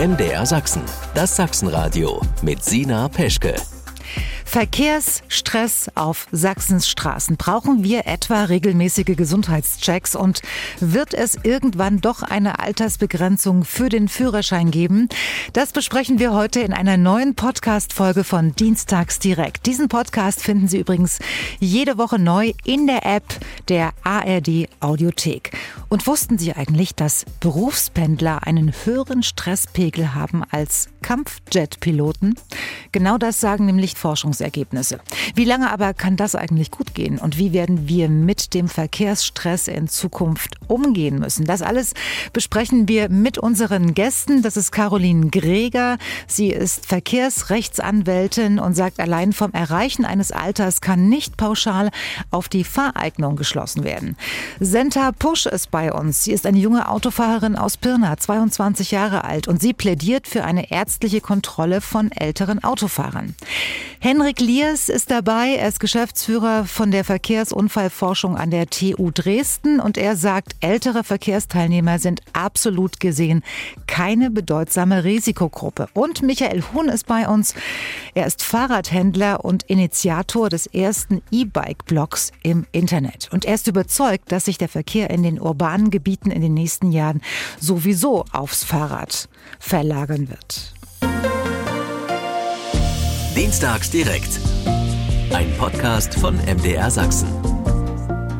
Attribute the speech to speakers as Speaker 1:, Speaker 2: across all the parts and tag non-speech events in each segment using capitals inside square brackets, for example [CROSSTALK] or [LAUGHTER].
Speaker 1: MDR Sachsen, das Sachsenradio mit Sina Peschke.
Speaker 2: Verkehrsstress auf Sachsens Straßen. Brauchen wir etwa regelmäßige Gesundheitschecks und wird es irgendwann doch eine Altersbegrenzung für den Führerschein geben? Das besprechen wir heute in einer neuen Podcast-Folge von Dienstags direkt. Diesen Podcast finden Sie übrigens jede Woche neu in der App der ARD Audiothek. Und wussten Sie eigentlich, dass Berufspendler einen höheren Stresspegel haben als Kampfjet-Piloten? Genau das sagen nämlich Forschungs Forschungsergebnisse. Wie lange aber kann das eigentlich gut gehen und wie werden wir mit dem Verkehrsstress in Zukunft umgehen müssen? Das alles besprechen wir mit unseren Gästen. Das ist Caroline Greger. Sie ist Verkehrsrechtsanwältin und sagt, allein vom Erreichen eines Alters kann nicht pauschal auf die Fahreignung geschlossen werden. Senta Pusch ist bei uns. Sie ist eine junge Autofahrerin aus Pirna, 22 Jahre alt und sie plädiert für eine ärztliche Kontrolle von älteren Autofahrern. Henrik Erik Liers ist dabei. Er ist Geschäftsführer von der Verkehrsunfallforschung an der TU Dresden und er sagt, ältere Verkehrsteilnehmer sind absolut gesehen keine bedeutsame Risikogruppe. Und Michael Huhn ist bei uns. Er ist Fahrradhändler und Initiator des ersten E-Bike-Blogs im Internet. Und er ist überzeugt, dass sich der Verkehr in den urbanen Gebieten in den nächsten Jahren sowieso aufs Fahrrad verlagern wird.
Speaker 1: Dienstags direkt. Ein Podcast von MDR Sachsen.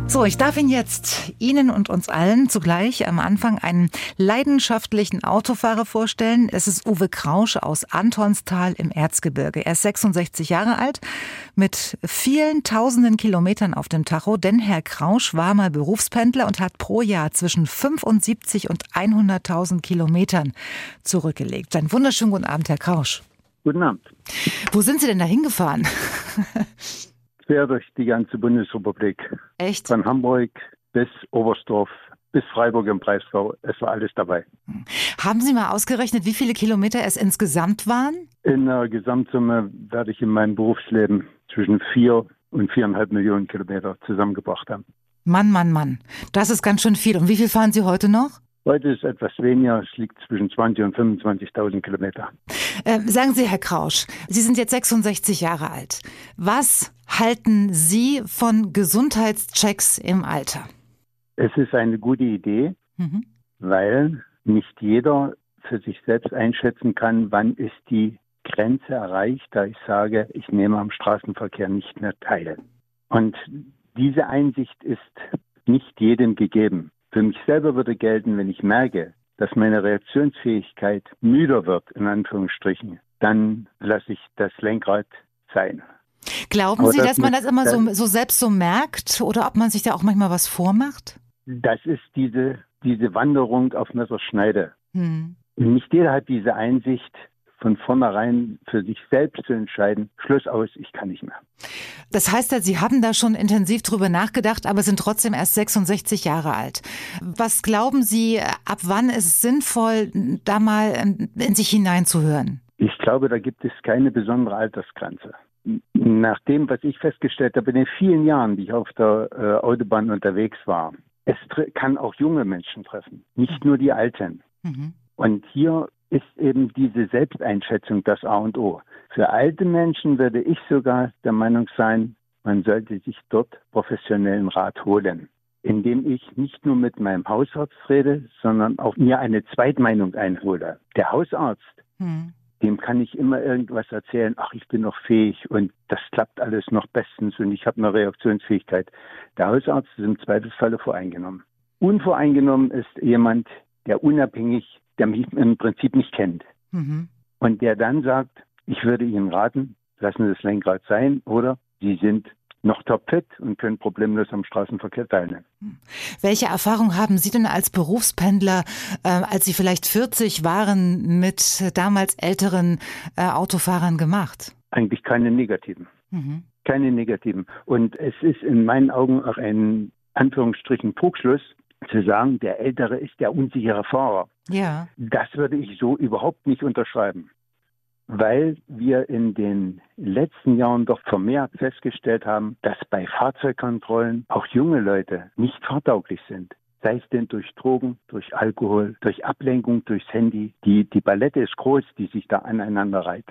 Speaker 2: So, ich darf Ihnen jetzt Ihnen und uns allen zugleich am Anfang einen leidenschaftlichen Autofahrer vorstellen. Es ist Uwe Krausch aus Antonstal im Erzgebirge. Er ist 66 Jahre alt, mit vielen tausenden Kilometern auf dem Tacho, denn Herr Krausch war mal Berufspendler und hat pro Jahr zwischen 75 und 100.000 Kilometern zurückgelegt. Einen wunderschönen guten Abend, Herr Krausch.
Speaker 3: Guten Abend.
Speaker 2: Wo sind Sie denn da hingefahren? [LAUGHS]
Speaker 3: Quer durch die ganze Bundesrepublik.
Speaker 2: Echt?
Speaker 3: Von Hamburg bis Oberstdorf bis Freiburg im Breisgau. Es war alles dabei.
Speaker 2: Haben Sie mal ausgerechnet, wie viele Kilometer es insgesamt waren?
Speaker 3: In der Gesamtsumme werde ich in meinem Berufsleben zwischen vier und viereinhalb Millionen Kilometer zusammengebracht haben.
Speaker 2: Mann, Mann, Mann. Das ist ganz schön viel. Und wie viel fahren Sie heute noch?
Speaker 3: Heute ist etwas weniger, es liegt zwischen 20 und 25.000 Kilometer.
Speaker 2: Äh, sagen Sie, Herr Krausch, Sie sind jetzt 66 Jahre alt. Was halten Sie von Gesundheitschecks im Alter?
Speaker 3: Es ist eine gute Idee, mhm. weil nicht jeder für sich selbst einschätzen kann, wann ist die Grenze erreicht, da ich sage, ich nehme am Straßenverkehr nicht mehr teil. Und diese Einsicht ist nicht jedem gegeben. Für mich selber würde gelten, wenn ich merke, dass meine Reaktionsfähigkeit müder wird, in Anführungsstrichen, dann lasse ich das Lenkrad sein.
Speaker 2: Glauben Aber Sie, das dass man das immer so, so selbst so merkt oder ob man sich da auch manchmal was vormacht?
Speaker 3: Das ist diese, diese Wanderung auf Messerschneide. Hm. Nicht jeder hat diese Einsicht, von vornherein für sich selbst zu entscheiden, Schluss aus, ich kann nicht mehr.
Speaker 2: Das heißt ja, Sie haben da schon intensiv drüber nachgedacht, aber sind trotzdem erst 66 Jahre alt. Was glauben Sie, ab wann ist es sinnvoll, da mal in sich hineinzuhören?
Speaker 3: Ich glaube, da gibt es keine besondere Altersgrenze. Nach dem, was ich festgestellt habe in den vielen Jahren, die ich auf der äh, Autobahn unterwegs war, es kann auch junge Menschen treffen, nicht nur die Alten. Mhm. Und hier ist eben diese Selbsteinschätzung das A und O. Für alte Menschen würde ich sogar der Meinung sein, man sollte sich dort professionellen Rat holen, indem ich nicht nur mit meinem Hausarzt rede, sondern auch mir eine Zweitmeinung einhole. Der Hausarzt, hm. dem kann ich immer irgendwas erzählen, ach, ich bin noch fähig und das klappt alles noch bestens und ich habe eine Reaktionsfähigkeit. Der Hausarzt ist im Zweifelsfalle voreingenommen. Unvoreingenommen ist jemand, der unabhängig der mich im Prinzip nicht kennt. Mhm. Und der dann sagt, ich würde Ihnen raten, lassen Sie das Lenkrad sein oder Sie sind noch topfit und können problemlos am Straßenverkehr teilnehmen. Hm.
Speaker 2: Welche Erfahrung haben Sie denn als Berufspendler, äh, als Sie vielleicht 40 waren, mit damals älteren äh, Autofahrern gemacht?
Speaker 3: Eigentlich keine negativen. Mhm. Keine negativen. Und es ist in meinen Augen auch ein Anführungsstrichen Trugschluss, zu sagen, der Ältere ist der unsichere Fahrer.
Speaker 2: Ja.
Speaker 3: Das würde ich so überhaupt nicht unterschreiben. Weil wir in den letzten Jahren doch vermehrt festgestellt haben, dass bei Fahrzeugkontrollen auch junge Leute nicht fahrtauglich sind. sei es denn durch Drogen, durch Alkohol, durch Ablenkung, durchs Handy. Die, die Palette ist groß, die sich da aneinander reiht.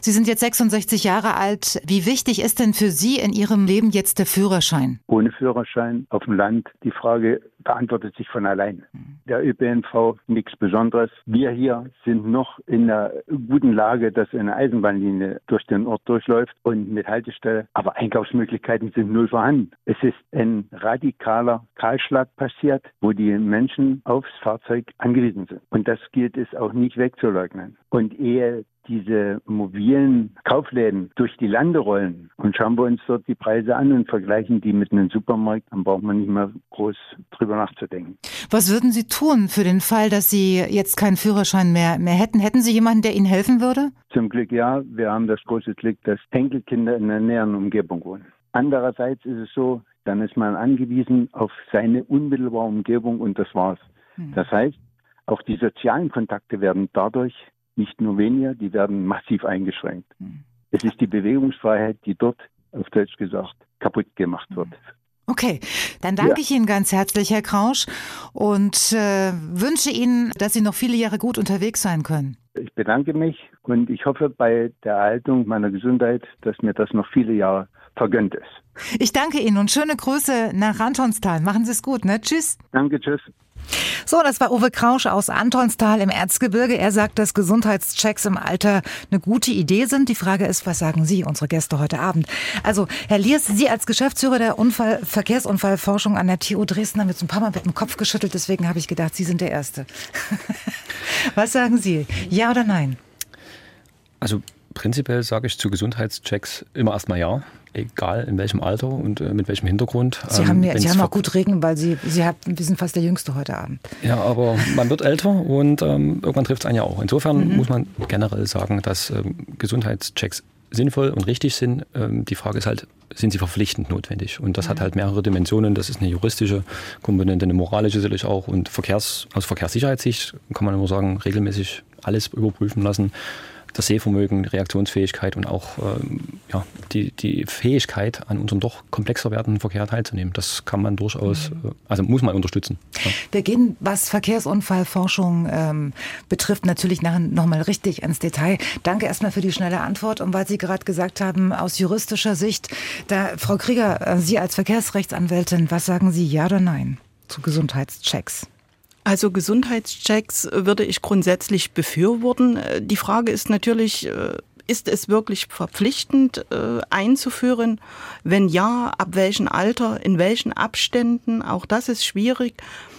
Speaker 2: Sie sind jetzt 66 Jahre alt. Wie wichtig ist denn für Sie in Ihrem Leben jetzt der Führerschein?
Speaker 3: Ohne Führerschein auf dem Land, die Frage beantwortet sich von allein. Der ÖPNV nichts Besonderes. Wir hier sind noch in einer guten Lage, dass eine Eisenbahnlinie durch den Ort durchläuft und mit Haltestelle. Aber Einkaufsmöglichkeiten sind null vorhanden. Es ist ein radikaler Kahlschlag passiert, wo die Menschen aufs Fahrzeug angewiesen sind. Und das gilt es auch nicht wegzuleugnen. Und ehe diese mobilen Kaufläden durch die Lande rollen und schauen wir uns dort die Preise an und vergleichen die mit einem Supermarkt, dann braucht man nicht mehr groß drüber nachzudenken.
Speaker 2: Was würden Sie tun für den Fall, dass Sie jetzt keinen Führerschein mehr, mehr hätten? Hätten Sie jemanden, der Ihnen helfen würde?
Speaker 3: Zum Glück ja. Wir haben das große Glück, dass Enkelkinder in der näheren Umgebung wohnen. Andererseits ist es so, dann ist man angewiesen auf seine unmittelbare Umgebung und das war's. Hm. Das heißt, auch die sozialen Kontakte werden dadurch nicht nur weniger, die werden massiv eingeschränkt. Hm. Es ist die Bewegungsfreiheit, die dort, auf Deutsch gesagt, kaputt gemacht wird. Hm.
Speaker 2: Okay, dann danke ja. ich Ihnen ganz herzlich, Herr Krausch, und äh, wünsche Ihnen, dass Sie noch viele Jahre gut unterwegs sein können.
Speaker 3: Ich bedanke mich und ich hoffe bei der Erhaltung meiner Gesundheit, dass mir das noch viele Jahre vergönnt ist.
Speaker 2: Ich danke Ihnen und schöne Grüße nach Antonstal. Machen Sie es gut, ne? Tschüss.
Speaker 3: Danke, tschüss.
Speaker 2: So, das war Uwe Krausch aus Antonstal im Erzgebirge. Er sagt, dass Gesundheitschecks im Alter eine gute Idee sind. Die Frage ist, was sagen Sie, unsere Gäste heute Abend? Also, Herr Liers, Sie als Geschäftsführer der Unfall Verkehrsunfallforschung an der TU Dresden haben jetzt ein paar Mal mit dem Kopf geschüttelt. Deswegen habe ich gedacht, Sie sind der Erste. [LAUGHS] was sagen Sie? Ja oder nein?
Speaker 4: Also, prinzipiell sage ich zu Gesundheitschecks immer erstmal ja egal in welchem Alter und äh, mit welchem Hintergrund.
Speaker 2: Sie ähm, haben, ja, Sie haben auch gut Regen, weil Sie, Sie haben, wir sind fast der Jüngste heute Abend.
Speaker 4: Ja, aber man wird älter und ähm, irgendwann trifft es einen ja auch. Insofern mhm. muss man generell sagen, dass ähm, Gesundheitschecks sinnvoll und richtig sind. Ähm, die Frage ist halt, sind sie verpflichtend notwendig? Und das mhm. hat halt mehrere Dimensionen. Das ist eine juristische Komponente, eine moralische sicherlich auch. Und Verkehrs, aus Verkehrssicherheitssicht kann man immer sagen, regelmäßig alles überprüfen lassen das Sehvermögen, Reaktionsfähigkeit und auch ähm, ja, die, die Fähigkeit, an unserem doch komplexer werdenden Verkehr teilzunehmen. Das kann man durchaus, mhm. äh, also muss man unterstützen.
Speaker 2: Ja. Wir gehen, was Verkehrsunfallforschung ähm, betrifft, natürlich nochmal richtig ins Detail. Danke erstmal für die schnelle Antwort. Und weil Sie gerade gesagt haben, aus juristischer Sicht, da, Frau Krieger, äh, Sie als Verkehrsrechtsanwältin, was sagen Sie, ja oder nein zu Gesundheitschecks?
Speaker 5: Also Gesundheitschecks würde ich grundsätzlich befürworten. Die Frage ist natürlich, äh, ist es wirklich verpflichtend äh, einzuführen? Wenn ja, ab welchem Alter, in welchen Abständen? Auch das ist schwierig.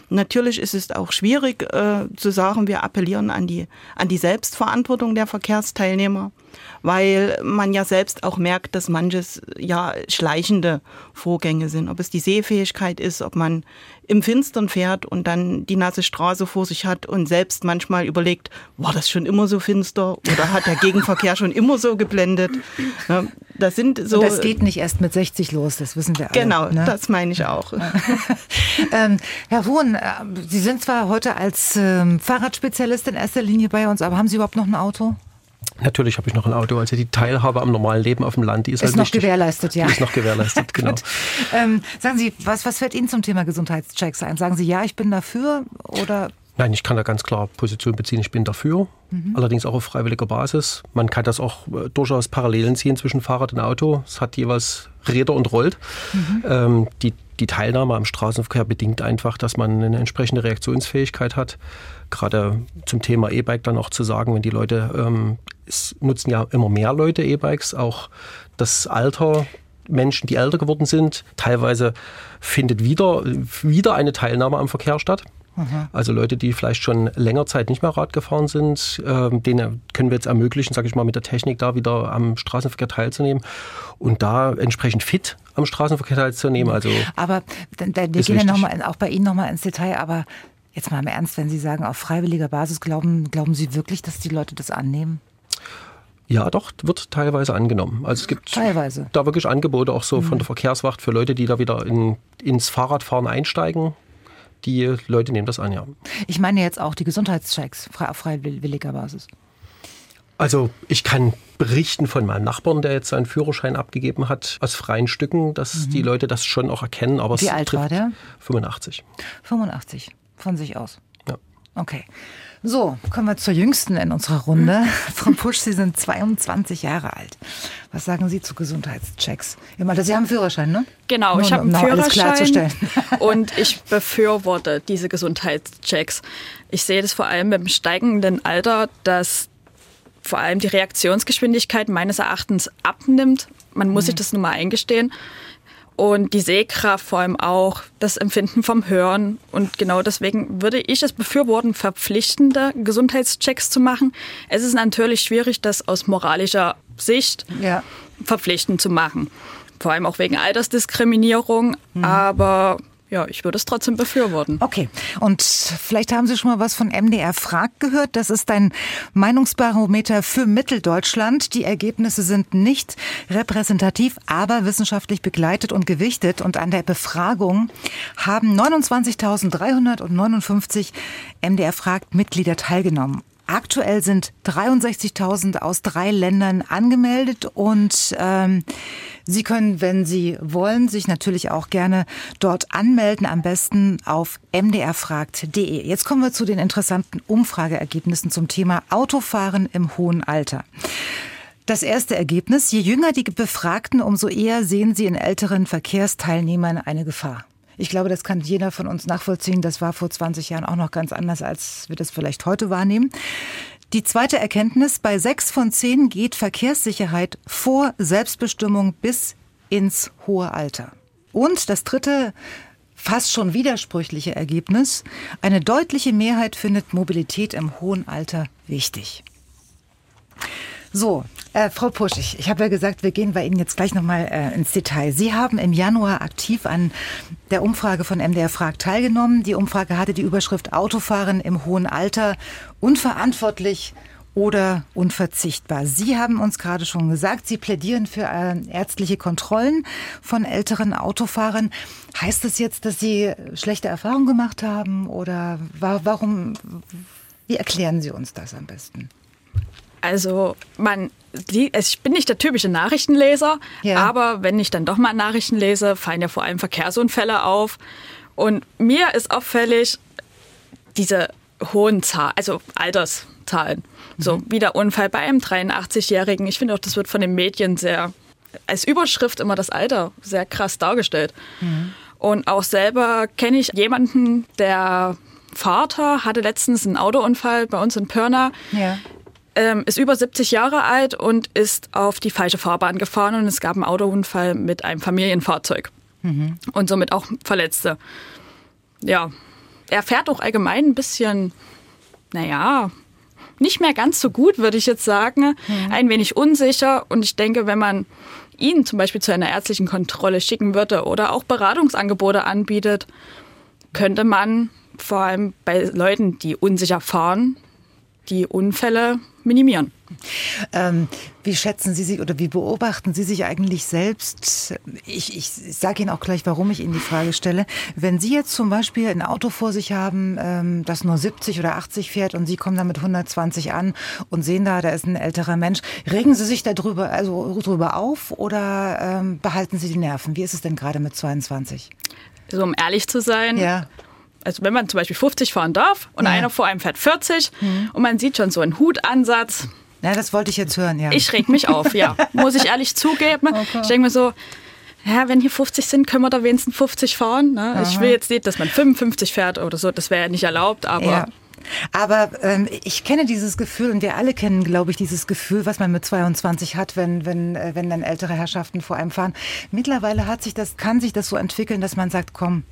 Speaker 5: Natürlich ist es auch schwierig äh, zu sagen, wir appellieren an die, an die Selbstverantwortung der Verkehrsteilnehmer weil man ja selbst auch merkt, dass manches ja schleichende Vorgänge sind. Ob es die Sehfähigkeit ist, ob man im Finstern fährt und dann die nasse Straße vor sich hat und selbst manchmal überlegt, war das schon immer so finster oder hat der Gegenverkehr schon immer so geblendet? Das sind so.
Speaker 2: Und das geht nicht erst mit 60 los, das wissen wir alle.
Speaker 5: Genau, ne? das meine ich auch. [LAUGHS]
Speaker 2: ähm, Herr Wohn, äh, Sie sind zwar heute als ähm, Fahrradspezialist in erster Linie bei uns, aber haben Sie überhaupt noch ein Auto?
Speaker 4: Natürlich habe ich noch ein Auto. Also die Teilhabe am normalen Leben auf dem Land, die ist,
Speaker 2: ist
Speaker 4: halt
Speaker 2: noch
Speaker 4: wichtig.
Speaker 2: gewährleistet, ja.
Speaker 4: Die ist noch gewährleistet, [LAUGHS] genau.
Speaker 2: ähm, sagen Sie, was, was fällt Ihnen zum Thema Gesundheitschecks ein? Sagen Sie, ja, ich bin dafür oder
Speaker 4: Nein, ich kann da ganz klar Position beziehen. Ich bin dafür, mhm. allerdings auch auf freiwilliger Basis. Man kann das auch äh, durchaus Parallelen ziehen zwischen Fahrrad und Auto. Es hat jeweils Räder und rollt. Mhm. Ähm, die, die Teilnahme am Straßenverkehr bedingt einfach, dass man eine entsprechende Reaktionsfähigkeit hat. Gerade zum Thema E-Bike dann auch zu sagen, wenn die Leute, ähm, es nutzen ja immer mehr Leute E-Bikes, auch das Alter Menschen, die älter geworden sind. Teilweise findet wieder, wieder eine Teilnahme am Verkehr statt. Mhm. Also Leute, die vielleicht schon länger Zeit nicht mehr Rad gefahren sind, äh, denen können wir jetzt ermöglichen, sage ich mal, mit der Technik da wieder am Straßenverkehr teilzunehmen und da entsprechend fit am Straßenverkehr teilzunehmen. Also
Speaker 2: aber wir gehen ja noch mal, auch bei Ihnen nochmal ins Detail, aber jetzt mal im Ernst, wenn Sie sagen, auf freiwilliger Basis, glauben, glauben Sie wirklich, dass die Leute das annehmen?
Speaker 4: Ja, doch, wird teilweise angenommen. Also es gibt
Speaker 2: teilweise.
Speaker 4: da wirklich Angebote auch so mhm. von der Verkehrswacht für Leute, die da wieder in, ins Fahrradfahren einsteigen die Leute nehmen das an, ja.
Speaker 2: Ich meine jetzt auch die Gesundheitschecks auf freiwilliger Basis.
Speaker 4: Also ich kann berichten von meinem Nachbarn, der jetzt seinen Führerschein abgegeben hat, aus freien Stücken, dass mhm. die Leute das schon auch erkennen. Aber
Speaker 2: Wie alt war der?
Speaker 4: 85.
Speaker 2: 85, von sich aus.
Speaker 4: Ja.
Speaker 2: Okay. So, kommen wir zur Jüngsten in unserer Runde. [LAUGHS] Frau Pusch, Sie sind 22 Jahre alt. Was sagen Sie zu Gesundheitschecks? Sie haben einen Führerschein, ne?
Speaker 6: Genau, ich habe einen Führerschein [LAUGHS] und ich befürworte diese Gesundheitschecks. Ich sehe das vor allem beim steigenden Alter, dass vor allem die Reaktionsgeschwindigkeit meines Erachtens abnimmt. Man muss mhm. sich das nun mal eingestehen. Und die Sehkraft vor allem auch, das Empfinden vom Hören. Und genau deswegen würde ich es befürworten, verpflichtende Gesundheitschecks zu machen. Es ist natürlich schwierig, das aus moralischer Sicht ja. verpflichtend zu machen. Vor allem auch wegen Altersdiskriminierung. Mhm. Aber ja, ich würde es trotzdem befürworten.
Speaker 2: Okay. Und vielleicht haben Sie schon mal was von MDR Frag gehört. Das ist ein Meinungsbarometer für Mitteldeutschland. Die Ergebnisse sind nicht repräsentativ, aber wissenschaftlich begleitet und gewichtet. Und an der Befragung haben 29.359 MDR Frag Mitglieder teilgenommen. Aktuell sind 63.000 aus drei Ländern angemeldet und ähm, Sie können, wenn Sie wollen, sich natürlich auch gerne dort anmelden, am besten auf mdrfragt.de. Jetzt kommen wir zu den interessanten Umfrageergebnissen zum Thema Autofahren im hohen Alter. Das erste Ergebnis, je jünger die Befragten, umso eher sehen sie in älteren Verkehrsteilnehmern eine Gefahr. Ich glaube, das kann jeder von uns nachvollziehen. Das war vor 20 Jahren auch noch ganz anders, als wir das vielleicht heute wahrnehmen. Die zweite Erkenntnis, bei sechs von zehn geht Verkehrssicherheit vor Selbstbestimmung bis ins hohe Alter. Und das dritte, fast schon widersprüchliche Ergebnis, eine deutliche Mehrheit findet Mobilität im hohen Alter wichtig. So, äh, Frau Pusch, ich, habe ja gesagt, wir gehen bei Ihnen jetzt gleich nochmal äh, ins Detail. Sie haben im Januar aktiv an der Umfrage von MDR Frag teilgenommen. Die Umfrage hatte die Überschrift Autofahren im hohen Alter unverantwortlich oder unverzichtbar. Sie haben uns gerade schon gesagt, Sie plädieren für äh, ärztliche Kontrollen von älteren Autofahrern. Heißt das jetzt, dass Sie schlechte Erfahrungen gemacht haben oder warum? Wie erklären Sie uns das am besten?
Speaker 6: Also man, also ich bin nicht der typische Nachrichtenleser, ja. aber wenn ich dann doch mal Nachrichten lese, fallen ja vor allem Verkehrsunfälle auf. Und mir ist auffällig diese hohen Zahlen, also Alterszahlen. Mhm. So wie der Unfall bei einem 83-Jährigen. Ich finde auch, das wird von den Medien sehr als Überschrift immer das Alter sehr krass dargestellt. Mhm. Und auch selber kenne ich jemanden, der Vater hatte letztens einen Autounfall bei uns in Pirna. Ja ähm, ist über 70 Jahre alt und ist auf die falsche Fahrbahn gefahren und es gab einen Autounfall mit einem Familienfahrzeug mhm. und somit auch Verletzte. Ja, er fährt auch allgemein ein bisschen, naja, nicht mehr ganz so gut, würde ich jetzt sagen. Mhm. Ein wenig unsicher und ich denke, wenn man ihn zum Beispiel zu einer ärztlichen Kontrolle schicken würde oder auch Beratungsangebote anbietet, könnte man vor allem bei Leuten, die unsicher fahren, die Unfälle minimieren.
Speaker 2: Ähm, wie schätzen Sie sich oder wie beobachten Sie sich eigentlich selbst? Ich, ich sage Ihnen auch gleich, warum ich Ihnen die Frage stelle. Wenn Sie jetzt zum Beispiel ein Auto vor sich haben, ähm, das nur 70 oder 80 fährt und Sie kommen dann mit 120 an und sehen da, da ist ein älterer Mensch, regen Sie sich darüber also drüber auf oder ähm, behalten Sie die Nerven? Wie ist es denn gerade mit 22?
Speaker 6: Also um ehrlich zu sein, ja also wenn man zum Beispiel 50 fahren darf und ja. einer vor einem fährt 40 mhm. und man sieht schon so einen Hutansatz.
Speaker 2: Ja, das wollte ich jetzt hören, ja.
Speaker 6: Ich reg mich auf, ja. [LAUGHS] Muss ich ehrlich zugeben. Okay. Ich denke mir so, ja, wenn hier 50 sind, können wir da wenigstens 50 fahren. Ne? Ich will jetzt nicht, dass man 55 fährt oder so, das wäre ja nicht erlaubt, aber. Ja.
Speaker 2: Aber ähm, ich kenne dieses Gefühl und wir alle kennen, glaube ich, dieses Gefühl, was man mit 22 hat, wenn, wenn, äh, wenn dann ältere Herrschaften vor einem fahren. Mittlerweile hat sich das, kann sich das so entwickeln, dass man sagt, komm,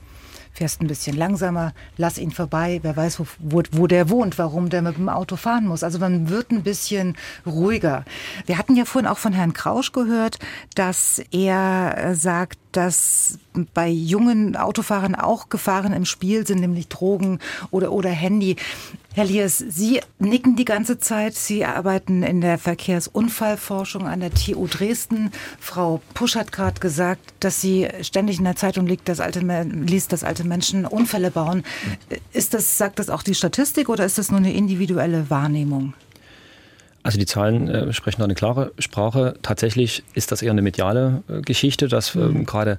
Speaker 2: fährst ein bisschen langsamer, lass ihn vorbei, wer weiß, wo, wo, wo der wohnt, warum der mit dem Auto fahren muss. Also man wird ein bisschen ruhiger. Wir hatten ja vorhin auch von Herrn Krausch gehört, dass er äh, sagt, dass bei jungen Autofahrern auch Gefahren im Spiel sind, nämlich Drogen oder, oder Handy. Herr Liers, Sie nicken die ganze Zeit. Sie arbeiten in der Verkehrsunfallforschung an der TU Dresden. Frau Pusch hat gerade gesagt, dass sie ständig in der Zeitung liegt, dass alte, liest, dass alte Menschen Unfälle bauen. Ist das, sagt das auch die Statistik oder ist das nur eine individuelle Wahrnehmung?
Speaker 7: Also die Zahlen äh, sprechen da eine klare Sprache. Tatsächlich ist das eher eine mediale äh, Geschichte, dass ähm, mhm. gerade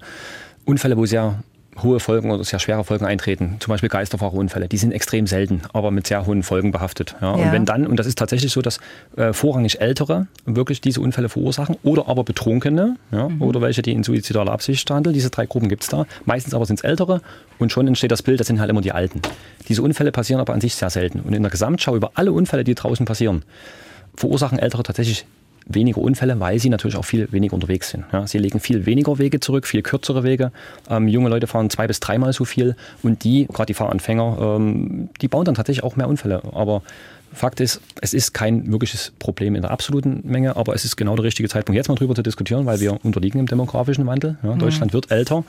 Speaker 7: Unfälle, wo sehr hohe Folgen oder sehr schwere Folgen eintreten, zum Beispiel Geisterfahrerunfälle, die sind extrem selten, aber mit sehr hohen Folgen behaftet. Ja. Ja. Und wenn dann, und das ist tatsächlich so, dass äh, vorrangig Ältere wirklich diese Unfälle verursachen oder aber Betrunkene ja, mhm. oder welche, die in suizidaler Absicht handeln, diese drei Gruppen gibt es da. Meistens aber sind es Ältere und schon entsteht das Bild, das sind halt immer die Alten. Diese Unfälle passieren aber an sich sehr selten. Und in der Gesamtschau über alle Unfälle, die draußen passieren, verursachen Ältere tatsächlich weniger Unfälle, weil sie natürlich auch viel weniger unterwegs sind. Ja, sie legen viel weniger Wege zurück, viel kürzere Wege. Ähm, junge Leute fahren zwei bis dreimal so viel und die, gerade die Fahranfänger, ähm, die bauen dann tatsächlich auch mehr Unfälle. Aber Fakt ist, es ist kein wirkliches Problem in der absoluten Menge, aber es ist genau der richtige Zeitpunkt, jetzt mal drüber zu diskutieren, weil wir unterliegen im demografischen Wandel. Ja, mhm. Deutschland wird älter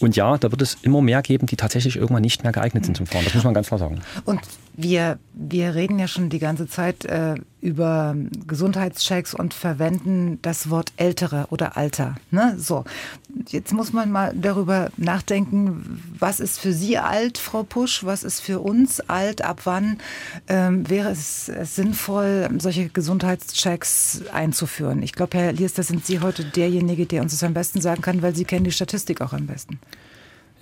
Speaker 7: und ja, da wird es immer mehr geben, die tatsächlich irgendwann nicht mehr geeignet sind zum Fahren. Das muss man ganz klar sagen.
Speaker 2: Und wir, wir reden ja schon die ganze Zeit äh, über Gesundheitschecks und verwenden das Wort ältere oder Alter. Ne? So, jetzt muss man mal darüber nachdenken, was ist für Sie alt, Frau Pusch, was ist für uns alt, ab wann ähm, wäre es, sinnvoll, solche Gesundheitschecks einzuführen. Ich glaube, Herr Liers, da sind Sie heute derjenige, der uns das am besten sagen kann, weil Sie kennen die Statistik auch am besten.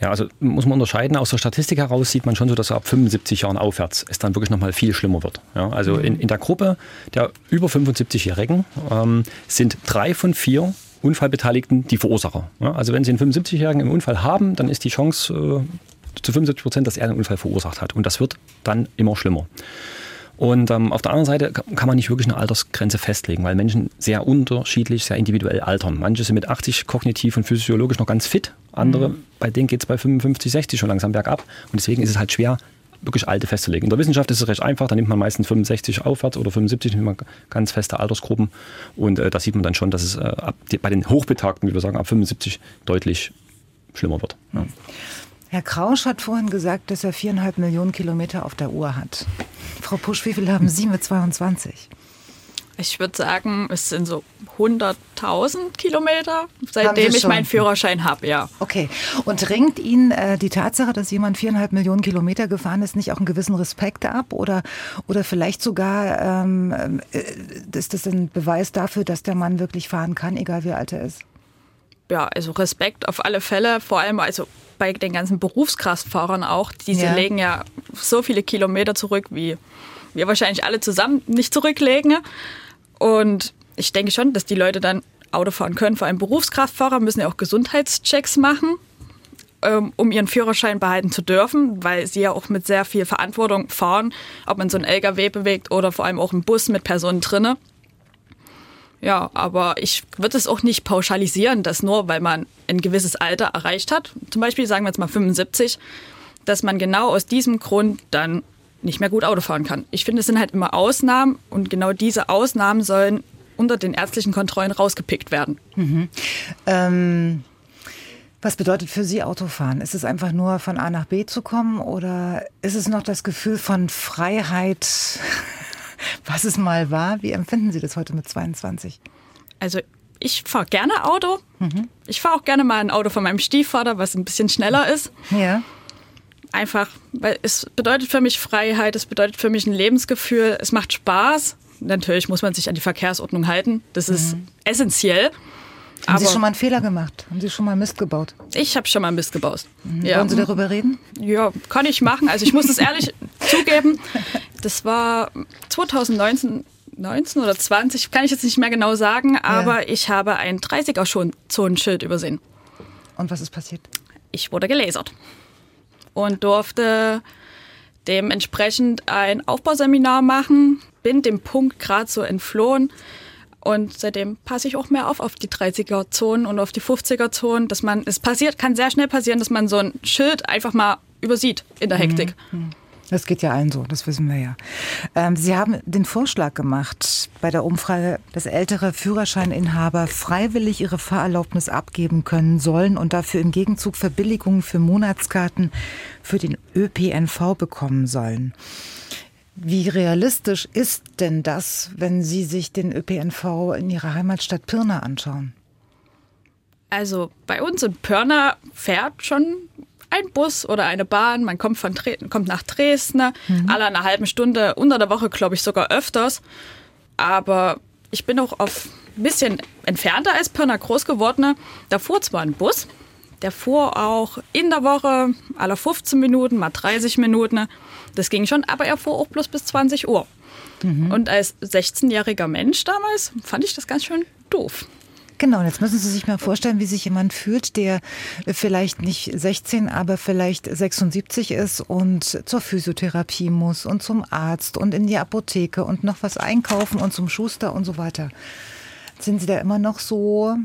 Speaker 7: Ja, also muss man unterscheiden. Aus der Statistik heraus sieht man schon so, dass ab 75 Jahren aufwärts es dann wirklich nochmal viel schlimmer wird. Ja, also mhm. in, in der Gruppe der über 75-Jährigen ähm, sind drei von vier Unfallbeteiligten die Verursacher. Ja, also wenn Sie einen 75-Jährigen im Unfall haben, dann ist die Chance äh, zu 75 Prozent, dass er den Unfall verursacht hat. Und das wird dann immer schlimmer. Und ähm, auf der anderen Seite kann man nicht wirklich eine Altersgrenze festlegen, weil Menschen sehr unterschiedlich, sehr individuell altern. Manche sind mit 80 kognitiv und physiologisch noch ganz fit, andere, mhm. bei denen geht es bei 55, 60 schon langsam bergab. Und deswegen ist es halt schwer, wirklich alte festzulegen. In der Wissenschaft ist es recht einfach, da nimmt man meistens 65 aufwärts oder 75, nimmt man ganz feste Altersgruppen. Und äh, da sieht man dann schon, dass es äh, ab, bei den Hochbetagten, wie wir sagen, ab 75 deutlich schlimmer wird. Ja.
Speaker 2: Herr Krausch hat vorhin gesagt, dass er viereinhalb Millionen Kilometer auf der Uhr hat. Frau Pusch, wie viel haben Sie mit 22?
Speaker 6: Ich würde sagen, es sind so 100.000 Kilometer, seitdem ich meinen Führerschein habe, ja.
Speaker 2: Okay. Und ringt Ihnen äh, die Tatsache, dass jemand viereinhalb Millionen Kilometer gefahren ist, nicht auch einen gewissen Respekt ab? Oder, oder vielleicht sogar ähm, äh, ist das ein Beweis dafür, dass der Mann wirklich fahren kann, egal wie alt er ist?
Speaker 6: Ja, also Respekt auf alle Fälle. Vor allem, also bei den ganzen Berufskraftfahrern auch. Diese ja. legen ja so viele Kilometer zurück, wie wir wahrscheinlich alle zusammen nicht zurücklegen. Und ich denke schon, dass die Leute dann Auto fahren können. Vor allem Berufskraftfahrer müssen ja auch Gesundheitschecks machen, ähm, um ihren Führerschein behalten zu dürfen, weil sie ja auch mit sehr viel Verantwortung fahren, ob man so einen LKW bewegt oder vor allem auch einen Bus mit Personen drinne. Ja, aber ich würde es auch nicht pauschalisieren, dass nur weil man ein gewisses Alter erreicht hat, zum Beispiel sagen wir jetzt mal 75, dass man genau aus diesem Grund dann nicht mehr gut Auto fahren kann. Ich finde, es sind halt immer Ausnahmen und genau diese Ausnahmen sollen unter den ärztlichen Kontrollen rausgepickt werden. Mhm.
Speaker 2: Ähm, was bedeutet für Sie Autofahren? Ist es einfach nur von A nach B zu kommen oder ist es noch das Gefühl von Freiheit? Was es mal war. Wie empfinden Sie das heute mit 22?
Speaker 6: Also ich fahre gerne Auto. Mhm. Ich fahre auch gerne mal ein Auto von meinem Stiefvater, was ein bisschen schneller ist.
Speaker 2: Ja.
Speaker 6: Einfach, weil es bedeutet für mich Freiheit, es bedeutet für mich ein Lebensgefühl, es macht Spaß. Natürlich muss man sich an die Verkehrsordnung halten. Das ist mhm. essentiell.
Speaker 2: Haben Aber Sie schon mal einen Fehler gemacht? Haben Sie schon mal Mist gebaut?
Speaker 6: Ich habe schon mal Mist gebaut.
Speaker 2: Mhm. Ja. Wollen Sie darüber reden?
Speaker 6: Ja, kann ich machen. Also ich muss es ehrlich [LAUGHS] zugeben. Das war 2019 19 oder 20, kann ich jetzt nicht mehr genau sagen, aber ja. ich habe ein 30er-Zonenschild übersehen.
Speaker 2: Und was ist passiert?
Speaker 6: Ich wurde gelasert und durfte dementsprechend ein Aufbauseminar machen, bin dem Punkt gerade so entflohen und seitdem passe ich auch mehr auf auf die 30er-Zonen und auf die 50er-Zonen, dass man, es passiert, kann sehr schnell passieren, dass man so ein Schild einfach mal übersieht in der Hektik. Mhm.
Speaker 2: Das geht ja allen so, das wissen wir ja. Ähm, Sie haben den Vorschlag gemacht bei der Umfrage, dass ältere Führerscheininhaber freiwillig ihre Fahrerlaubnis abgeben können sollen und dafür im Gegenzug Verbilligungen für Monatskarten für den ÖPNV bekommen sollen. Wie realistisch ist denn das, wenn Sie sich den ÖPNV in Ihrer Heimatstadt Pirna anschauen?
Speaker 6: Also bei uns in Pirna fährt schon ein Bus oder eine Bahn. Man kommt, von kommt nach Dresden, mhm. alle eine halbe Stunde, unter der Woche glaube ich sogar öfters. aber ich bin auch auf ein bisschen entfernter als Pirna groß geworden. Da fuhr zwar ein Bus, der fuhr auch in der Woche alle 15 Minuten, mal 30 Minuten. Das ging schon, aber er fuhr auch bloß bis 20 Uhr. Mhm. Und als 16-jähriger Mensch damals fand ich das ganz schön doof.
Speaker 2: Genau, jetzt müssen Sie sich mal vorstellen, wie sich jemand fühlt, der vielleicht nicht 16, aber vielleicht 76 ist und zur Physiotherapie muss und zum Arzt und in die Apotheke und noch was einkaufen und zum Schuster und so weiter. Sind Sie da immer noch so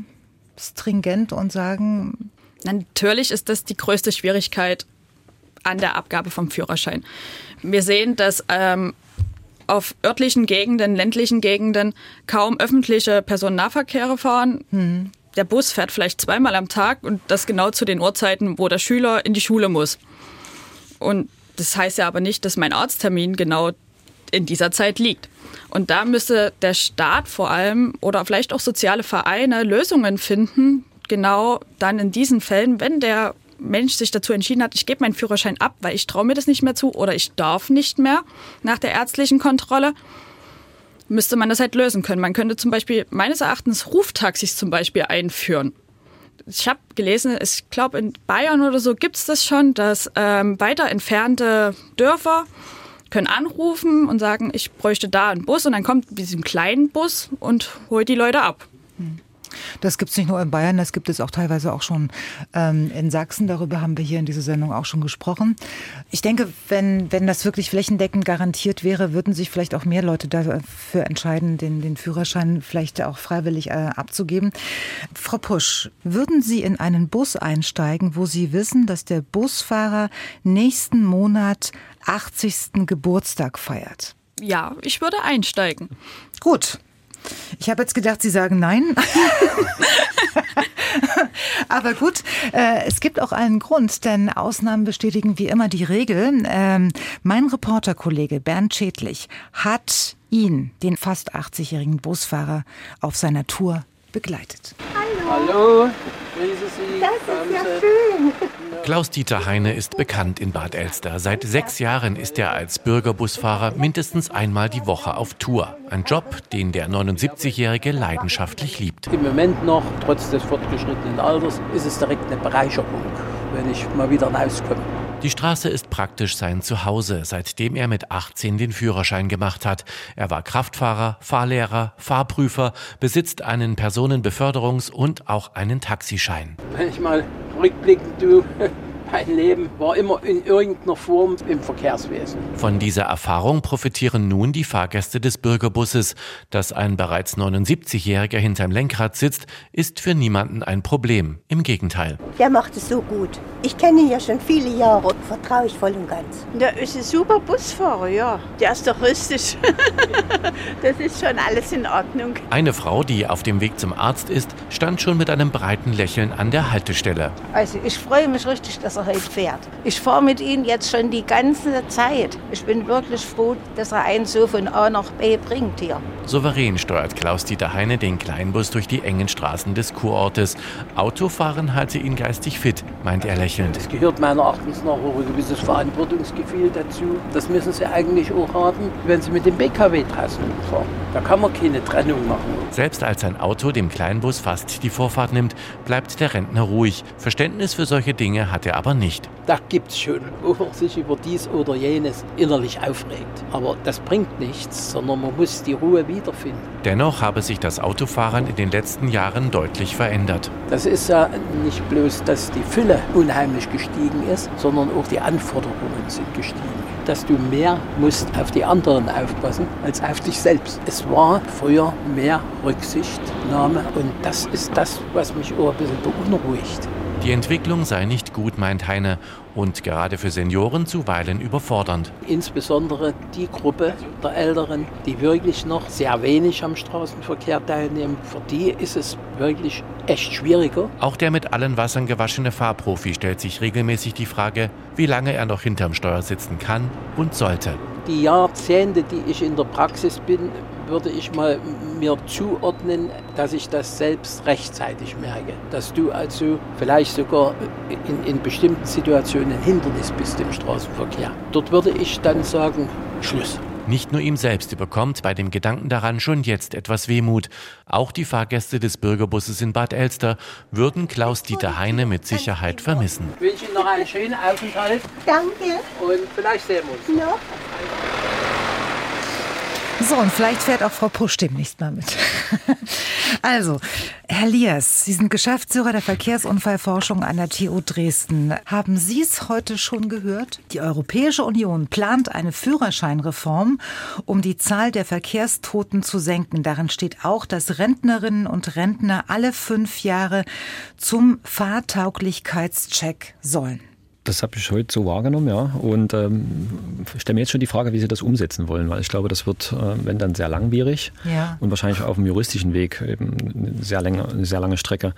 Speaker 2: stringent und sagen?
Speaker 6: Natürlich ist das die größte Schwierigkeit an der Abgabe vom Führerschein. Wir sehen, dass ähm, auf örtlichen Gegenden, ländlichen Gegenden kaum öffentliche Personennahverkehre fahren. Mhm. Der Bus fährt vielleicht zweimal am Tag und das genau zu den Uhrzeiten, wo der Schüler in die Schule muss. Und das heißt ja aber nicht, dass mein Arzttermin genau in dieser Zeit liegt. Und da müsste der Staat vor allem oder vielleicht auch soziale Vereine Lösungen finden, genau dann in diesen Fällen, wenn der Mensch sich dazu entschieden hat, ich gebe meinen Führerschein ab, weil ich traue mir das nicht mehr zu oder ich darf nicht mehr nach der ärztlichen Kontrolle, müsste man das halt lösen können. Man könnte zum Beispiel meines Erachtens Ruftaxis zum Beispiel einführen. Ich habe gelesen, ich glaube in Bayern oder so gibt es das schon, dass ähm, weiter entfernte Dörfer können anrufen und sagen, ich bräuchte da einen Bus und dann kommt diesem kleinen Bus und holt die Leute ab. Hm.
Speaker 2: Das gibt es nicht nur in Bayern, das gibt es auch teilweise auch schon ähm, in Sachsen. Darüber haben wir hier in dieser Sendung auch schon gesprochen. Ich denke, wenn, wenn das wirklich flächendeckend garantiert wäre, würden sich vielleicht auch mehr Leute dafür entscheiden, den, den Führerschein vielleicht auch freiwillig äh, abzugeben. Frau Pusch, würden Sie in einen Bus einsteigen, wo Sie wissen, dass der Busfahrer nächsten Monat 80. Geburtstag feiert?
Speaker 6: Ja, ich würde einsteigen.
Speaker 2: Gut, ich habe jetzt gedacht, Sie sagen nein. [LAUGHS] Aber gut, äh, es gibt auch einen Grund, denn Ausnahmen bestätigen wie immer die Regel. Ähm, mein Reporterkollege Bernd Schädlich hat ihn, den fast 80-jährigen Busfahrer, auf seiner Tour begleitet.
Speaker 8: Hallo. Hallo. Grüße Sie. Das ist ja schön.
Speaker 1: Klaus-Dieter Heine ist bekannt in Bad Elster. Seit sechs Jahren ist er als Bürgerbusfahrer mindestens einmal die Woche auf Tour. Ein Job, den der 79-Jährige leidenschaftlich liebt.
Speaker 8: Im Moment noch, trotz des fortgeschrittenen Alters, ist es direkt eine Bereicherung, wenn ich mal wieder rauskomme.
Speaker 1: Die Straße ist praktisch sein Zuhause, seitdem er mit 18 den Führerschein gemacht hat. Er war Kraftfahrer, Fahrlehrer, Fahrprüfer, besitzt einen Personenbeförderungs- und auch einen Taxischein.
Speaker 8: Wenn ich mal rückblickend tue, [LAUGHS] mein Leben war immer in irgendeiner Form im Verkehrswesen.
Speaker 1: Von dieser Erfahrung profitieren nun die Fahrgäste des Bürgerbusses. Dass ein bereits 79-Jähriger hinterm Lenkrad sitzt, ist für niemanden ein Problem. Im Gegenteil.
Speaker 9: Der macht es so gut. Ich kenne ihn ja schon viele Jahre und vertraue ich voll und ganz.
Speaker 10: Der ist ein super Busfahrer, ja. Der ist doch richtig. [LAUGHS] das ist schon alles in Ordnung.
Speaker 1: Eine Frau, die auf dem Weg zum Arzt ist, stand schon mit einem breiten Lächeln an der Haltestelle.
Speaker 10: Also ich freue mich richtig, dass er er heute fährt. Ich fahre mit ihm jetzt schon die ganze Zeit. Ich bin wirklich froh, dass er einen so von A nach B bringt hier.
Speaker 1: Souverän steuert Klaus-Dieter Heine den Kleinbus durch die engen Straßen des Kurortes. Autofahren halte ihn geistig fit, meint er lächelnd.
Speaker 8: Es gehört meiner Erachtens nach auch ein gewisses Verantwortungsgefühl dazu. Das müssen Sie eigentlich auch haben, wenn Sie mit dem BKW draußen fahren. Da kann man keine Trennung machen.
Speaker 1: Selbst als ein Auto dem Kleinbus fast die Vorfahrt nimmt, bleibt der Rentner ruhig. Verständnis für solche Dinge hat er aber nicht.
Speaker 8: Da gibt es schon, wo man sich über dies oder jenes innerlich aufregt. Aber das bringt nichts, sondern man muss die Ruhe wiederfinden.
Speaker 1: Dennoch habe sich das Autofahren in den letzten Jahren deutlich verändert.
Speaker 8: Das ist ja nicht bloß, dass die Fülle unheimlich gestiegen ist, sondern auch die Anforderungen sind gestiegen dass du mehr musst auf die anderen aufpassen als auf dich selbst. Es war früher mehr Rücksichtnahme und das ist das, was mich auch ein bisschen beunruhigt.
Speaker 1: Die Entwicklung sei nicht gut, meint Heine, und gerade für Senioren zuweilen überfordernd.
Speaker 8: Insbesondere die Gruppe der Älteren, die wirklich noch sehr wenig am Straßenverkehr teilnehmen, für die ist es wirklich echt schwieriger.
Speaker 1: Auch der mit allen Wassern gewaschene Fahrprofi stellt sich regelmäßig die Frage, wie lange er noch hinterm Steuer sitzen kann und sollte.
Speaker 8: Die Jahrzehnte, die ich in der Praxis bin, würde ich mal mir zuordnen, dass ich das selbst rechtzeitig merke. Dass du also vielleicht sogar in, in bestimmten Situationen ein Hindernis bist im Straßenverkehr. Dort würde ich dann sagen, Schluss.
Speaker 1: Nicht nur ihm selbst überkommt bei dem Gedanken daran schon jetzt etwas Wehmut. Auch die Fahrgäste des Bürgerbusses in Bad Elster würden Klaus-Dieter Heine mit Sicherheit vermissen.
Speaker 8: Ich wünsche Ihnen noch einen schönen Aufenthalt.
Speaker 9: Danke.
Speaker 8: Und vielleicht sehen wir uns.
Speaker 9: Ja.
Speaker 2: So, und vielleicht fährt auch Frau Pusch demnächst mal mit. [LAUGHS] also, Herr Liers, Sie sind Geschäftsführer der Verkehrsunfallforschung an der TU Dresden. Haben Sie es heute schon gehört? Die Europäische Union plant eine Führerscheinreform, um die Zahl der Verkehrstoten zu senken. Darin steht auch, dass Rentnerinnen und Rentner alle fünf Jahre zum Fahrtauglichkeitscheck sollen.
Speaker 7: Das habe ich heute so wahrgenommen, ja. Und ähm, stelle mir jetzt schon die Frage, wie Sie das umsetzen wollen, weil ich glaube, das wird, äh, wenn dann sehr langwierig ja. und wahrscheinlich auf dem juristischen Weg eben eine sehr lange, eine sehr lange Strecke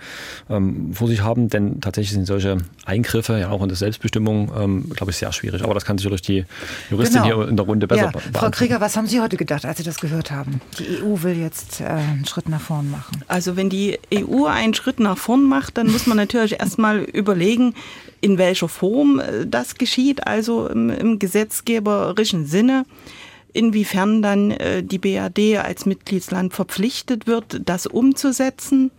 Speaker 7: ähm, vor sich haben. Denn tatsächlich sind solche Eingriffe, ja auch in der Selbstbestimmung, ähm, glaube ich, sehr schwierig. Aber das kann sicherlich die Juristin genau. hier in der Runde besser ja. beantworten.
Speaker 2: Frau Krieger, was haben Sie heute gedacht, als Sie das gehört haben? Die EU will jetzt äh, einen Schritt nach vorn machen.
Speaker 5: Also wenn die EU einen Schritt nach vorn macht, dann muss man natürlich erstmal überlegen, in welcher Form äh, das geschieht, also im, im gesetzgeberischen Sinne inwiefern dann äh, die BRD als Mitgliedsland verpflichtet wird, das umzusetzen.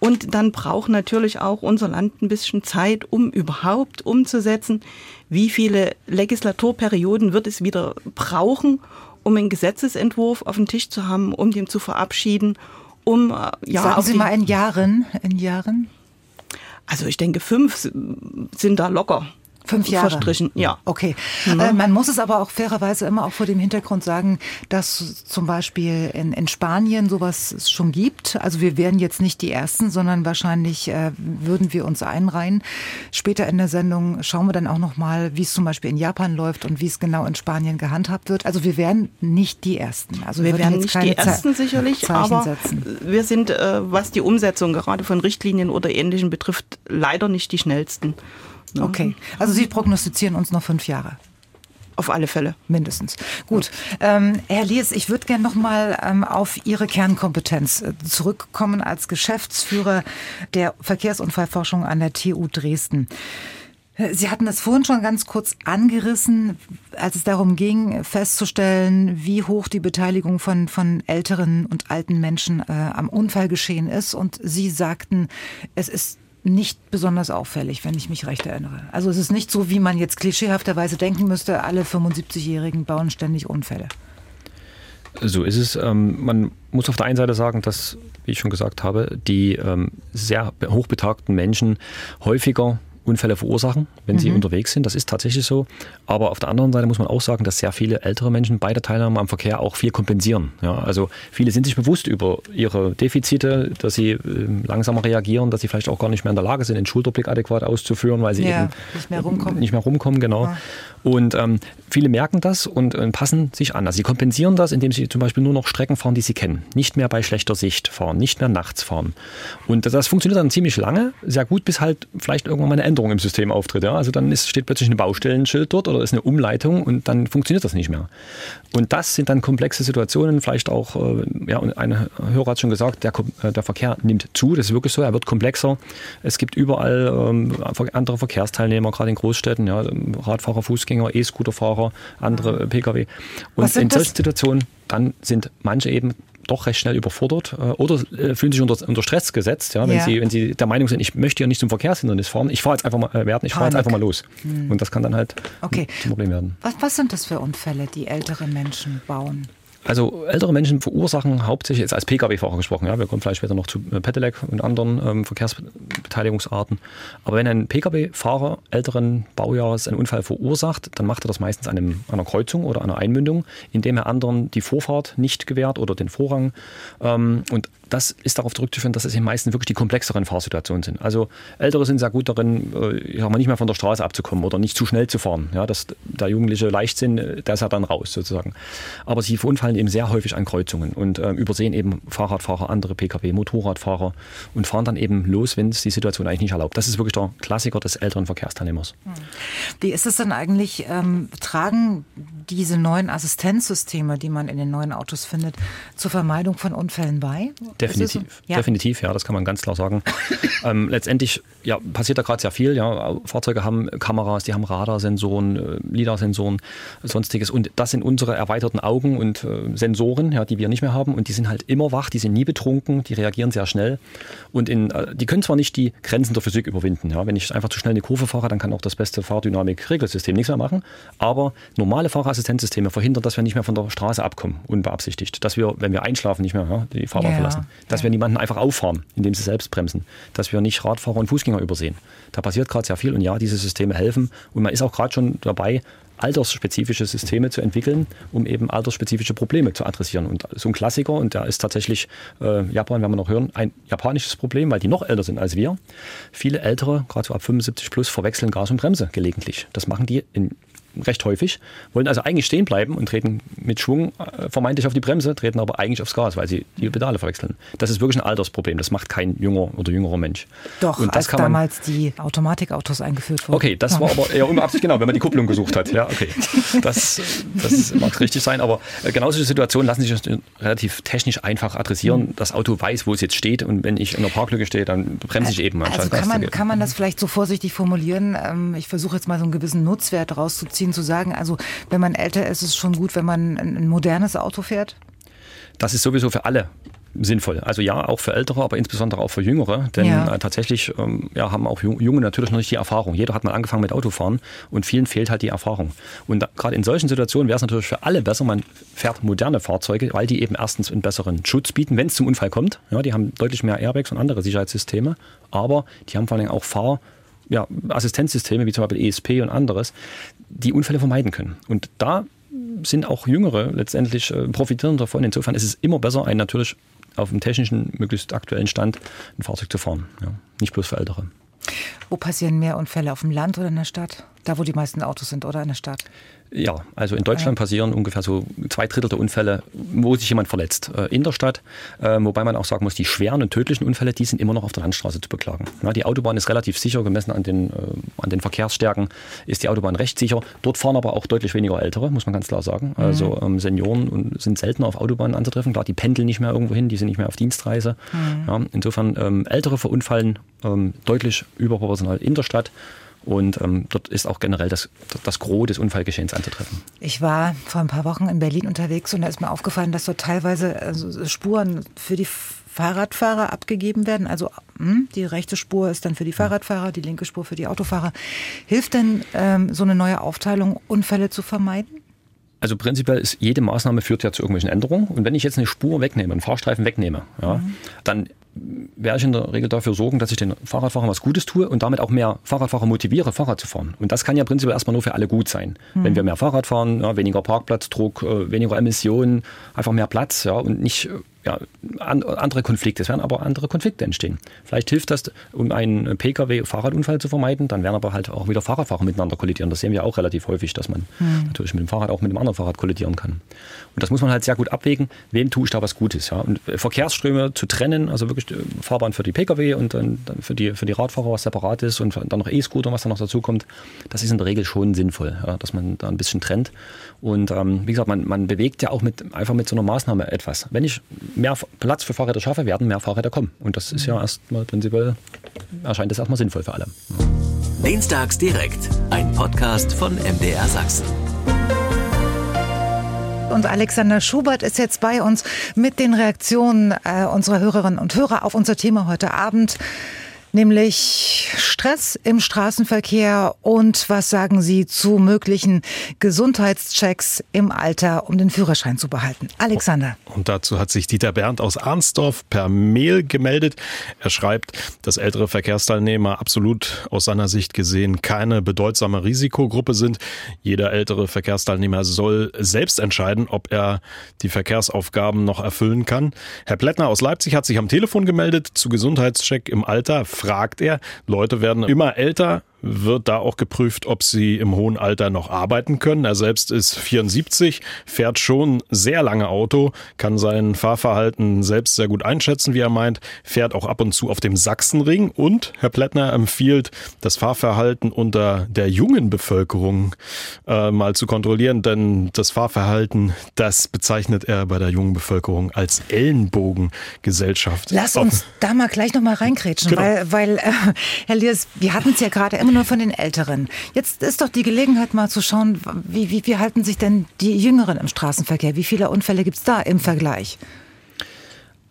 Speaker 5: Und dann braucht natürlich auch unser Land ein bisschen Zeit, um überhaupt umzusetzen. Wie viele Legislaturperioden wird es wieder brauchen, um einen Gesetzesentwurf auf dem Tisch zu haben, um den zu verabschieden, um
Speaker 2: äh, ja. Sagen Sie mal in Jahren, in Jahren?
Speaker 5: Also ich denke, fünf sind da locker.
Speaker 2: Fünf Jahre.
Speaker 5: Verstrichen, ja.
Speaker 2: Okay. Mhm. Äh, man muss es aber auch fairerweise immer auch vor dem Hintergrund sagen, dass zum Beispiel in, in Spanien sowas schon gibt. Also wir wären jetzt nicht die Ersten, sondern wahrscheinlich äh, würden wir uns einreihen. Später in der Sendung schauen wir dann auch nochmal, wie es zum Beispiel in Japan läuft und wie es genau in Spanien gehandhabt wird. Also wir wären nicht die Ersten. Also
Speaker 5: wir, wir wären nicht die Ersten sicherlich, Zeichen aber setzen. wir sind, äh, was die Umsetzung gerade von Richtlinien oder Ähnlichem betrifft, leider nicht die schnellsten.
Speaker 2: Ne? Okay, also Sie prognostizieren uns noch fünf Jahre.
Speaker 5: Auf alle Fälle.
Speaker 2: Mindestens. Gut. Ähm, Herr Lies, ich würde gerne noch mal ähm, auf Ihre Kernkompetenz äh, zurückkommen als Geschäftsführer der Verkehrsunfallforschung an der TU Dresden. Sie hatten das vorhin schon ganz kurz angerissen, als es darum ging, festzustellen, wie hoch die Beteiligung von, von älteren und alten Menschen äh, am Unfallgeschehen ist. Und Sie sagten, es ist nicht besonders auffällig, wenn ich mich recht erinnere. Also es ist nicht so, wie man jetzt klischeehafterweise denken müsste, alle 75-Jährigen bauen ständig Unfälle.
Speaker 7: So ist es. Ähm, man muss auf der einen Seite sagen, dass, wie ich schon gesagt habe, die ähm, sehr hochbetagten Menschen häufiger Unfälle verursachen, wenn mhm. sie unterwegs sind. Das ist tatsächlich so. Aber auf der anderen Seite muss man auch sagen, dass sehr viele ältere Menschen bei der Teilnahme am Verkehr auch viel kompensieren. Ja, also viele sind sich bewusst über ihre Defizite, dass sie äh, langsamer reagieren, dass sie vielleicht auch gar nicht mehr in der Lage sind, den Schulterblick adäquat auszuführen, weil sie ja, eben
Speaker 2: nicht mehr rumkommen.
Speaker 7: Nicht mehr rumkommen, genau. Ja. Und ähm, viele merken das und äh, passen sich an. Also sie kompensieren das, indem sie zum Beispiel nur noch Strecken fahren, die sie kennen. Nicht mehr bei schlechter Sicht fahren, nicht mehr nachts fahren. Und das, das funktioniert dann ziemlich lange, sehr gut, bis halt vielleicht irgendwann mal eine Änderung im System auftritt. Ja? Also dann ist, steht plötzlich ein Baustellenschild dort oder ist eine Umleitung und dann funktioniert das nicht mehr. Und das sind dann komplexe Situationen, vielleicht auch, äh, ja, ein Hörer hat schon gesagt, der, äh, der Verkehr nimmt zu, das ist wirklich so, er wird komplexer. Es gibt überall ähm, andere Verkehrsteilnehmer, gerade in Großstädten, ja, Radfahrer, Fußgänger, E-Scooterfahrer, andere Pkw. Und in solchen Situationen, dann sind manche eben doch recht schnell überfordert äh, oder äh, fühlen sich unter, unter Stress gesetzt, ja, wenn, ja. Sie, wenn sie der Meinung sind, ich möchte ja nicht zum Verkehrshindernis fahren, ich fahre jetzt einfach mal äh, werden, ich fahre jetzt einfach mal los. Hm. Und das kann dann halt
Speaker 2: okay.
Speaker 7: zum Problem werden.
Speaker 2: Was, was sind das für Unfälle, die ältere Menschen bauen?
Speaker 7: Also ältere Menschen verursachen hauptsächlich, jetzt als Pkw-Fahrer gesprochen, ja, wir kommen vielleicht später noch zu äh, Pedelec und anderen ähm, Verkehrsbeteiligungsarten. Aber wenn ein Pkw-Fahrer älteren Baujahres einen Unfall verursacht, dann macht er das meistens an, einem, einer Kreuzung oder einer Einmündung, indem er anderen die Vorfahrt nicht gewährt oder den Vorrang. Ähm, und das ist darauf zurückzuführen, dass es in meisten wirklich die komplexeren Fahrsituationen sind. Also Ältere sind sehr gut darin, äh, ich sag mal, nicht mehr von der Straße abzukommen oder nicht zu schnell zu fahren. Ja, dass der jugendliche Leichtsinn, äh, der ist ja dann raus sozusagen. Aber sie verunfallen eben sehr häufig an Kreuzungen und äh, übersehen eben Fahrradfahrer, andere Pkw, Motorradfahrer und fahren dann eben los, wenn es die Situation eigentlich nicht erlaubt. Das ist wirklich der Klassiker des älteren Verkehrsteilnehmers. Hm.
Speaker 2: Wie ist es denn eigentlich, ähm, tragen diese neuen Assistenzsysteme, die man in den neuen Autos findet, zur Vermeidung von Unfällen bei?
Speaker 7: Definitiv, ja. definitiv, ja, das kann man ganz klar sagen. [LAUGHS] ähm, letztendlich ja, passiert da gerade sehr viel. Ja. Fahrzeuge haben Kameras, die haben Radarsensoren, äh, LIDAR-Sensoren, sonstiges. Und das sind unsere erweiterten Augen und äh, Sensoren, ja, die wir nicht mehr haben. Und die sind halt immer wach, die sind nie betrunken, die reagieren sehr schnell. Und in, äh, die können zwar nicht die Grenzen der Physik überwinden. Ja. Wenn ich einfach zu schnell eine Kurve fahre, dann kann auch das beste Fahrdynamik-Regelsystem nichts mehr machen. Aber normale Fahrerassistenzsysteme verhindern, dass wir nicht mehr von der Straße abkommen, unbeabsichtigt. Dass wir, wenn wir einschlafen, nicht mehr ja, die Fahrbahn ja, verlassen. Dass wir niemanden einfach auffahren, indem sie selbst bremsen. Dass wir nicht Radfahrer und Fußgänger übersehen. Da passiert gerade sehr viel und ja, diese Systeme helfen. Und man ist auch gerade schon dabei, altersspezifische Systeme zu entwickeln, um eben altersspezifische Probleme zu adressieren. Und so ein Klassiker, und da ist tatsächlich äh, Japan, werden wir noch hören, ein japanisches Problem, weil die noch älter sind als wir. Viele Ältere, gerade so ab 75 plus, verwechseln Gas und Bremse gelegentlich. Das machen die in recht häufig, wollen also eigentlich stehen bleiben und treten mit Schwung äh, vermeintlich auf die Bremse, treten aber eigentlich aufs Gas, weil sie die Pedale verwechseln. Das ist wirklich ein Altersproblem. Das macht kein junger oder jüngerer Mensch.
Speaker 2: Doch, und als damals die Automatikautos eingeführt wurden.
Speaker 7: Okay, das war aber eher unbeabsichtigt, genau, wenn man die Kupplung gesucht hat. Ja, okay. Das, das mag richtig sein, aber äh, genau solche Situationen lassen sich relativ technisch einfach adressieren. Das Auto weiß, wo es jetzt steht und wenn ich in der Parklücke stehe, dann bremse ich eben.
Speaker 2: Also kann man, kann man das vielleicht so vorsichtig formulieren? Ähm, ich versuche jetzt mal so einen gewissen Nutzwert rauszuziehen Ihnen zu sagen, also wenn man älter ist, ist es schon gut, wenn man ein modernes Auto fährt?
Speaker 7: Das ist sowieso für alle sinnvoll. Also ja, auch für Ältere, aber insbesondere auch für Jüngere. Denn ja. äh, tatsächlich ähm, ja, haben auch Junge natürlich noch nicht die Erfahrung. Jeder hat mal angefangen mit Autofahren und vielen fehlt halt die Erfahrung. Und gerade in solchen Situationen wäre es natürlich für alle besser, man fährt moderne Fahrzeuge, weil die eben erstens einen besseren Schutz bieten, wenn es zum Unfall kommt. Ja, die haben deutlich mehr Airbags und andere Sicherheitssysteme, aber die haben vor allem auch Fahr- ja, Assistenzsysteme wie zum Beispiel ESP und anderes, die Unfälle vermeiden können. Und da sind auch Jüngere letztendlich äh, profitieren davon. Insofern ist es immer besser, ein natürlich auf dem technischen, möglichst aktuellen Stand ein Fahrzeug zu fahren. Ja, nicht bloß für Ältere.
Speaker 2: Wo passieren mehr Unfälle, auf dem Land oder in der Stadt? Da, wo die meisten Autos sind oder in der Stadt?
Speaker 7: Ja, also in Deutschland passieren ungefähr so zwei Drittel der Unfälle, wo sich jemand verletzt, äh, in der Stadt. Äh, wobei man auch sagen muss, die schweren und tödlichen Unfälle, die sind immer noch auf der Landstraße zu beklagen. die Autobahn ist relativ sicher, gemessen an den, äh, an den Verkehrsstärken ist die Autobahn recht sicher. Dort fahren aber auch deutlich weniger Ältere, muss man ganz klar sagen. Mhm. Also ähm, Senioren sind seltener auf Autobahnen anzutreffen. Klar, die pendeln nicht mehr irgendwo hin, die sind nicht mehr auf Dienstreise. Mhm. insofern ähm, Ältere verunfallen ähm, deutlich überproportional in der Stadt. Und ähm, dort ist auch generell das, das Gros des Unfallgeschehens anzutreffen.
Speaker 2: Ich war vor ein paar Wochen in Berlin unterwegs und da ist mir aufgefallen, dass dort teilweise also Spuren für die Fahrradfahrer abgegeben werden. Also hm, die rechte Spur ist dann für die Fahrradfahrer, die linke Spur für die Autofahrer. Hilft denn ähm, so eine neue Aufteilung, Unfälle zu vermeiden?
Speaker 7: Also prinzipiell ist jede Maßnahme führt ja zu irgendwelchen Änderungen. Und wenn ich jetzt eine Spur wegnehme, einen Fahrstreifen wegnehme, ja, mhm. dann werde ich in der Regel dafür sorgen, dass ich den Fahrradfahrern was Gutes tue und damit auch mehr Fahrradfahrer motiviere, Fahrrad zu fahren. Und das kann ja prinzipiell erstmal nur für alle gut sein. Mhm. Wenn wir mehr Fahrrad fahren, ja, weniger Parkplatzdruck, äh, weniger Emissionen, einfach mehr Platz ja, und nicht äh, ja, andere Konflikte. Es werden aber andere Konflikte entstehen. Vielleicht hilft das, um einen Pkw-Fahrradunfall zu vermeiden, dann werden aber halt auch wieder Fahrradfahrer miteinander kollidieren. Das sehen wir auch relativ häufig, dass man mhm. natürlich mit dem Fahrrad auch mit einem anderen Fahrrad kollidieren kann. Und das muss man halt sehr gut abwägen, wem tue ich da was Gutes. Ja? Und Verkehrsströme zu trennen, also wirklich äh, Fahrbahn für die Pkw und dann, dann für, die, für die Radfahrer, was separat ist und dann noch E-Scooter, was da noch dazu kommt, das ist in der Regel schon sinnvoll, ja? dass man da ein bisschen trennt. Und ähm, wie gesagt, man, man bewegt ja auch mit, einfach mit so einer Maßnahme etwas. Wenn ich mehr Platz für Fahrräder schaffe, werden mehr Fahrräder kommen. Und das ist ja erstmal prinzipiell, erscheint das erstmal sinnvoll für alle.
Speaker 11: Dienstags direkt, ein Podcast von MDR Sachsen.
Speaker 2: Und Alexander Schubert ist jetzt bei uns mit den Reaktionen äh, unserer Hörerinnen und Hörer auf unser Thema heute Abend nämlich Stress im Straßenverkehr und was sagen Sie zu möglichen Gesundheitschecks im Alter, um den Führerschein zu behalten? Alexander.
Speaker 12: Und dazu hat sich Dieter Berndt aus Arnsdorf per Mail gemeldet. Er schreibt, dass ältere Verkehrsteilnehmer absolut aus seiner Sicht gesehen keine bedeutsame Risikogruppe sind. Jeder ältere Verkehrsteilnehmer soll selbst entscheiden, ob er die Verkehrsaufgaben noch erfüllen kann. Herr Plättner aus Leipzig hat sich am Telefon gemeldet zu Gesundheitscheck im Alter fragt er. Leute werden immer älter, wird da auch geprüft, ob sie im hohen Alter noch arbeiten können. Er selbst ist 74, fährt schon sehr lange Auto, kann sein Fahrverhalten selbst sehr gut einschätzen, wie er meint, fährt auch ab und zu auf dem Sachsenring und Herr Plättner empfiehlt, das Fahrverhalten unter der jungen Bevölkerung äh, mal zu kontrollieren, denn das Fahrverhalten, das bezeichnet er bei der jungen Bevölkerung als Ellenbogengesellschaft.
Speaker 2: Lass uns da mal gleich noch mal reinkrätschen, genau. weil, weil äh, Herr Liers, wir hatten es ja gerade immer nur von den Älteren. Jetzt ist doch die Gelegenheit mal zu schauen, wie, wie, wie halten sich denn die Jüngeren im Straßenverkehr? Wie viele Unfälle gibt es da im Vergleich?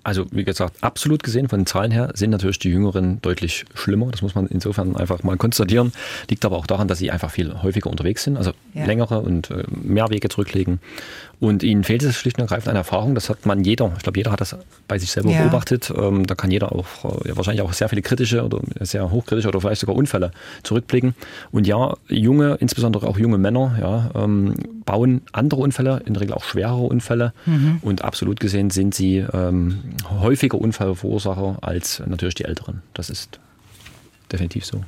Speaker 7: Also wie gesagt, absolut gesehen von den Zahlen her sind natürlich die Jüngeren deutlich schlimmer. Das muss man insofern einfach mal konstatieren. Liegt aber auch daran, dass sie einfach viel häufiger unterwegs sind, also ja. längere und äh, mehr Wege zurücklegen. Und ihnen fehlt es schlicht und ergreifend an Erfahrung. Das hat man jeder. Ich glaube, jeder hat das bei sich selber ja. beobachtet. Ähm, da kann jeder auch ja, wahrscheinlich auch sehr viele kritische oder sehr hochkritische oder vielleicht sogar Unfälle zurückblicken. Und ja, junge, insbesondere auch junge Männer, ja, ähm, bauen andere Unfälle, in der Regel auch schwerere Unfälle. Mhm. Und absolut gesehen sind sie ähm, häufiger Unfallverursacher als natürlich die Älteren. Das ist definitiv so.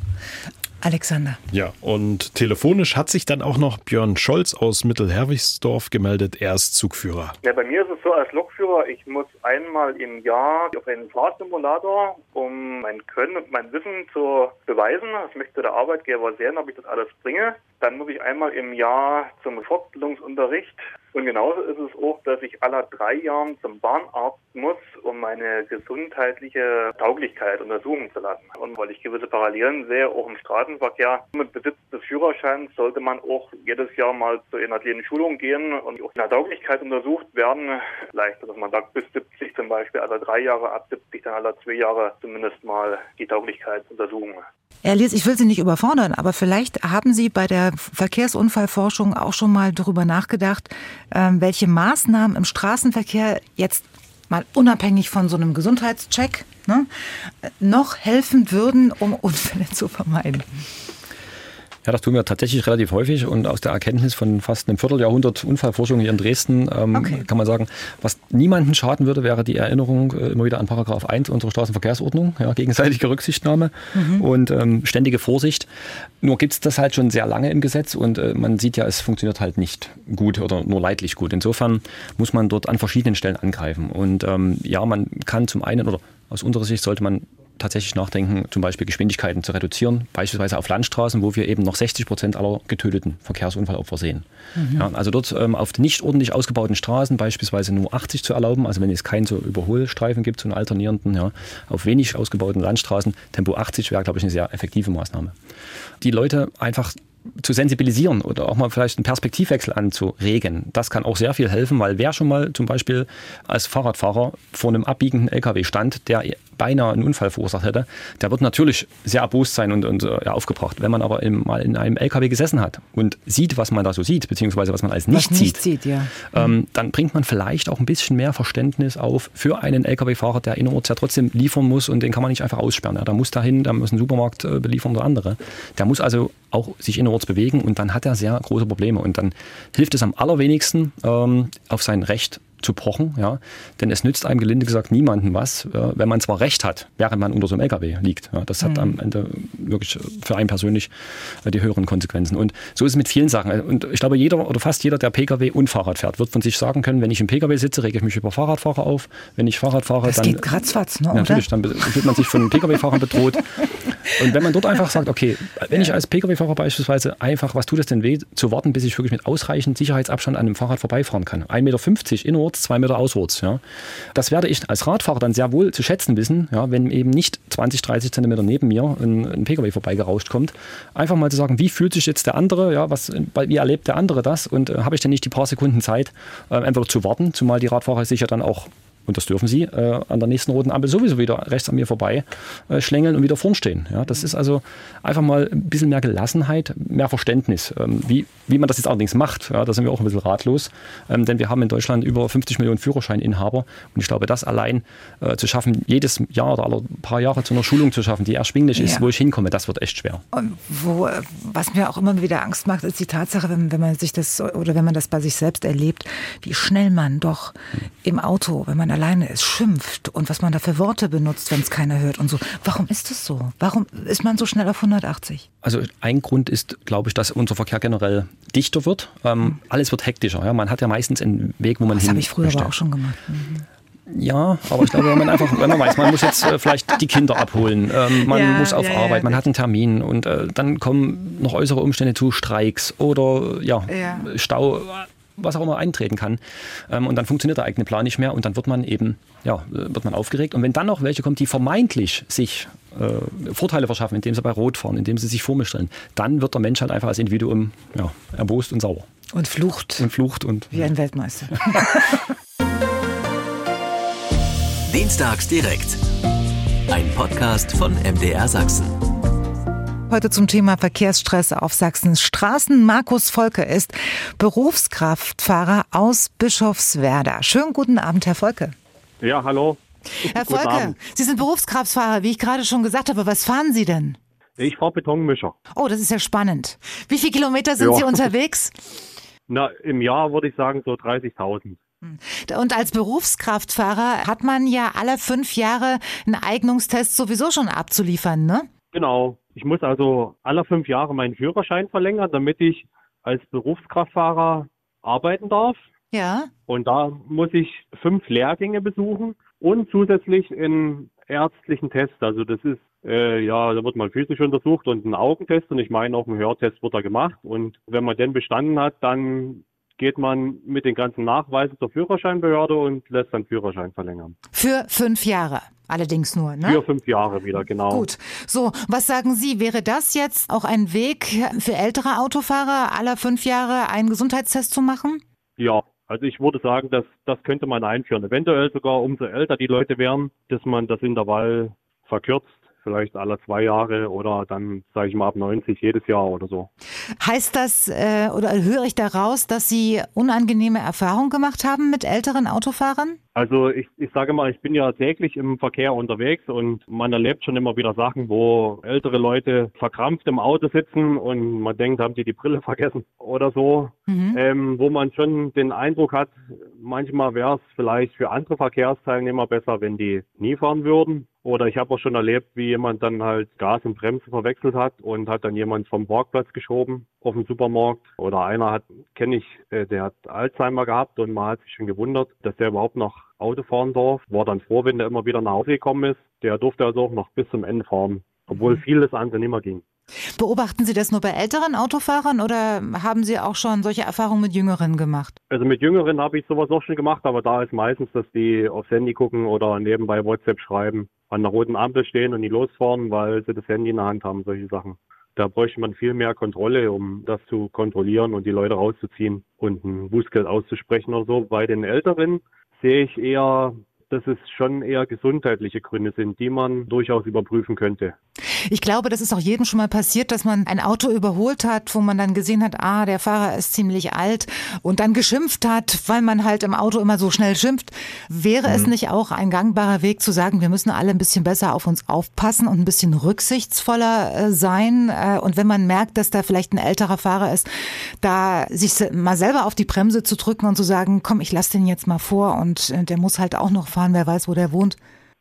Speaker 2: Alexander.
Speaker 12: Ja, und telefonisch hat sich dann auch noch Björn Scholz aus Mittelherwigsdorf gemeldet. Er ist Zugführer.
Speaker 13: Ja, bei mir ist es so als Lokführer, ich muss einmal im Jahr auf einen Fahrsimulator, um mein Können und mein Wissen zu beweisen. Das möchte der Arbeitgeber sehen, ob ich das alles bringe. Dann muss ich einmal im Jahr zum Fortbildungsunterricht und genauso ist es auch, dass ich aller drei Jahren zum Bahnarzt muss, um meine gesundheitliche Tauglichkeit untersuchen zu lassen. Und weil ich gewisse Parallelen sehe, auch im Straßenverkehr, mit Besitz des Führerscheins sollte man auch jedes Jahr mal zu einer Schulung gehen und auch in der Tauglichkeit untersucht werden. Vielleicht, dass man sagt, bis 70 zum Beispiel, alle drei Jahre, ab 70 dann alle zwei Jahre zumindest mal die Tauglichkeit untersuchen.
Speaker 2: Herr Lies, ich will Sie nicht überfordern, aber vielleicht haben Sie bei der Verkehrsunfallforschung auch schon mal darüber nachgedacht, ähm, welche Maßnahmen im Straßenverkehr jetzt mal unabhängig von so einem Gesundheitscheck ne, noch helfen würden, um Unfälle zu vermeiden.
Speaker 7: Ja, das tun wir tatsächlich relativ häufig und aus der Erkenntnis von fast einem Vierteljahrhundert Unfallforschung hier in Dresden ähm, okay. kann man sagen, was niemanden schaden würde, wäre die Erinnerung äh, immer wieder an Paragraph 1 unserer Straßenverkehrsordnung, ja, gegenseitige Rücksichtnahme mhm. und ähm, ständige Vorsicht. Nur gibt es das halt schon sehr lange im Gesetz und äh, man sieht ja, es funktioniert halt nicht gut oder nur leidlich gut. Insofern muss man dort an verschiedenen Stellen angreifen. Und ähm, ja, man kann zum einen oder aus unserer Sicht sollte man tatsächlich nachdenken, zum Beispiel Geschwindigkeiten zu reduzieren, beispielsweise auf Landstraßen, wo wir eben noch 60 Prozent aller getöteten Verkehrsunfallopfer sehen. Mhm. Ja, also dort ähm, auf nicht ordentlich ausgebauten Straßen beispielsweise nur 80 zu erlauben, also wenn es keinen so Überholstreifen gibt, so einen alternierenden, ja, auf wenig ausgebauten Landstraßen, Tempo 80 wäre, glaube ich, eine sehr effektive Maßnahme. Die Leute einfach zu sensibilisieren oder auch mal vielleicht einen Perspektivwechsel anzuregen. Das kann auch sehr viel helfen, weil wer schon mal zum Beispiel als Fahrradfahrer vor einem abbiegenden LKW stand, der beinahe einen Unfall verursacht hätte, der wird natürlich sehr erbost sein und, und ja, aufgebracht. Wenn man aber in, mal in einem LKW gesessen hat und sieht, was man da so sieht, beziehungsweise was man als nicht, nicht sieht, ja. ähm, dann bringt man vielleicht auch ein bisschen mehr Verständnis auf für einen LKW-Fahrer, der innerorts ja trotzdem liefern muss und den kann man nicht einfach aussperren. Ja, da muss dahin, da muss ein Supermarkt äh, beliefern oder andere. Der muss also auch sich innerorts bewegen und dann hat er sehr große Probleme. Und dann hilft es am allerwenigsten, ähm, auf sein Recht zu pochen, ja, denn es nützt einem gelinde gesagt niemandem was, äh, wenn man zwar Recht hat, während man unter so einem LKW liegt. Ja, das hat mhm. am Ende wirklich für einen persönlich äh, die höheren Konsequenzen. Und so ist es mit vielen Sachen. Und ich glaube, jeder oder fast jeder, der Pkw und Fahrrad fährt, wird von sich sagen können, wenn ich im Pkw sitze, rege ich mich über Fahrradfahrer auf. Wenn ich Fahrrad fahre,
Speaker 2: das
Speaker 7: dann.
Speaker 2: Geht kratzfatz, ne,
Speaker 7: natürlich, dann fühlt man sich von Pkw-Fahrern bedroht. Und wenn man dort einfach sagt, okay, wenn ich als Pkw-Fahrer beispielsweise einfach, was tut es denn weh, zu warten, bis ich wirklich mit ausreichend Sicherheitsabstand an einem Fahrrad vorbeifahren kann. 1,50 Meter innerorts, 2 Meter auswärts. Ja. Das werde ich als Radfahrer dann sehr wohl zu schätzen wissen, ja, wenn eben nicht 20, 30 Zentimeter neben mir ein, ein Pkw vorbeigerauscht kommt. Einfach mal zu sagen, wie fühlt sich jetzt der andere, ja, was, wie erlebt der andere das und äh, habe ich denn nicht die paar Sekunden Zeit, äh, entweder zu warten, zumal die Radfahrer sich ja dann auch und das dürfen sie, äh, an der nächsten roten Ampel sowieso wieder rechts an mir vorbei äh, schlängeln und wieder vorn stehen. Ja, das ist also einfach mal ein bisschen mehr Gelassenheit, mehr Verständnis. Ähm, wie, wie man das jetzt allerdings macht, ja, da sind wir auch ein bisschen ratlos, ähm, denn wir haben in Deutschland über 50 Millionen Führerscheininhaber und ich glaube, das allein äh, zu schaffen, jedes Jahr oder alle paar Jahre zu einer Schulung zu schaffen, die erschwinglich ist, ja. wo ich hinkomme, das wird echt schwer.
Speaker 2: Und wo, äh, was mir auch immer wieder Angst macht, ist die Tatsache, wenn, wenn man sich das oder wenn man das bei sich selbst erlebt, wie schnell man doch hm. im Auto, wenn man man alleine ist, schimpft und was man da für Worte benutzt, wenn es keiner hört und so. Warum ist das so? Warum ist man so schnell auf 180?
Speaker 7: Also ein Grund ist, glaube ich, dass unser Verkehr generell dichter wird. Ähm, mhm. Alles wird hektischer. Ja? Man hat ja meistens einen Weg, wo man
Speaker 2: das
Speaker 7: hin
Speaker 2: Das habe ich früher aber auch schon gemacht. Mhm.
Speaker 7: Ja, aber ich glaube, wenn man einfach, wenn man weiß, man muss jetzt äh, vielleicht die Kinder abholen, ähm, man ja, muss auf ja, Arbeit, man hat einen Termin und äh, dann kommen noch äußere Umstände zu, Streiks oder ja, Stau, was auch immer eintreten kann. Ähm, und dann funktioniert der eigene Plan nicht mehr und dann wird man eben, ja, wird man aufgeregt. Und wenn dann noch welche kommen, die vermeintlich sich äh, Vorteile verschaffen, indem sie bei Rot fahren, indem sie sich vor mir stellen, dann wird der Mensch halt einfach als Individuum ja, erbost und sauer.
Speaker 2: Und flucht.
Speaker 7: Und flucht und.
Speaker 2: Wie ein Weltmeister. [LAUGHS]
Speaker 11: Dienstags direkt. Ein Podcast von MDR Sachsen.
Speaker 2: Heute zum Thema Verkehrsstress auf Sachsens Straßen. Markus Volke ist Berufskraftfahrer aus Bischofswerda. Schönen guten Abend, Herr Volke.
Speaker 14: Ja, hallo.
Speaker 2: Herr Volke, Sie sind Berufskraftfahrer, wie ich gerade schon gesagt habe. Was fahren Sie denn?
Speaker 14: Ich fahre Betonmischer.
Speaker 2: Oh, das ist ja spannend. Wie viele Kilometer sind ja. Sie unterwegs? [LAUGHS]
Speaker 14: Na, im Jahr würde ich sagen so 30.000.
Speaker 2: Und als Berufskraftfahrer hat man ja alle fünf Jahre einen Eignungstest sowieso schon abzuliefern, ne?
Speaker 14: Genau. Ich muss also alle fünf Jahre meinen Führerschein verlängern, damit ich als Berufskraftfahrer arbeiten darf.
Speaker 2: Ja.
Speaker 14: Und da muss ich fünf Lehrgänge besuchen und zusätzlich einen ärztlichen Test. Also das ist, äh, ja, da wird man physisch untersucht und ein Augentest und ich meine auch ein Hörtest wird da gemacht. Und wenn man den bestanden hat, dann geht man mit den ganzen Nachweisen zur Führerscheinbehörde und lässt dann Führerschein verlängern.
Speaker 2: Für fünf Jahre. Allerdings nur, ne?
Speaker 14: Für fünf Jahre wieder, genau.
Speaker 2: Gut. So, was sagen Sie? Wäre das jetzt auch ein Weg für ältere Autofahrer, aller fünf Jahre einen Gesundheitstest zu machen?
Speaker 14: Ja, also ich würde sagen, dass das könnte man einführen. Eventuell sogar umso älter die Leute wären, dass man das Intervall verkürzt vielleicht alle zwei Jahre oder dann, sage ich mal, ab 90 jedes Jahr oder so.
Speaker 2: Heißt das äh, oder höre ich daraus, dass Sie unangenehme Erfahrungen gemacht haben mit älteren Autofahrern?
Speaker 14: Also ich, ich sage mal, ich bin ja täglich im Verkehr unterwegs und man erlebt schon immer wieder Sachen, wo ältere Leute verkrampft im Auto sitzen und man denkt, haben sie die Brille [LAUGHS] vergessen oder so, mhm. ähm, wo man schon den Eindruck hat, manchmal wäre es vielleicht für andere Verkehrsteilnehmer besser, wenn die nie fahren würden. Oder ich habe auch schon erlebt, wie jemand dann halt Gas und Bremse verwechselt hat und hat dann jemand vom Parkplatz geschoben auf den Supermarkt. Oder einer hat, kenne ich, äh, der hat Alzheimer gehabt und man hat sich schon gewundert, dass der überhaupt noch Auto fahren darf. War dann froh, wenn der immer wieder nach Hause gekommen ist. Der durfte also auch noch bis zum Ende fahren, obwohl mhm. vieles andere nicht mehr ging.
Speaker 2: Beobachten Sie das nur bei älteren Autofahrern oder haben Sie auch schon solche Erfahrungen mit Jüngeren gemacht?
Speaker 14: Also mit Jüngeren habe ich sowas auch schon gemacht, aber da ist meistens, dass die aufs Handy gucken oder nebenbei WhatsApp schreiben, an der roten Ampel stehen und nie losfahren, weil sie das Handy in der Hand haben, solche Sachen. Da bräuchte man viel mehr Kontrolle, um das zu kontrollieren und die Leute rauszuziehen und ein Bußgeld auszusprechen oder so. Bei den Älteren sehe ich eher, dass es schon eher gesundheitliche Gründe sind, die man durchaus überprüfen könnte.
Speaker 2: Ich glaube, das ist auch jedem schon mal passiert, dass man ein Auto überholt hat, wo man dann gesehen hat, ah, der Fahrer ist ziemlich alt und dann geschimpft hat, weil man halt im Auto immer so schnell schimpft. Wäre mhm. es nicht auch ein gangbarer Weg zu sagen, wir müssen alle ein bisschen besser auf uns aufpassen und ein bisschen rücksichtsvoller äh, sein? Äh, und wenn man merkt, dass da vielleicht ein älterer Fahrer ist, da sich mal selber auf die Bremse zu drücken und zu sagen, komm, ich lass den jetzt mal vor und äh, der muss halt auch noch fahren, wer weiß, wo der wohnt.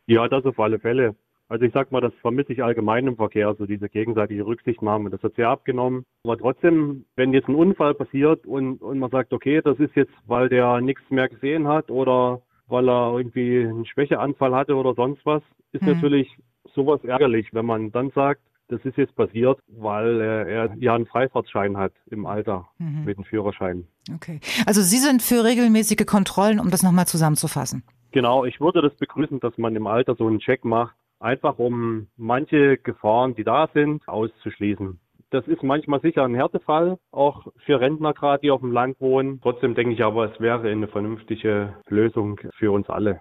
Speaker 14: Ja, das auf alle Fälle. Also ich sag mal, das vermisse ich allgemein im Verkehr, so diese gegenseitige Rücksichtnahme. Das hat sehr abgenommen. Aber trotzdem, wenn jetzt ein Unfall passiert und, und man sagt, okay, das ist jetzt, weil der nichts mehr gesehen hat oder weil er irgendwie einen Schwächeanfall hatte oder sonst was, ist mhm. natürlich sowas ärgerlich, wenn man dann sagt, das ist jetzt passiert, weil er ja einen Freifahrtschein hat im Alter mhm. mit dem Führerschein.
Speaker 2: Okay. Also Sie sind für regelmäßige Kontrollen, um das nochmal zusammenzufassen.
Speaker 14: Genau, ich würde das begrüßen, dass man im Alter so einen Check macht, einfach um manche Gefahren, die da sind, auszuschließen. Das ist manchmal sicher ein Härtefall, auch für Rentner gerade, die auf dem Land wohnen. Trotzdem denke ich aber, es wäre eine vernünftige Lösung für uns alle.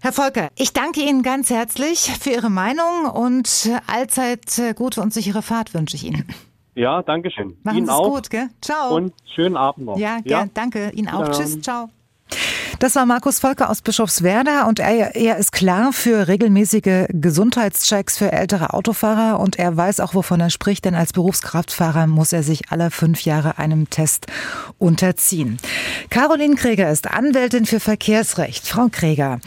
Speaker 2: Herr Volker, ich danke Ihnen ganz herzlich für Ihre Meinung und allzeit gute und sichere Fahrt wünsche ich Ihnen.
Speaker 14: Ja, danke schön.
Speaker 2: Machen Sie es gut, gell? Ciao.
Speaker 14: Und schönen Abend noch.
Speaker 2: Ja, gern, ja? danke. Ihnen auch. Ja. Tschüss, ciao. Das war Markus Volker aus Bischofswerda und er, er ist klar für regelmäßige Gesundheitschecks für ältere Autofahrer und er weiß auch, wovon er spricht, denn als Berufskraftfahrer muss er sich alle fünf Jahre einem Test unterziehen. Caroline Kreger ist Anwältin für Verkehrsrecht. Frau Kreger,